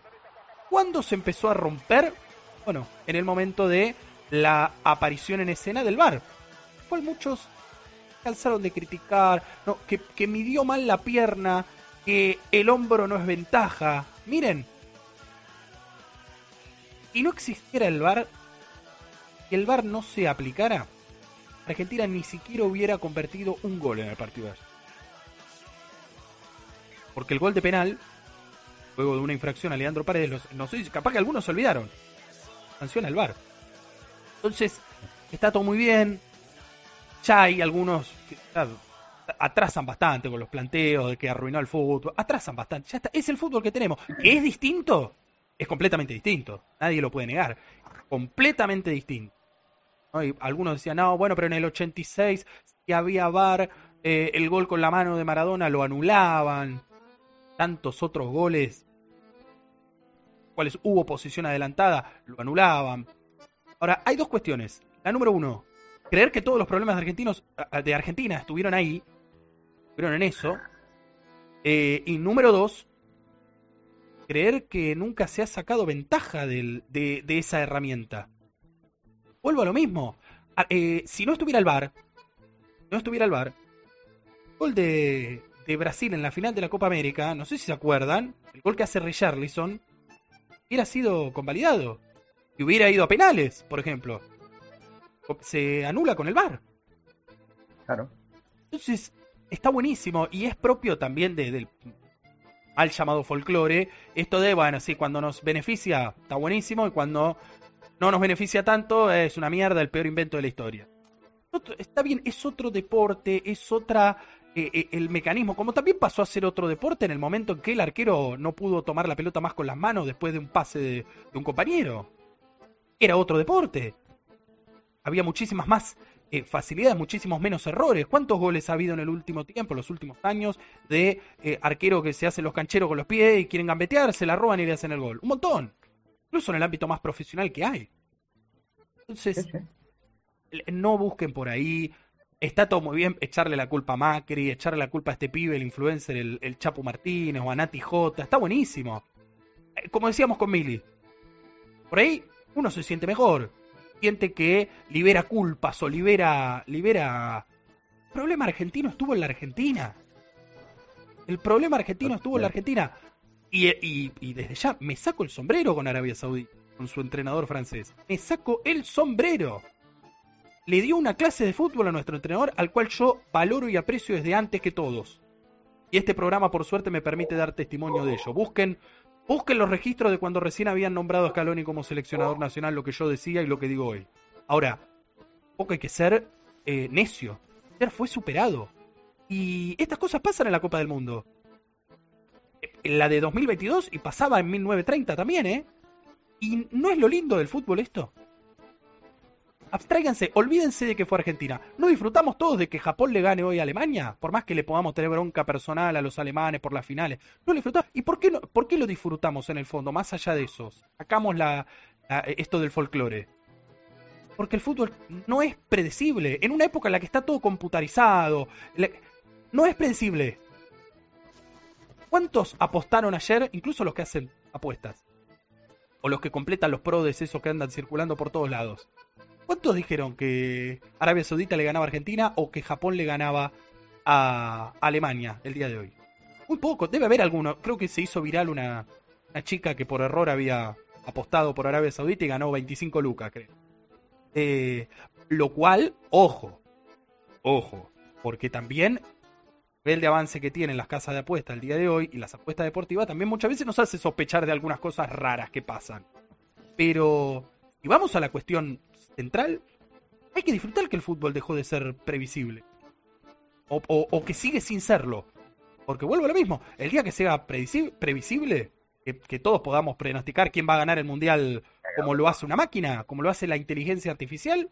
¿Cuándo se empezó a romper? Bueno, en el momento de la aparición en escena del bar. Cual muchos cansaron de criticar, que, que midió mal la pierna, que el hombro no es ventaja. Miren, si no existiera el bar, y el bar no se aplicara, Argentina ni siquiera hubiera convertido un gol en el partido de ayer. Porque el gol de penal, luego de una infracción a Leandro Paredes, no sé, capaz que algunos se olvidaron. Sanciona el VAR. Entonces, está todo muy bien. Ya hay algunos que atrasan bastante con los planteos de que arruinó el fútbol. Atrasan bastante. Ya está. Es el fútbol que tenemos. ¿Que es distinto? Es completamente distinto. Nadie lo puede negar. Completamente distinto. algunos decían, no, bueno, pero en el 86 si había VAR, eh, el gol con la mano de Maradona lo anulaban tantos otros goles cuales hubo posición adelantada, lo anulaban. Ahora, hay dos cuestiones. La número uno, creer que todos los problemas de, argentinos, de Argentina estuvieron ahí, estuvieron en eso. Eh, y número dos, creer que nunca se ha sacado ventaja de, esa herramienta. Vuelvo a lo mismo. Ah, eh, si no estuviera el VAR, no estuviera el el gol de, de, Brasil en la final de la Copa América, no sé si se acuerdan, el gol que hace Richarlison, hubiera sido convalidado. Y hubiera ido a penales, por ejemplo. Se anula con el VAR.
Claro.
Entonces, está buenísimo y es propio también del al llamado folclore, esto de, bueno, sí, cuando nos beneficia está buenísimo y cuando no nos beneficia tanto es una mierda, el peor invento de la historia. está bien, es otro deporte, es otra eh, eh, el mecanismo, como también pasó a ser otro deporte en el momento en que el arquero no pudo tomar la pelota más con las manos después de un pase de un compañero. Era otro deporte. Había muchísimas más eh, facilidades, muchísimos menos errores. ¿Cuántos goles ha habido en el último tiempo, en los últimos años, de eh, arquero que se hacen los cancheros con los pies y quieren gambetear, se la roban y le hacen el gol? Un montón. Incluso en el ámbito más profesional que hay. Entonces, no busquen por ahí. Está todo muy bien echarle la culpa a Macri, echarle la culpa a este pibe, el influencer, el, el Chapo Martínez o a Nati J. Está buenísimo. Eh, como decíamos con Mili. Por ahí uno se siente mejor siente que libera culpas o libera. libera. El problema argentino estuvo en la Argentina. El problema argentino estuvo en la Argentina. Y, y, desde ya me saco el sombrero con Arabia Saudí, con su entrenador francés. Me saco el sombrero. Le dio una clase de fútbol a nuestro entrenador al cual yo valoro y aprecio desde antes que todos. Y este programa, por suerte, me permite dar testimonio de ello. Busquen Busquen los registros de cuando recién habían nombrado a Scaloni como seleccionador nacional, lo que yo decía y lo que digo hoy. Ahora, poco hay que ser eh, necio. Fue superado. Y estas cosas pasan en la Copa del Mundo. En la de 2022 y pasaba en 1930 también, ¿eh? ¿Y no es lo lindo del fútbol esto? Abstráiganse, olvídense de que fue Argentina. ¿No disfrutamos todos de que Japón le gane hoy a Alemania? Por más que le podamos tener bronca personal a los alemanes por las finales. No lo disfrutamos. ¿Y por qué, no, por qué lo disfrutamos en el fondo, más allá de esos? Sacamos la, esto del folclore. Porque el fútbol no es predecible. En una época en la que está todo computarizado, no es predecible. ¿Cuántos apostaron ayer, incluso los que hacen apuestas? O los que completan los prodes, esos que andan circulando por todos lados. ¿Cuántos dijeron que Arabia Saudita le ganaba a Argentina o que Japón le ganaba a Alemania el día de hoy? Muy poco, debe haber alguno. Creo que se hizo viral una, chica que por error había apostado por Arabia Saudita y ganó 25 lucas, creo. Eh, lo cual, ojo, ojo, porque también el de avance que tienen las casas de apuestas el día de hoy y las apuestas deportivas también muchas veces nos hace sospechar de algunas cosas raras que pasan. Pero, y vamos a la cuestión central, hay que disfrutar que el fútbol dejó de ser previsible. O, que sigue sin serlo. Porque vuelvo a lo mismo, el día que sea previsible, que, todos podamos pronosticar quién va a ganar el mundial como lo hace una máquina, como lo hace la inteligencia artificial,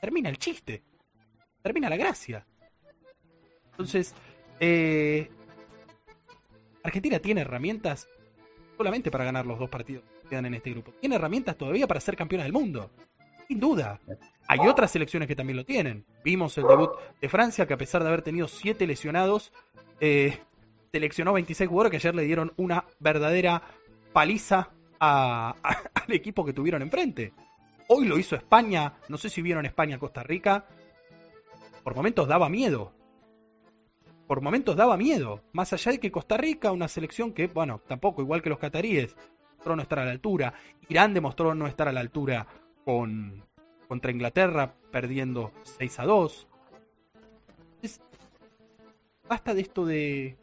termina el chiste, termina la gracia. Entonces, eh, Argentina tiene herramientas solamente para ganar los dos partidos quedan en este grupo. Tiene herramientas todavía para ser campeona del mundo. Sin duda. Hay otras selecciones que también lo tienen. Vimos el debut de Francia, que a pesar de haber tenido siete lesionados, eh, seleccionó 26 jugadores que ayer le dieron una verdadera paliza al equipo que tuvieron enfrente. Hoy lo hizo España. No sé si vieron España-Costa Rica. Por momentos daba miedo. Por momentos daba miedo. Más allá de que Costa Rica, una selección que, bueno, tampoco, igual que los cataríes, demostró no estar a la altura. Irán demostró no estar a la altura con, contra Inglaterra, perdiendo 6 a 2. basta de esto de,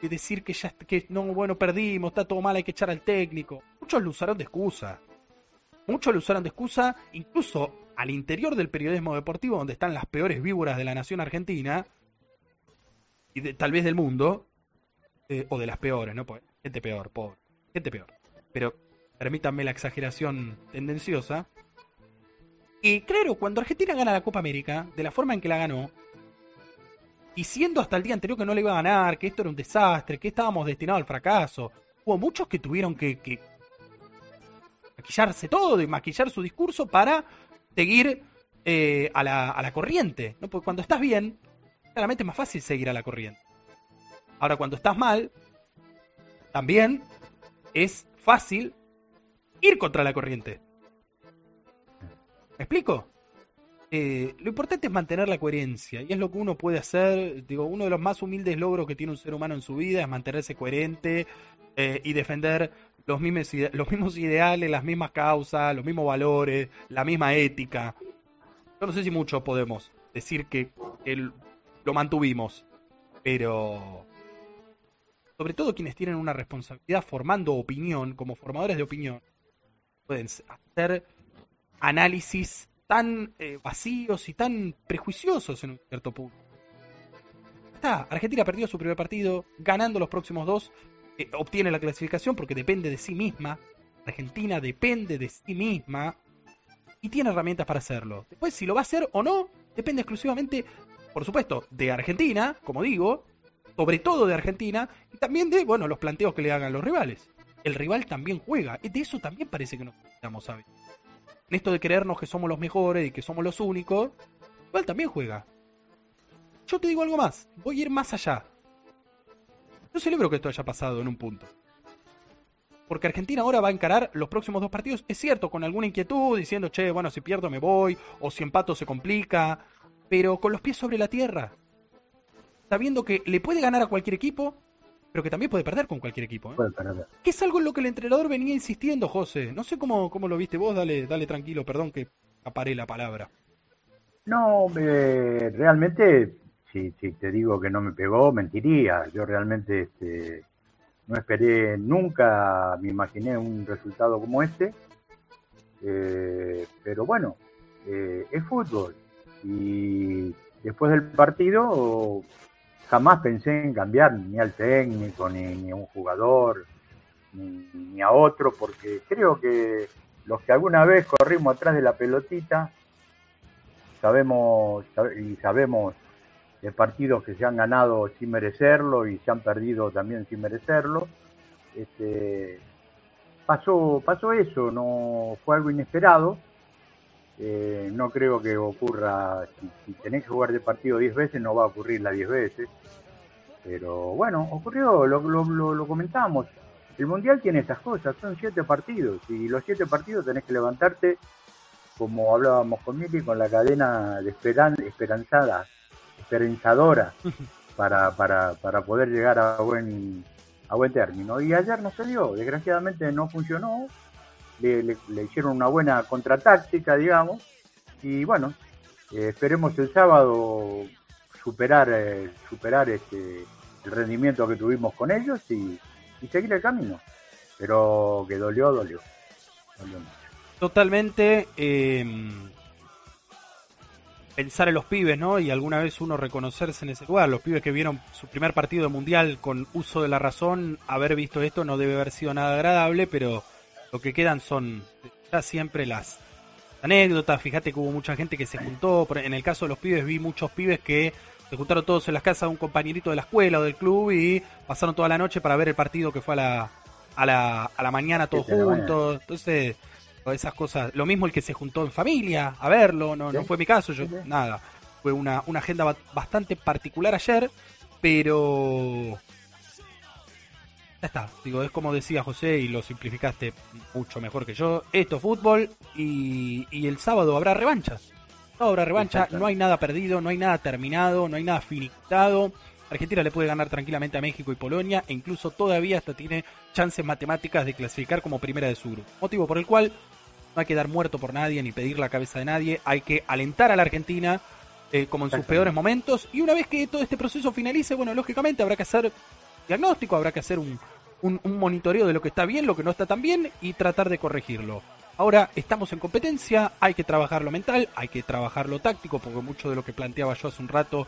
de decir que ya que no, bueno, perdimos, está todo mal, hay que echar al técnico. Muchos lo usaron de excusa. Muchos lo usaron de excusa, incluso al interior del periodismo deportivo, donde están las peores víboras de la nación argentina, y de, tal vez del mundo, eh, o de las peores, ¿no? Pues, gente peor, pobre, gente peor pero permítanme la exageración tendenciosa. Y claro, cuando Argentina gana la Copa América, de la forma en que la ganó, diciendo hasta el día anterior que no le iba a ganar, que esto era un desastre, que estábamos destinados al fracaso, hubo muchos que tuvieron que, maquillarse todo y maquillar su discurso para seguir eh, a, la, a la corriente. ¿no? Porque cuando estás bien, claramente es más fácil seguir a la corriente. Ahora, cuando estás mal, también es fácil ir contra la corriente. ¿Me explico? Eh, lo importante es mantener la coherencia y es lo que uno puede hacer. Digo, uno de los más humildes logros que tiene un ser humano en su vida es mantenerse coherente eh, y defender los mismos, los mismos ideales, las mismas causas, los mismos valores, la misma ética. Yo no sé si mucho podemos decir que lo mantuvimos, pero sobre todo quienes tienen una responsabilidad formando opinión, como formadores de opinión, pueden hacer análisis tan eh, vacíos y tan prejuiciosos en un cierto punto. Está, Argentina perdió su primer partido, ganando los próximos dos, eh, obtiene la clasificación porque depende de sí misma. Argentina depende de sí misma y tiene herramientas para hacerlo. Después, si lo va a hacer o no, depende exclusivamente, por supuesto, de Argentina, como digo, sobre todo de Argentina, y también de, bueno, los planteos que le hagan los rivales. El rival también juega, y de eso también parece que nos estamos a En esto de creernos que somos los mejores y que somos los únicos, el rival también juega. Yo te digo algo más, voy a ir más allá. Yo celebro que esto haya pasado en un punto. Porque Argentina ahora va a encarar los próximos dos partidos, es cierto, con alguna inquietud, diciendo, che, bueno, si pierdo me voy, o si empato se complica, pero con los pies sobre la tierra sabiendo que le puede ganar a cualquier equipo, pero que también puede perder con cualquier equipo. ¿eh? Puede perder. Que es algo en lo que el entrenador venía insistiendo, José. No sé cómo, cómo lo viste vos, dale, dale tranquilo, perdón que aparé la palabra.
No, eh, realmente, si, si te digo que no me pegó, mentiría. Yo realmente este, no esperé nunca, me imaginé un resultado como este. Eh, pero bueno, eh, es fútbol. Y después del partido jamás pensé en cambiar ni al técnico, ni, a un jugador, ni, a otro, porque creo que los que alguna vez corrimos atrás de la pelotita, sabemos y sabemos de partidos que se han ganado sin merecerlo y se han perdido también sin merecerlo. Este, pasó, pasó eso, no fue algo inesperado. Eh, no creo que ocurra, si, si, tenés que jugar de partido 10 veces, no va a ocurrir las 10 veces. Pero bueno, ocurrió, lo, lo, lo, comentamos. El Mundial tiene esas cosas, son siete partidos y los siete partidos tenés que levantarte, como hablábamos con Mili, con la cadena de esperan, esperanzada, esperanzadora para, para, para poder llegar a buen, a buen término. Y ayer no se dio, desgraciadamente no funcionó, le, le, hicieron una buena contratáctica, digamos, y bueno, eh, esperemos el sábado superar, eh, superar este, el rendimiento que tuvimos con ellos y, seguir el camino. Pero que dolió, dolió.
Totalmente. Em, pensar en los pibes, ¿no? Y alguna vez uno reconocerse en ese lugar. Los pibes que vieron su primer partido mundial con uso de la razón, haber visto esto no debe haber sido nada agradable, pero lo que quedan son ya siempre las anécdotas. Fíjate que hubo mucha gente que se juntó. En el caso de los pibes vi muchos pibes que se juntaron todos en las casas de un compañerito de la escuela o del club y pasaron toda la noche para ver el partido que fue a la, a la, a la mañana todos juntos. Entonces, esas cosas. Lo mismo el que se juntó en familia a verlo, no, no fue mi caso, yo nada. Fue una, una agenda bastante particular ayer, pero ya está, digo, es como decía José y lo simplificaste mucho mejor que yo. Esto es fútbol y, y el sábado habrá revanchas. Ahora revancha, no hay nada perdido, no hay nada terminado, no hay nada finitado. Argentina le puede ganar tranquilamente a México y Polonia e incluso todavía hasta tiene chances matemáticas de clasificar como primera de su grupo. Motivo por el cual no hay que dar muerto por nadie ni pedir la cabeza de nadie, hay que alentar a la Argentina eh, como en sus peores momentos y una vez que todo este proceso finalice, bueno, lógicamente habrá que hacer diagnóstico, habrá que hacer un, un monitoreo de lo que está bien, lo que no está tan bien y tratar de corregirlo. Ahora estamos en competencia, hay que trabajar lo mental, hay que trabajar lo táctico, porque mucho de lo que planteaba yo hace un rato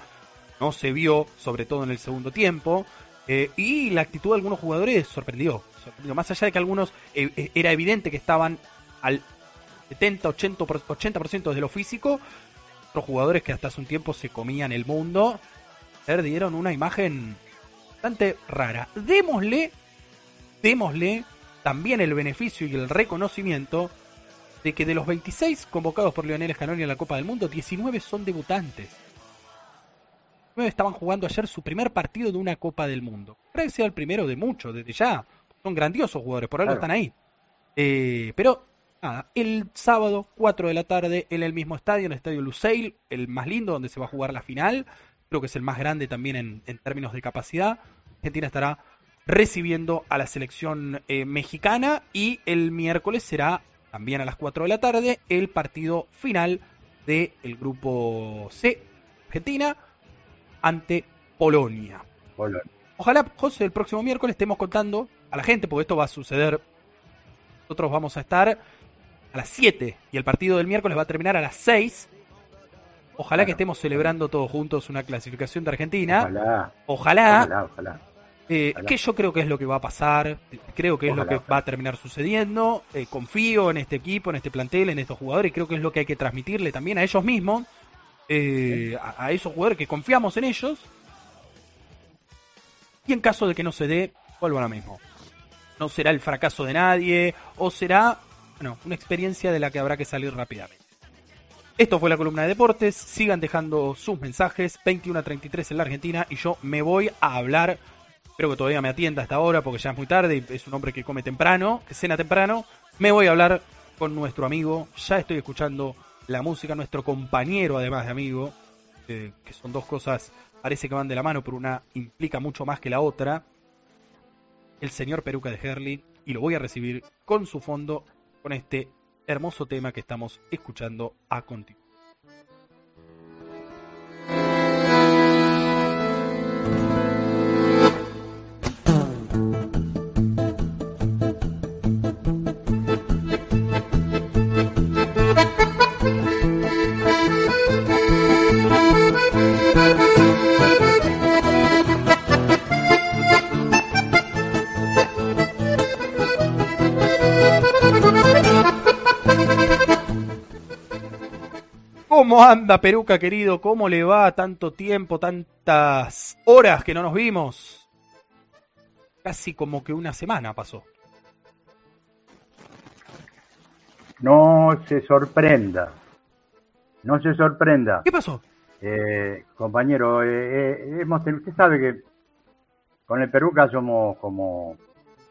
no se vio, sobre todo en el segundo tiempo. Eh, y la actitud de algunos jugadores sorprendió, sorprendió. Más allá de que algunos eh, eh, era evidente que estaban al 70, 80%, 80 de lo físico, otros jugadores que hasta hace un tiempo se comían el mundo, dieron una imagen bastante rara. Démosle démosle también el beneficio y el reconocimiento de que de los 26 convocados por Lionel Scaloni en la Copa del Mundo, 19 son debutantes. 9 estaban jugando ayer su primer partido de una Copa del Mundo. Creo que sea el primero de muchos, desde ya. Son grandiosos jugadores, por algo están ahí. Eh, pero, nada, el sábado, 4 de la tarde, en el mismo estadio, en el estadio Lusail, el más lindo, donde se va a jugar la final. Creo que es el más grande también en, términos de capacidad. Argentina estará recibiendo a la selección eh, mexicana y el miércoles será también a las 4 de la tarde el partido final del grupo C Argentina ante Polonia. Ojalá, José, el próximo miércoles estemos contando a la gente, porque esto va a suceder. Nosotros vamos a estar a las 7 y el partido del miércoles va a terminar a las 6. Ojalá que estemos celebrando todos juntos una clasificación de Argentina.
Ojalá.
Ojalá. ojalá, eh, que yo creo que es lo que va a pasar, creo que es lo que va a terminar sucediendo. Eh, confío en este equipo, en este plantel, en estos jugadores, y creo que es lo que hay que transmitirle también a ellos mismos eh, a, esos jugadores que confiamos en ellos. Y en caso de que no se dé, vuelvo a lo mismo. No será el fracaso de nadie, o será bueno, una experiencia de la que habrá que salir rápidamente. Esto fue la columna de deportes. Sigan dejando sus mensajes. 21 a 33 en la Argentina. Y yo me voy a hablar. Espero que todavía me atienda hasta ahora porque ya es muy tarde y es un hombre que come temprano, que cena temprano. Me voy a hablar con nuestro amigo. Ya estoy escuchando la música, nuestro compañero además de amigo, que son dos cosas, parece que van de la mano, pero una implica mucho más que la otra, el señor Peruca de Herley, y lo voy a recibir con su fondo, con este hermoso tema que estamos escuchando a continuación. ¿Cómo anda Peruca querido? ¿Cómo le va tanto tiempo, tantas horas que no nos vimos? Casi como que una semana pasó.
No se sorprenda. No se sorprenda.
¿Qué pasó?
Eh, compañero, eh, eh, hemos usted sabe que con el Peruca somos como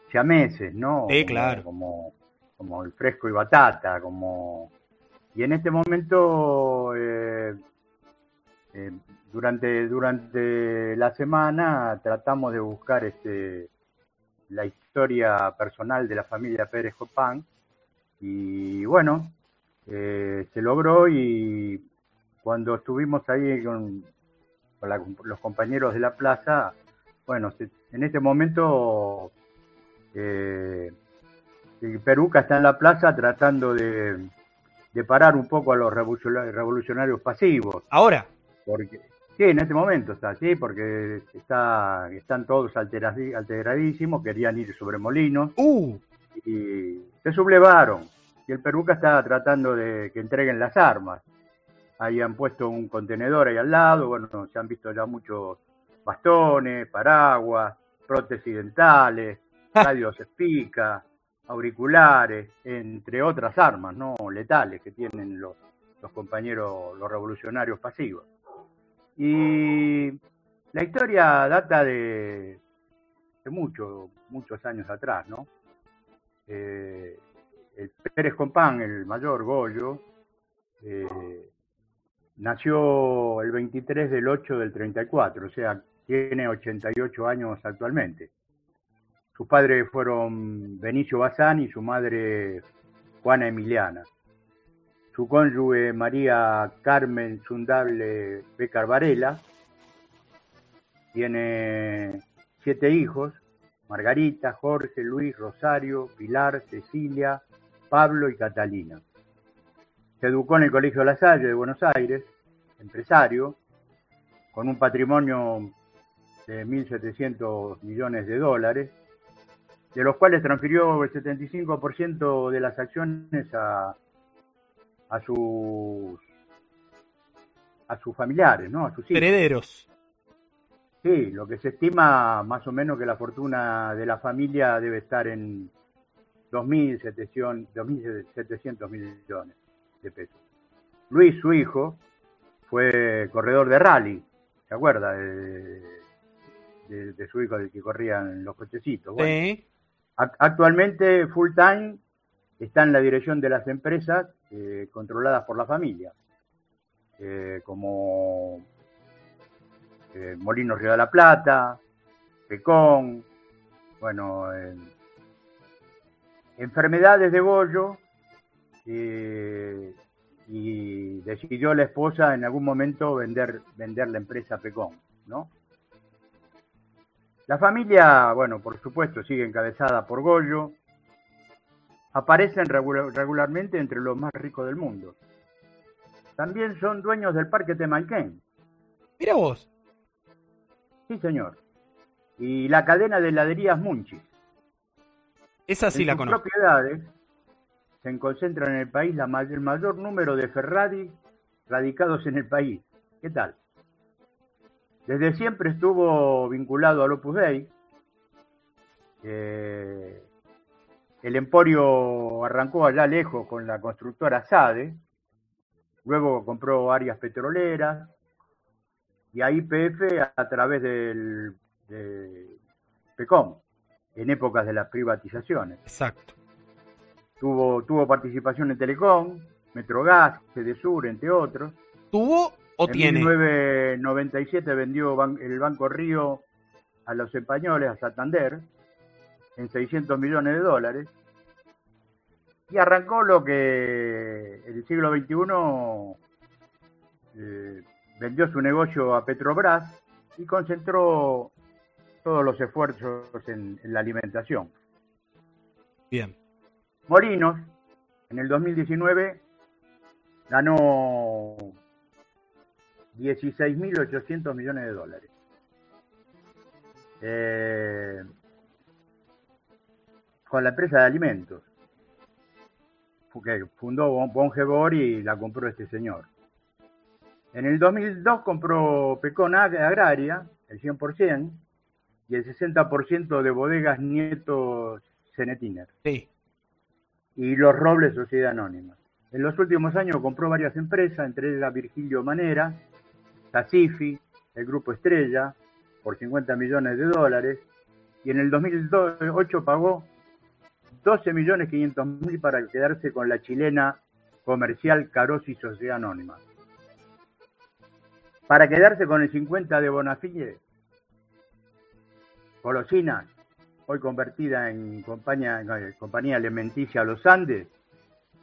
siameses, ¿no?
Sí, claro.
Como, como el fresco y batata, como y en este momento, eh, eh, durante, durante la semana, tratamos de buscar este, la historia personal de la familia Pérez Copán. Y bueno, eh, se logró y cuando estuvimos ahí con, los compañeros de la plaza, bueno, en este momento Peruca está en la plaza tratando de de parar un poco a los revolucionarios pasivos.
Ahora.
Porque, sí, en este momento está, sí, porque está, están todos alteradísimos, querían ir sobre molinos
uh.
y se sublevaron. Y el Peruca está tratando de que entreguen las armas. Ahí han puesto un contenedor ahí al lado, bueno, se han visto ya muchos bastones, paraguas, prótesis dentales, radios espica, auriculares, entre otras armas no letales que tienen los, compañeros, los revolucionarios pasivos. Y la historia data de, de muchos, muchos años atrás, ¿no? Eh, el Pérez Compán, el mayor Goyo, eh, nació el 23 del 8 del 34, o sea, tiene 88 años actualmente. Sus padres fueron Benicio Bazán y su madre Juana Emiliana. Su cónyuge María Carmen Sundable Becar Varela. Tiene siete hijos, Margarita, Jorge, Luis, Rosario, Pilar, Cecilia, Pablo y Catalina. Se educó en el Colegio La Salle de Buenos Aires, empresario, con un patrimonio de 1.700 millones de dólares de los cuales transfirió el 75% de las acciones a, a sus a sus familiares, ¿no? A sus
hijos. Herederos.
Sí, lo que se estima más o menos que la fortuna de la familia debe estar en 2.700 millones de pesos. Luis, su hijo, fue corredor de rally, ¿se acuerda? De, su hijo del que corrían los cochecitos. sí. Actualmente, full time, está en la dirección de las empresas eh, controladas por la familia, eh, como eh, Molinos Río de la Plata, Pecón, bueno, enfermedades de Goyo, y decidió la esposa en algún momento vender, vender la empresa Pecón, ¿no? La familia, bueno, por supuesto, sigue encabezada por Goyo, aparecen regularmente entre los más ricos del mundo. También son dueños del Parque Temalquén.
Mira vos.
Sí, señor. Y la cadena de heladerías Munchis.
Esa sí la conozco.
propiedades se concentran en el país la el mayor número de Ferrari radicados en el país. ¿Qué tal? Desde siempre estuvo vinculado al Opus Dei. Eh, el emporio arrancó allá lejos con la constructora SADE, luego compró áreas petroleras y a IPF a través del de PECOM, en épocas de las privatizaciones.
Exacto.
Tuvo, tuvo participación en Telecom, Metrogas, Sur, entre otros.
¿Tuvo o tiene?
En 1997 vendió el Banco Río a los españoles, a Santander, en 600 millones de dólares. Y arrancó lo que el siglo XXI eh, vendió su negocio a Petrobras y concentró todos los esfuerzos en, en la alimentación.
Bien.
Molinos, en el 2019, ganó 16.800 millones de dólares. Eh, con la empresa de alimentos. Que fundó Bongebor y la compró este señor. En el 2002 compró Pecona Agraria, el 100%, y el 60% de bodegas Nietos Cenetiner.
Sí.
Y Los Robles Sociedad Anónima. En los últimos años compró varias empresas, entre ellas Virgilio Manera, Tacifi, el Grupo Estrella, por 50 millones de dólares, y en el 2008 pagó 12 millones 500 mil para quedarse con la chilena comercial Carosi Sociedad Anónima. Para quedarse con el 50 de Bonafide, Golosinas, hoy convertida en compañía, en compañía alimenticia Los Andes,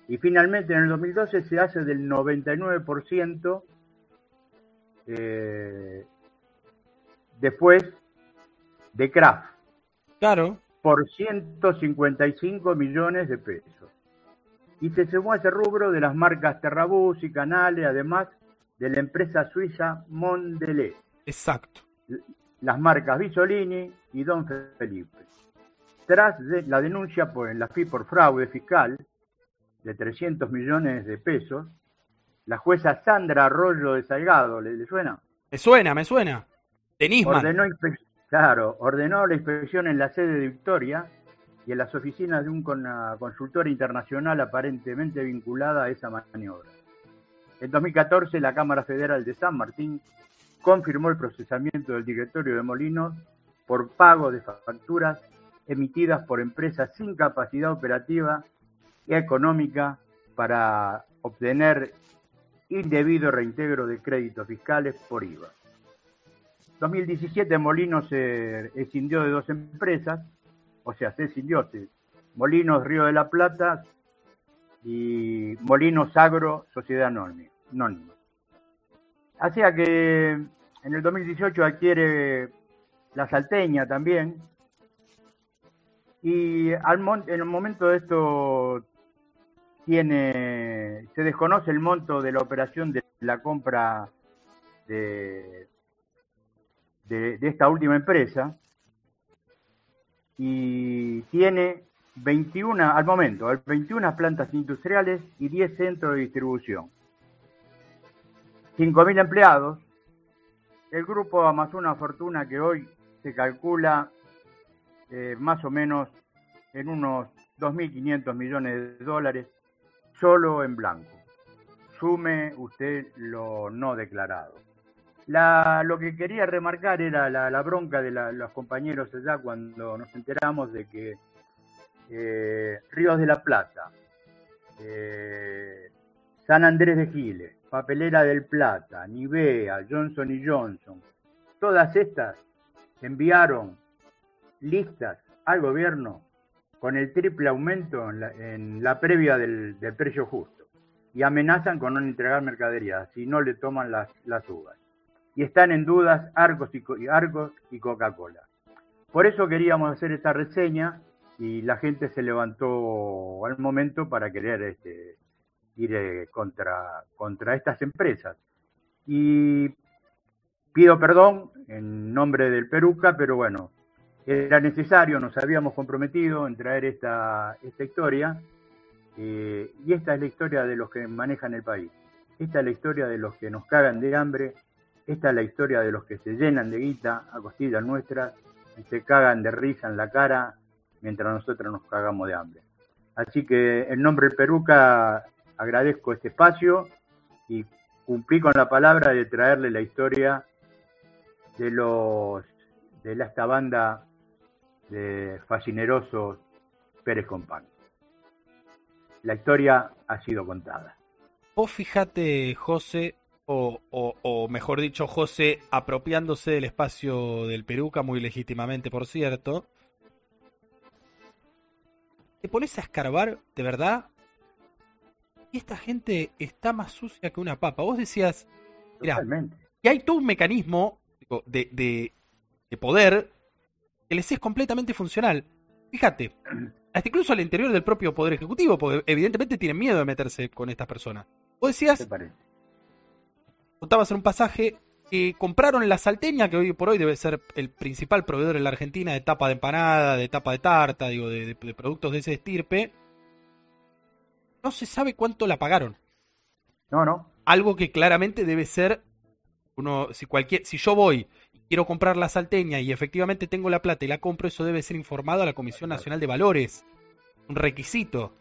y finalmente en el 2012 se hace del 99% eh, después de Kraft.
Claro
por 155 millones de pesos. Y se sumó a ese rubro de las marcas Terrabus y Canales, además de la empresa suiza Mondelez.
Exacto.
Las marcas Bisolini y Don Felipe. Tras de la denuncia por la FI por fraude fiscal de 300 millones de pesos, la jueza Sandra Arroyo de Salgado, ¿le, suena?
Me suena, me suena. De
Ordenó, Claro, ordenó la inspección en la sede de Victoria y en las oficinas de una consultora internacional aparentemente vinculada a esa maniobra. En 2014, la Cámara Federal de San Martín confirmó el procesamiento del directorio de Molinos por pago de facturas emitidas por empresas sin capacidad operativa y económica para obtener indebido reintegro de créditos fiscales por IVA. 2017 Molinos se escindió de dos empresas, o sea, se escindió Molinos Río de la Plata y Molinos Agro Sociedad Anónima. Así que en el 2018 adquiere la Salteña también. Y al en el momento de esto tiene, se desconoce el monto de la operación de la compra de de, esta última empresa y tiene 21, al momento, 21 plantas industriales y 10 centros de distribución. 5.000 empleados el grupo Amazona Fortuna que hoy se calcula eh, más o menos en unos 2.500 millones de dólares solo en blanco. Sume usted lo no declarado. La, lo que quería remarcar era la, bronca de los compañeros allá cuando nos enteramos de que eh, Ríos de la Plata, eh, San Andrés de Giles, Papelera del Plata, Nivea, Johnson y Johnson, todas estas enviaron listas al gobierno con el triple aumento en la, previa del, precio justo y amenazan con no entregar mercadería si no le toman las, las uvas. Y están en dudas Argos y, Argos y Coca-Cola. Por eso queríamos hacer esta reseña y la gente se levantó al momento para querer este, ir eh, contra, contra estas empresas. Y pido perdón en nombre del Peruca, pero bueno, era necesario, nos habíamos comprometido en traer esta, esta historia, eh, y esta es la historia de los que manejan el país. Esta es la historia de los que nos cagan de hambre, esta es la historia de los que se llenan de guita a costillas nuestras y se cagan de risa en la cara mientras nosotros nos cagamos de hambre. Así que en nombre del Peruca agradezco este espacio y cumplí con la palabra de traerle la historia de los de esta banda de fascinerosos Pérez Compán. La historia ha sido contada.
Vos fíjate, José, o, o, mejor dicho, José apropiándose del espacio del Peruca, muy legítimamente, por cierto, te pones a escarbar, de verdad, y esta gente está más sucia que una papa. Vos decías, mira, y hay todo un mecanismo de, de, poder que les es completamente funcional. Fíjate, hasta incluso al interior del propio Poder Ejecutivo, porque evidentemente tienen miedo de meterse con estas personas. Vos decías, contabas en un pasaje que compraron la salteña, que hoy por hoy debe ser el principal proveedor en la Argentina de tapa de empanada, de tapa de tarta, digo, de, de productos de ese estirpe, no se sabe cuánto la pagaron.
No, no.
Algo que claramente debe ser uno si cualquier si yo voy y quiero comprar la salteña y efectivamente tengo la plata y la compro, eso debe ser informado a la Comisión Nacional de Valores. Un requisito.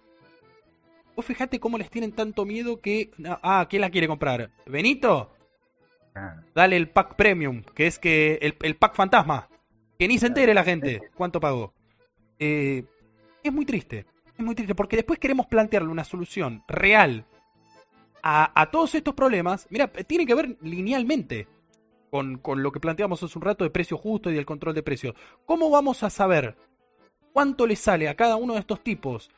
Vos fijate cómo les tienen tanto miedo que ah, ¿quién la quiere comprar? ¿Benito? Dale el pack premium, que es que el, el pack fantasma. Que ni se entere la gente cuánto pagó. Eh, es muy triste es muy triste porque después queremos plantearle una solución real a, todos estos problemas. Mira, tiene que ver linealmente con, lo que planteamos hace un rato de precio justo y del control de precios. ¿Cómo vamos a saber cuánto le sale a cada uno de estos tipos?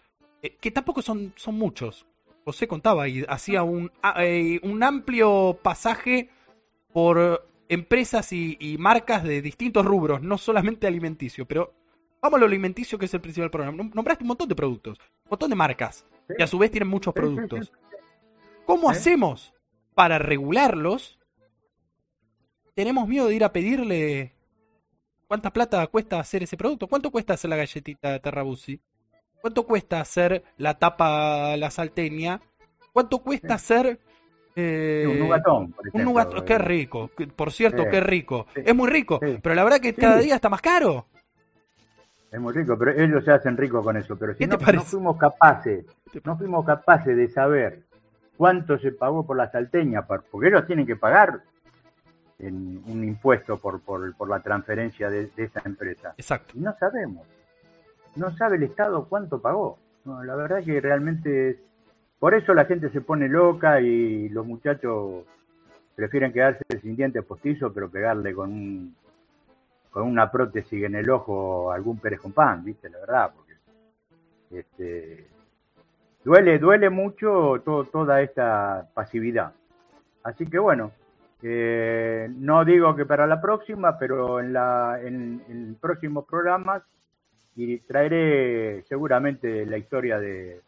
Eh, que tampoco son, son muchos. José contaba y hacía un, eh, un amplio pasaje por empresas y, y, marcas de distintos rubros, no solamente alimenticio, pero Vamos a lo alimenticio, que es el principal problema. Nombraste un montón de productos, un montón de marcas, y a su vez tienen muchos productos. ¿Cómo hacemos para regularlos? Tenemos miedo de ir a pedirle cuánta plata cuesta hacer ese producto. ¿Cuánto cuesta hacer la galletita de Terrabusi? ¿Cuánto cuesta hacer la tapa la salteña? ¿Cuánto cuesta hacer
eh, un nugatón, por
Un nugatón, qué rico. Por cierto, qué rico. Es muy rico, pero la verdad que cada día está más caro.
Es muy rico, pero ellos se hacen ricos con eso. Pero si no, no, fuimos capaces, no fuimos capaces de saber cuánto se pagó por la salteña, porque ellos tienen que pagar en un impuesto por, por, la transferencia de, esa empresa.
Exacto.
Y no sabemos. No sabe el Estado cuánto pagó. la verdad que realmente es... Por eso la gente se pone loca y los muchachos prefieren quedarse sin dientes postizos, pero pegarle con un con una prótesis en el ojo algún Pérez Compán, viste, la verdad, porque este, duele, duele mucho toda esta pasividad. Así que bueno, eh, no digo que para la próxima, pero en, la, en, próximos programas y traeré seguramente la historia de,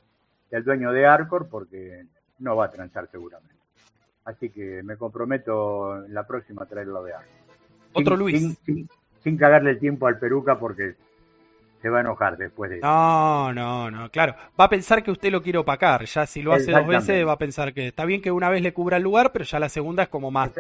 del dueño de Arcor, porque no va a transar seguramente. Así que me comprometo en la próxima a traerlo de Arcor.
Otro Luis
sin cagarle el tiempo al peruca porque se va a enojar después de eso.
No, no, no, claro. Va a pensar que usted lo quiere opacar. Ya si lo hace dos veces va a pensar que está bien que una vez le cubra el lugar, pero ya la segunda es como más,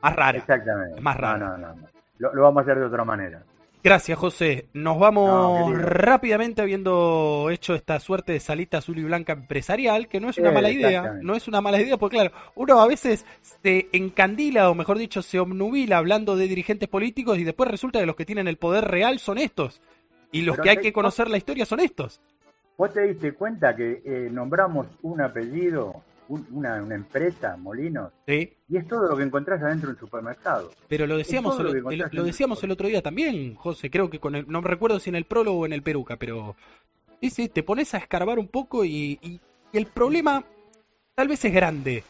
más rara.
Exactamente.
Más rara.
No, no, no. Lo, lo vamos a hacer de otra manera.
Gracias, José. Nos vamos
No,
rápidamente habiendo hecho esta suerte de salita azul y blanca empresarial, que no es una
Eh,
mala idea. No es una mala idea, porque claro, uno a veces se encandila, o mejor dicho, se obnubila hablando de dirigentes políticos y después resulta que los que tienen el poder real son estos. Y los
Pero
que hay
te-
que conocer la historia son estos.
¿Vos te diste cuenta que eh, nombramos un apellido, un- una, una empresa, Molinos,
¿sí?
y es todo lo que encontrás adentro del supermercado?
Pero lo decíamos,
lo
decíamos el otro día también, José. Creo que con el, no me recuerdo si en el prólogo o en el peruca, pero sí, sí, te pones a escarbar un poco y, y- y el problema tal vez es grande,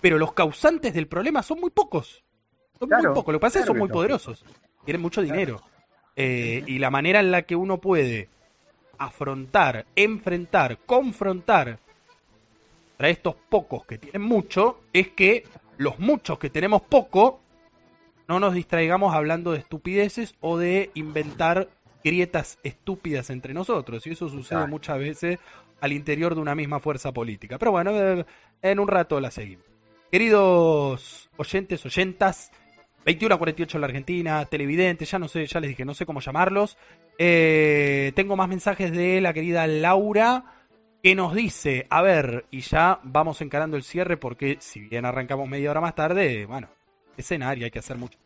pero los causantes del problema son muy pocos. Son muy pocos. Lo que pasa es que
claro
son
que
muy
son
poderosos, tienen mucho dinero. Eh, y la manera en la que uno puede afrontar, enfrentar, confrontar a estos pocos que tienen mucho es que los muchos que tenemos poco no nos distraigamos hablando de estupideces o de inventar grietas estúpidas entre nosotros. Y eso sucede muchas veces al interior de una misma fuerza política. Pero bueno, en un rato la seguimos. Queridos oyentes, oyentas, 21 a 48 en la Argentina, televidentes, ya no sé, ya les dije, no sé cómo llamarlos. Eh, tengo más mensajes de la querida Laura que nos dice, a ver, y ya vamos encarando el cierre porque si bien arrancamos media hora más tarde, bueno, escenario, hay que hacer mucho.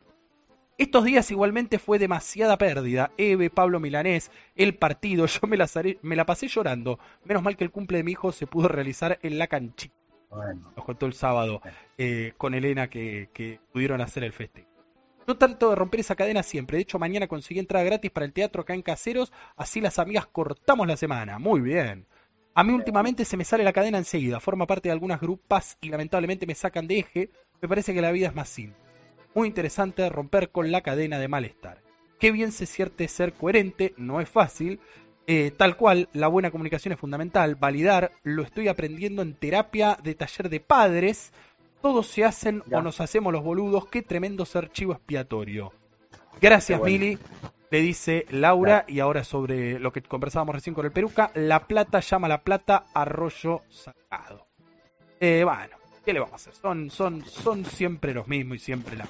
Estos días igualmente fue demasiada pérdida. Eve, Pablo Milanés, el partido, yo me la, saré- me la pasé llorando. Menos mal que el cumple de mi hijo se pudo realizar en la canchita.
Bueno,
Nos contó el sábado eh, con Elena que, que pudieron hacer el festejo. Yo trato de romper esa cadena siempre. De hecho, mañana conseguí entrada gratis para el teatro acá en Caseros. Así las amigas cortamos la semana. Muy bien. A mí últimamente se me sale la cadena enseguida. Forma parte de algunas grupas y lamentablemente me sacan de eje. Me parece que la vida es más simple. Muy interesante romper con la cadena de malestar. Qué bien se siente ser coherente, no es fácil. Eh, tal cual, la buena comunicación es fundamental. Validar, lo estoy aprendiendo en terapia de taller de padres. Todos se hacen
Ya.
o nos hacemos los boludos. Qué tremendo ser chivo expiatorio. Gracias,
bueno.
Mili. Le dice Laura. Y ahora sobre lo que conversábamos recién con el Peruca. La plata llama a la plata arroyo sacado. Eh, bueno, ¿qué le vamos a hacer? Son, son, son siempre los mismos y siempre la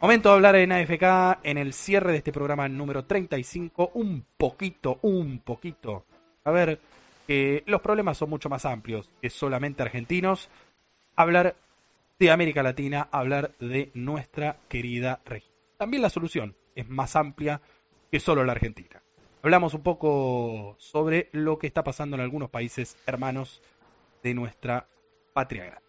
Momento de hablar en AFK en el cierre de este programa número 35. Un poquito, un poquito. A ver, que los problemas son mucho más amplios que solamente argentinos. Hablar de América Latina, hablar de nuestra querida región. También la solución es más amplia que solo la Argentina. Hablamos un poco sobre lo que está pasando en algunos países hermanos de nuestra patria grande.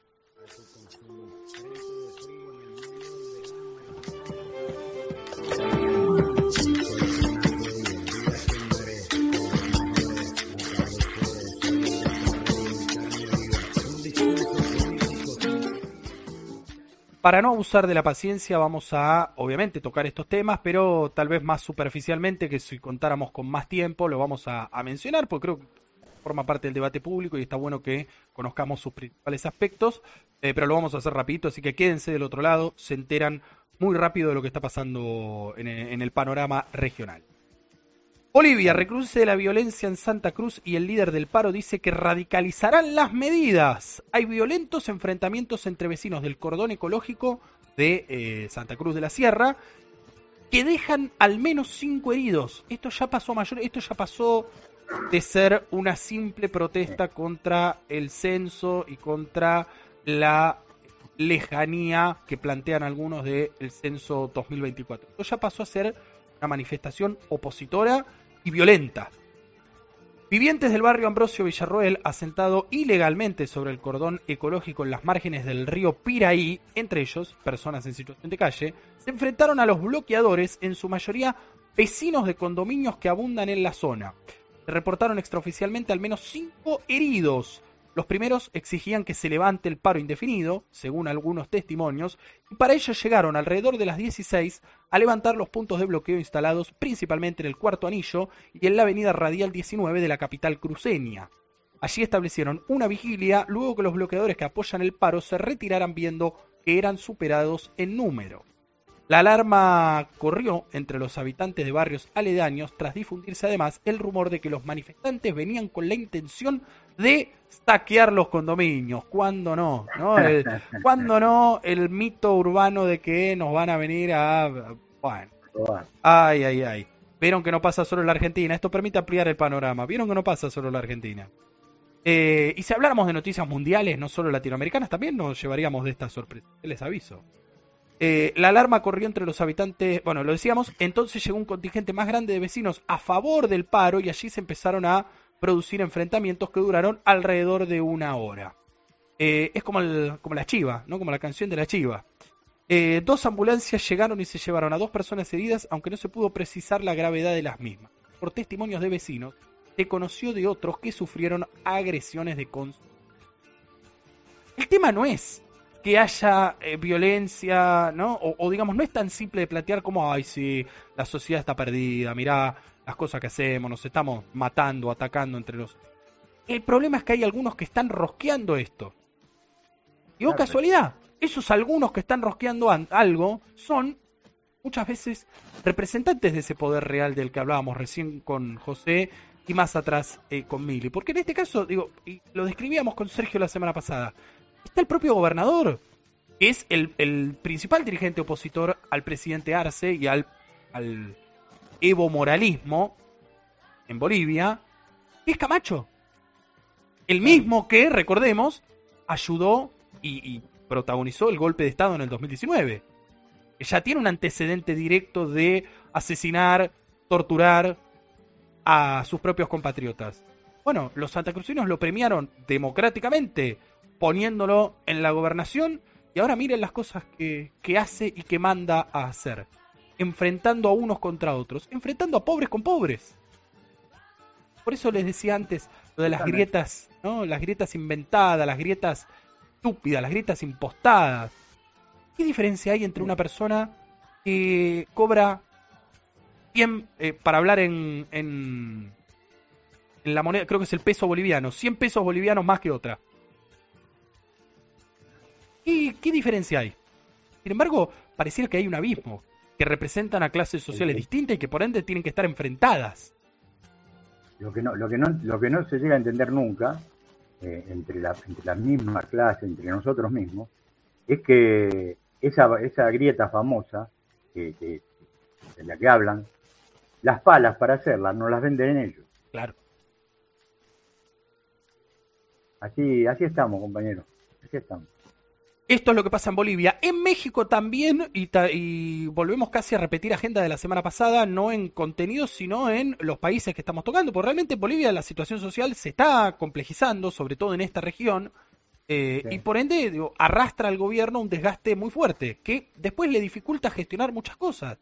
Para no abusar de la paciencia vamos a, obviamente, tocar estos temas, pero tal vez más superficialmente, que si contáramos con más tiempo lo vamos a, mencionar, porque creo que forma parte del debate público y está bueno que conozcamos sus principales aspectos, eh, pero lo vamos a hacer rapidito, así que quédense del otro lado, se enteran muy rápido de lo que está pasando en el panorama regional. Bolivia recrudece de la violencia en Santa Cruz y el líder del paro dice que radicalizarán las medidas. Hay violentos enfrentamientos entre vecinos del cordón ecológico de eh, Santa Cruz de la Sierra que dejan al menos cinco heridos. Esto ya pasó mayor, esto ya pasó de ser una simple protesta contra el censo y contra la lejanía que plantean algunos del censo 2024. Esto ya pasó a ser una manifestación opositora y violenta. Vivientes del barrio Ambrosio Villarroel, asentado ilegalmente sobre el cordón ecológico en las márgenes del río Piraí, entre ellos personas en situación de calle, se enfrentaron a los bloqueadores, en su mayoría vecinos de condominios que abundan en la zona. Se reportaron extraoficialmente al menos cinco heridos. Los primeros exigían que se levante el paro indefinido, según algunos testimonios, y para ello llegaron alrededor de las 16 a levantar los puntos de bloqueo instalados principalmente en el cuarto anillo y en la avenida radial 19 de la capital cruceña. Allí establecieron una vigilia luego que los bloqueadores que apoyan el paro se retiraran viendo que eran superados en número. La alarma corrió entre los habitantes de barrios aledaños tras difundirse además el rumor de que los manifestantes venían con la intención de saquear los condominios. ¿Cuándo no? ¿no? El, ¿Cuándo no el mito urbano de que nos van a venir a... Bueno. Ay, ay, ay. Vieron que no pasa solo en la Argentina. Esto permite ampliar el panorama. Vieron que no pasa solo en la Argentina. Eh, y si habláramos de noticias mundiales, no solo latinoamericanas, también nos llevaríamos de esta sorpresa. Les aviso. Eh, la alarma corrió entre los habitantes, bueno, lo decíamos, entonces llegó un contingente más grande de vecinos a favor del paro y allí se empezaron a producir enfrentamientos que duraron alrededor de una hora. Eh, es como, como la chiva, ¿no? Como la canción de la chiva. Eh, dos ambulancias llegaron y se llevaron a dos personas heridas, aunque no se pudo precisar la gravedad de las mismas. Por testimonios de vecinos, se conoció de otros que sufrieron agresiones de cons. El tema no es que haya eh, violencia, ¿no? O, o, digamos, no es tan simple de plantear como, ay, sí, la sociedad está perdida, mirá las cosas que hacemos, nos estamos matando, atacando entre los... El problema es que hay algunos que están rosqueando esto. Y oh, casualidad, esos algunos que están rosqueando algo son muchas veces representantes de ese poder real del que hablábamos recién con José y más atrás eh, con Mili. Porque en este caso, digo, y lo describíamos con Sergio la semana pasada, está el propio gobernador, que es el, el principal dirigente opositor al presidente Arce y al, al Evo Moralismo en Bolivia, que es Camacho. El mismo que, recordemos, ayudó y, y protagonizó el golpe de Estado en el 2019. Que ya tiene un antecedente directo de asesinar, torturar a sus propios compatriotas. Bueno, los santacrucinos lo premiaron democráticamente, poniéndolo en la gobernación, y ahora miren las cosas que, que hace y que manda a hacer. Enfrentando a unos contra otros, enfrentando a pobres con pobres. Por eso les decía antes lo de las grietas, ¿no? Las grietas inventadas, las grietas estúpidas, las grietas impostadas. ¿Qué diferencia hay entre una persona que cobra 100, eh, para hablar en, en, en, la moneda, creo que es el peso boliviano, 100 pesos bolivianos más que otra? ¿Qué, qué diferencia hay? Sin embargo, pareciera que hay un abismo, que representan a clases sociales distintas y que por ende tienen que estar enfrentadas.
Lo que no, lo que no, lo que no se llega a entender nunca eh, entre, la, entre las mismas clases, entre nosotros mismos, es que esa, esa grieta famosa que, que, de la que hablan, las palas para hacerlas no las venden ellos.
Claro.
Así, así estamos, compañeros. Así estamos.
Esto es lo que pasa en Bolivia. En México también, y, y, volvemos casi a repetir agenda de la semana pasada, no en contenido, sino en los países que estamos tocando. Porque realmente en Bolivia la situación social se está complejizando, sobre todo en esta región. Eh, sí. Y por ende, digo, arrastra al gobierno un desgaste muy fuerte, que después le dificulta gestionar muchas cosas.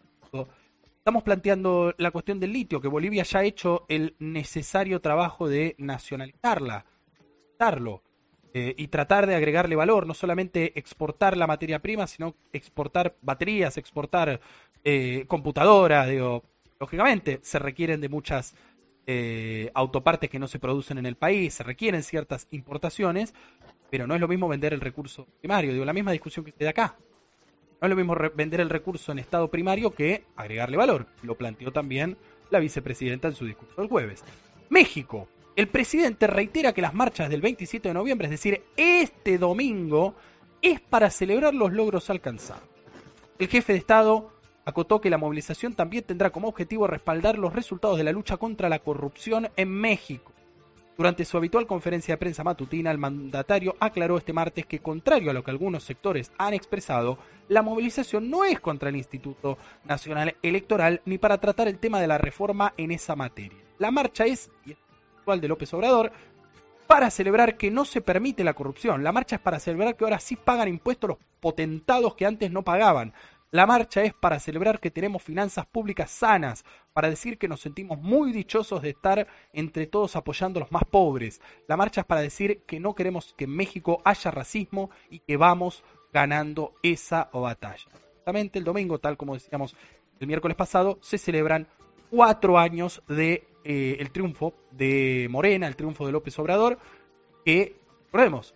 Estamos planteando la cuestión del litio, que Bolivia ya ha hecho el necesario trabajo de nacionalizarla, darlo eh, y tratar de agregarle valor, no solamente exportar la materia prima, sino exportar baterías, exportar eh, computadoras, digo, lógicamente se requieren de muchas eh, autopartes que no se producen en el país, se requieren ciertas importaciones, pero no es lo mismo vender el recurso primario, digo, la misma discusión que se acá. No es lo mismo vender el recurso en estado primario que agregarle valor. Lo planteó también la vicepresidenta en su discurso del jueves. México, el presidente reitera que las marchas del 27 de noviembre, es decir, este domingo, es para celebrar los logros alcanzados. El jefe de Estado acotó que la movilización también tendrá como objetivo respaldar los resultados de la lucha contra la corrupción en México. Durante su habitual conferencia de prensa matutina, el mandatario aclaró este martes que, contrario a lo que algunos sectores han expresado, la movilización no es contra el Instituto Nacional Electoral ni para tratar el tema de la reforma en esa materia. La marcha es, de López Obrador para celebrar que no se permite la corrupción. La marcha es para celebrar que ahora sí pagan impuestos los potentados que antes no pagaban. La marcha es para celebrar que tenemos finanzas públicas sanas, para decir que nos sentimos muy dichosos de estar entre todos apoyando a los más pobres. La marcha es para decir que no queremos que en México haya racismo y que vamos ganando esa batalla. Justamente el domingo, tal como decíamos el miércoles pasado, se celebran cuatro años de eh, el triunfo de Morena, el triunfo de López Obrador, que, recordemos,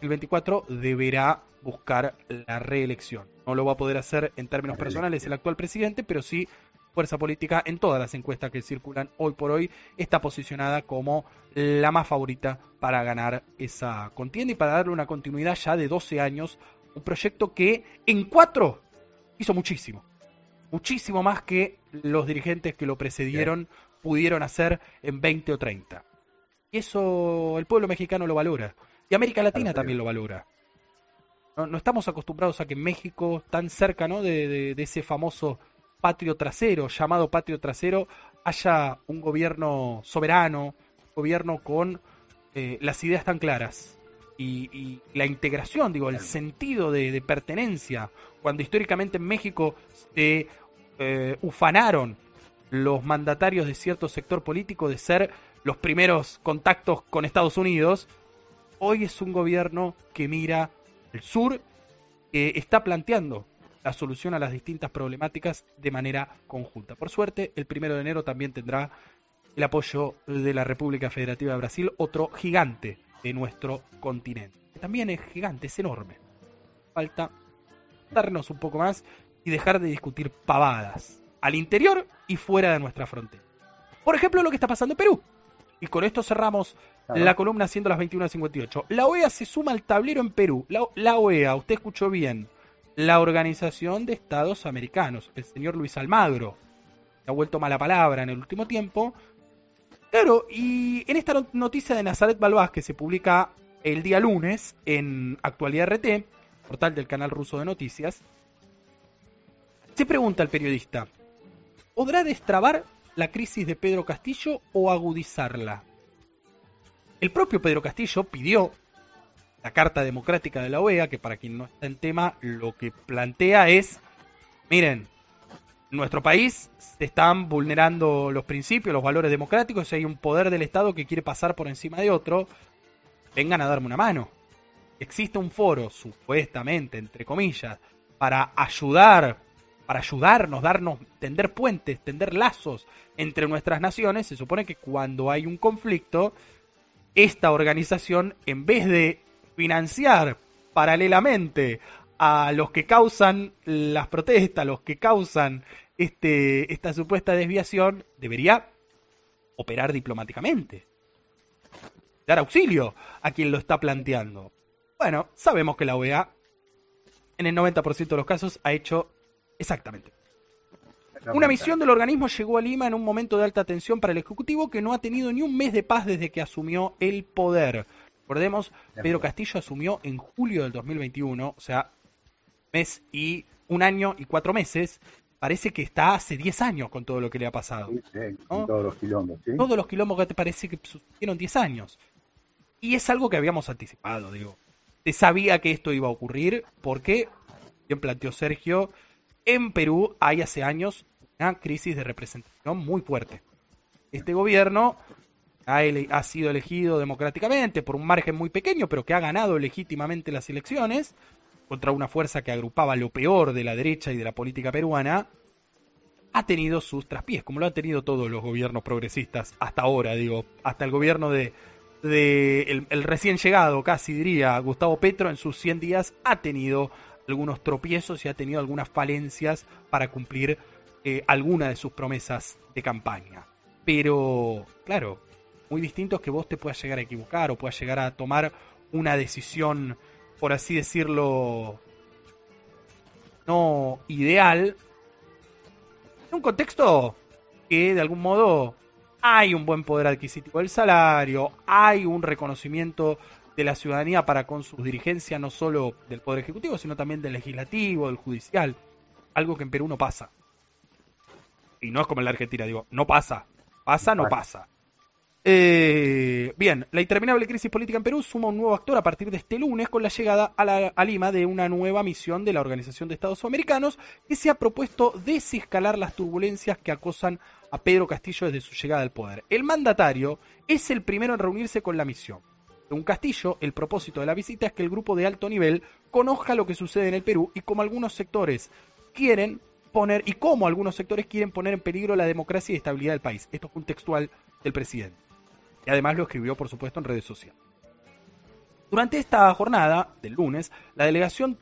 el 24 deberá buscar la reelección. No lo va a poder hacer en términos personales el actual presidente, pero sí fuerza política en todas las encuestas que circulan hoy por hoy. Está posicionada como la más favorita para ganar esa contienda y para darle una continuidad ya de 12 años, un proyecto que en cuatro hizo muchísimo, muchísimo más que los dirigentes que lo precedieron pudieron hacer en 20 o 30. Y eso el pueblo mexicano lo valora. Y América Latina también lo valora. No, estamos acostumbrados a que México, tan cerca ¿no? de, ese famoso patrio trasero, llamado patrio trasero, haya un gobierno soberano, un gobierno con eh, las ideas tan claras. Y, la integración, digo, el sentido de, pertenencia. Cuando históricamente en México se eh, ufanaron los mandatarios de cierto sector político de ser los primeros contactos con Estados Unidos, hoy es un gobierno que mira el sur, que está planteando la solución a las distintas problemáticas de manera conjunta. Por suerte, el primero de enero también tendrá el apoyo de la República Federativa de Brasil, otro gigante de nuestro continente. también es gigante, es enorme. Falta darnos un poco más y dejar de discutir pavadas al interior y fuera de nuestra frontera. Por ejemplo, lo que está pasando en Perú. Y con esto cerramos la columna siendo las 21.58. La OEA se suma al tablero en Perú. La, OEA, usted escuchó bien, la Organización de Estados Americanos, el señor Luis Almagro, ha vuelto mala palabra en el último tiempo. Claro, y en esta noticia de Nazaret Balbás que se publica el día lunes en Actualidad RT, portal del canal ruso de noticias, se pregunta el periodista, ¿podrá destrabar la crisis de Pedro Castillo o agudizarla? El propio Pedro Castillo pidió la Carta Democrática de la OEA, que para quien no está en tema, lo que plantea es, miren, en nuestro país se están vulnerando los principios, los valores democráticos, hay un poder del Estado que quiere pasar por encima de otro, vengan a darme una mano. Existe un foro, supuestamente, entre comillas, para ayudar para ayudarnos, darnos, tender puentes, tender lazos entre nuestras naciones, se supone que cuando hay un conflicto, esta organización, en vez de financiar paralelamente a los que causan las protestas, los que causan este, esta supuesta desviación, debería operar diplomáticamente. Dar auxilio a quien lo está planteando. Bueno, sabemos que la OEA en el 90% de los casos ha hecho Exactamente. Una misión del organismo llegó a Lima en un momento de alta tensión para el Ejecutivo que no ha tenido ni un mes de paz desde que asumió el poder. Recordemos, Pedro Castillo asumió en julio del 2021, o sea, mes y un año y cuatro meses. Parece que está hace 10 años con todo lo que le ha pasado.
todos los quilombos.
Todos los quilombos que te parece que sucedieron 10 años. Y es algo que habíamos anticipado, digo. Se sabía que esto iba a ocurrir porque, bien planteó Sergio, en Perú hay hace años una crisis de representación muy fuerte. Este gobierno ha, sido elegido democráticamente por un margen muy pequeño, pero que ha ganado legítimamente las elecciones contra una fuerza que agrupaba lo peor de la derecha y de la política peruana, ha tenido sus traspiés, como lo han tenido todos los gobiernos progresistas hasta ahora, digo, hasta el gobierno de, el, recién llegado, casi diría, Gustavo Petro en sus 100 días ha tenido algunos tropiezos y ha tenido algunas falencias para cumplir eh, alguna de sus promesas de campaña. Pero, claro, muy distinto es que vos te puedas llegar a equivocar o puedas llegar a tomar una decisión, por así decirlo, no ideal, en un contexto que de algún modo hay un buen poder adquisitivo del salario, hay un reconocimiento de la ciudadanía para con sus dirigencias, no solo del Poder Ejecutivo, sino también del Legislativo, del Judicial. Algo que en Perú no pasa. Y no es como en la Argentina, digo, no pasa. Pasa, no pasa. Eh, bien, la interminable crisis política en Perú suma un nuevo actor a partir de este lunes con la llegada a, la, a, Lima de una nueva misión de la Organización de Estados Americanos que se ha propuesto desescalar las turbulencias que acosan a Pedro Castillo desde su llegada al poder. El mandatario es el primero en reunirse con la misión un Castillo, el propósito de la visita es que el grupo de alto nivel conozca lo que sucede en el Perú y cómo algunos sectores quieren poner y cómo algunos sectores quieren poner en peligro la democracia y estabilidad del país. Esto es un textual del presidente. Y además lo escribió, por supuesto, en redes sociales. Durante esta jornada del lunes, la delegación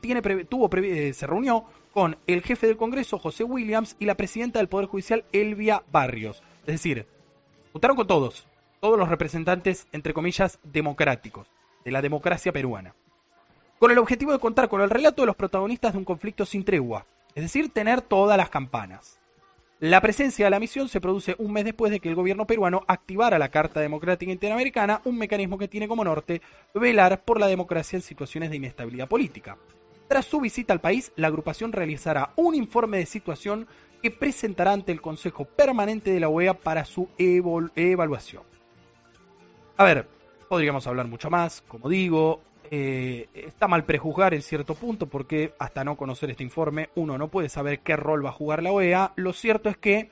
tuvo eh, se reunió con el jefe del Congreso, José Williams, y la presidenta del Poder Judicial, Elvia Barrios. Es decir, juntaron con todos, todos los representantes, entre comillas, democráticos, de la democracia peruana, con el objetivo de contar con el relato de los protagonistas de un conflicto sin tregua, es decir, tener todas las campanas. La presencia de la misión se produce un mes después de que el gobierno peruano activara la Carta Democrática Interamericana, un mecanismo que tiene como norte velar por la democracia en situaciones de inestabilidad política. Tras su visita al país, la agrupación realizará un informe de situación que presentará ante el Consejo Permanente de la OEA para su evaluación. A ver, podríamos hablar mucho más, como digo, eh, está mal prejuzgar en cierto punto porque hasta no conocer este informe uno no puede saber qué rol va a jugar la OEA. Lo cierto es que,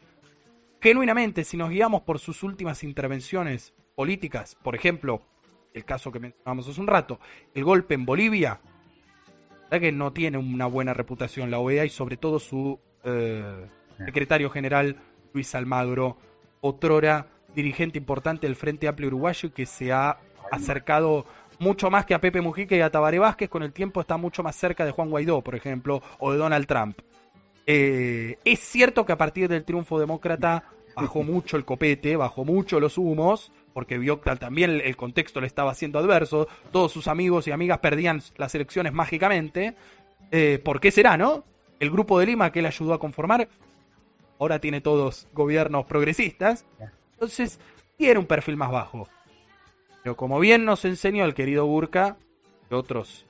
genuinamente, si nos guiamos por sus últimas intervenciones políticas, por ejemplo, el caso que mencionamos hace un rato, el golpe en Bolivia, que no tiene una buena reputación la OEA y sobre todo su eh, secretario general Luis Almagro, otrora dirigente importante del Frente Amplio Uruguayo que se ha acercado mucho más que a Pepe Mujica y a Tabaré Vázquez, con el tiempo está mucho más cerca de Juan Guaidó, por ejemplo, o de Donald Trump. Eh, es cierto que a partir del triunfo demócrata bajó mucho el copete, bajó mucho los humos, porque vio que también el contexto le estaba haciendo adverso, todos sus amigos y amigas perdían las elecciones mágicamente. Eh, ¿Por qué será, no? El grupo de Lima que él ayudó a conformar, ahora tiene todos gobiernos progresistas, entonces tiene un perfil más bajo. Pero como bien nos enseñó el querido Burka y otros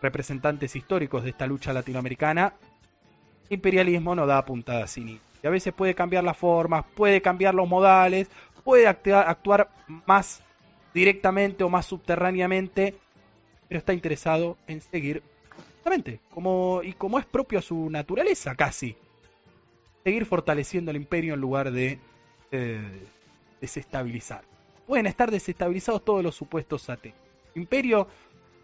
representantes históricos de esta lucha latinoamericana, el imperialismo no da puntadas sin ir. Y a veces puede cambiar las formas, puede cambiar los modales, puede actuar más directamente o más subterráneamente, pero está interesado en seguir, justamente, como, y como es propio a su naturaleza casi, seguir fortaleciendo el imperio en lugar de eh, desestabilizar pueden estar desestabilizados todos los supuestos AT. Imperio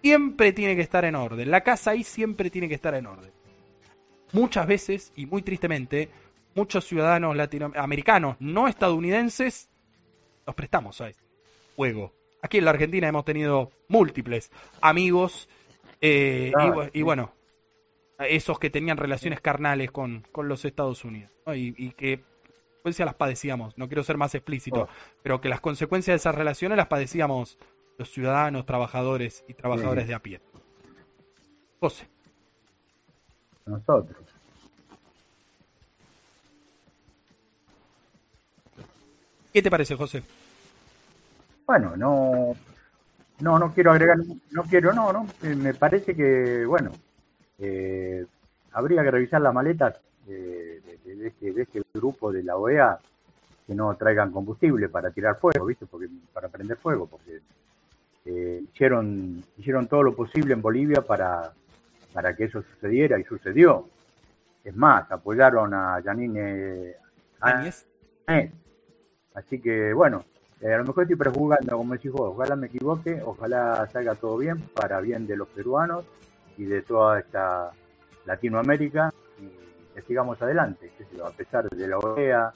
siempre tiene que estar en orden. La casa ahí siempre tiene que estar en orden. Muchas veces, y muy tristemente, muchos ciudadanos latinoamericanos no estadounidenses nos prestamos a este juego. Aquí en la Argentina hemos tenido múltiples amigos eh, y, bueno, esos que tenían relaciones carnales con, los Estados Unidos y que las padecíamos, no quiero ser más explícito, oh. pero que las consecuencias de esas relaciones las padecíamos los ciudadanos, trabajadores y trabajadoras de a pie. José.
Nosotros.
¿Qué te parece, José?
Bueno, no, no, no quiero agregar, no quiero, no, no. Eh, me parece que, bueno, eh, habría que revisar las maletas de, este, de, este, grupo de la OEA que no traigan combustible para tirar fuego, ¿viste? Porque, para prender fuego, porque eh, hicieron, hicieron todo lo posible en Bolivia para, para que eso sucediera y sucedió. Es más, apoyaron a Janine Así que, bueno, eh, a lo mejor estoy prejugando, como decís vos, ojalá me equivoque, ojalá salga todo bien, para bien de los peruanos y de toda esta Latinoamérica sigamos adelante, a pesar de la OEA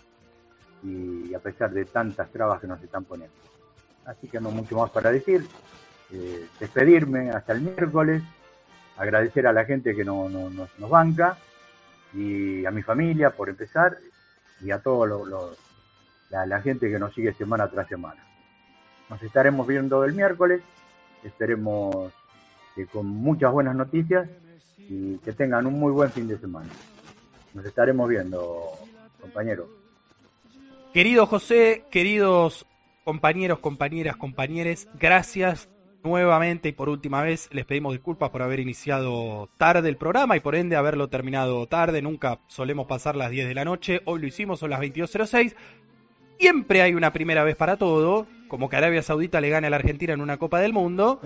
y a pesar de tantas trabas que nos están poniendo. Así que no mucho más para decir. Eh, despedirme hasta el miércoles, agradecer a la gente que no, nos banca y a mi familia por empezar y a toda la, la, gente que nos sigue semana tras semana. Nos estaremos viendo el miércoles, esperemos que con muchas buenas noticias y que tengan un muy buen fin de semana. Nos estaremos viendo, compañeros.
Querido José, queridos compañeros, compañeras, compañeres, gracias nuevamente y por última vez les pedimos disculpas por haber iniciado tarde el programa y por ende haberlo terminado tarde. Nunca solemos pasar las 10 de la noche. Hoy lo hicimos, son las 22.06. Siempre hay una primera vez para todo, como que Arabia Saudita le gane a la Argentina en una Copa del Mundo.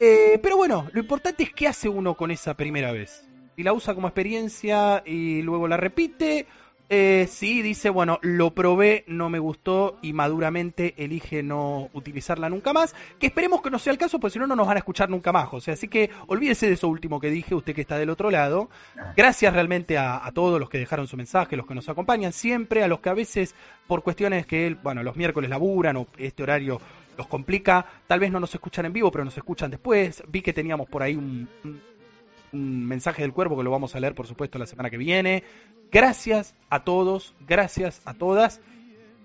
Eh, pero bueno, lo importante es qué hace uno con esa primera vez y la usa como experiencia y luego la repite. Eh, sí, dice, bueno, lo probé, no me gustó y maduramente elige no utilizarla nunca más. Que esperemos que no sea el caso, porque si no, no nos van a escuchar nunca más. Sea, así que olvídese de eso último que dije, usted que está del otro lado. Gracias realmente a, todos los que dejaron su mensaje, los que nos acompañan siempre, a los que a veces, por cuestiones que, bueno, los miércoles laburan o este horario los complica, tal vez no nos escuchan en vivo, pero nos escuchan después. Vi que teníamos por ahí un un mensaje del cuervo que lo vamos a leer, por supuesto, la semana que viene. Gracias a todos, gracias a todas.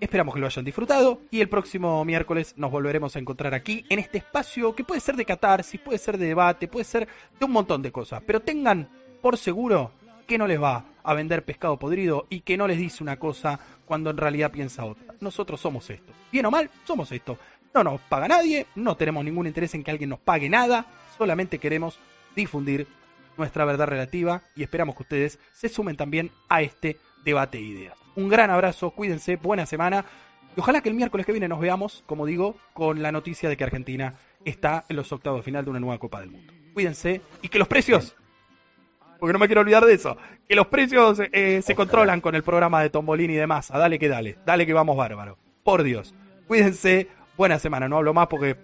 Esperamos que lo hayan disfrutado y el próximo miércoles nos volveremos a encontrar aquí en este espacio que puede ser de catarsis, puede ser de debate, puede ser de un montón de cosas. Pero tengan por seguro que no les va a vender pescado podrido y que no les dice una cosa cuando en realidad piensa otra. Nosotros somos esto. Bien o mal, somos esto. No nos paga nadie, no tenemos ningún interés en que alguien nos pague nada, solamente queremos difundir nuestra verdad relativa y esperamos que ustedes se sumen también a este debate de ideas. Un gran abrazo, cuídense, buena semana. Y ojalá que el miércoles que viene nos veamos, como digo, con la noticia de que Argentina está en los octavos de final de una nueva Copa del Mundo. Cuídense y que los precios, porque no me quiero olvidar de eso, que los precios eh, se controlan con el programa de Tombolini y demás. Dale que dale, dale que vamos bárbaro. Por Dios. Cuídense, buena semana. No hablo más porque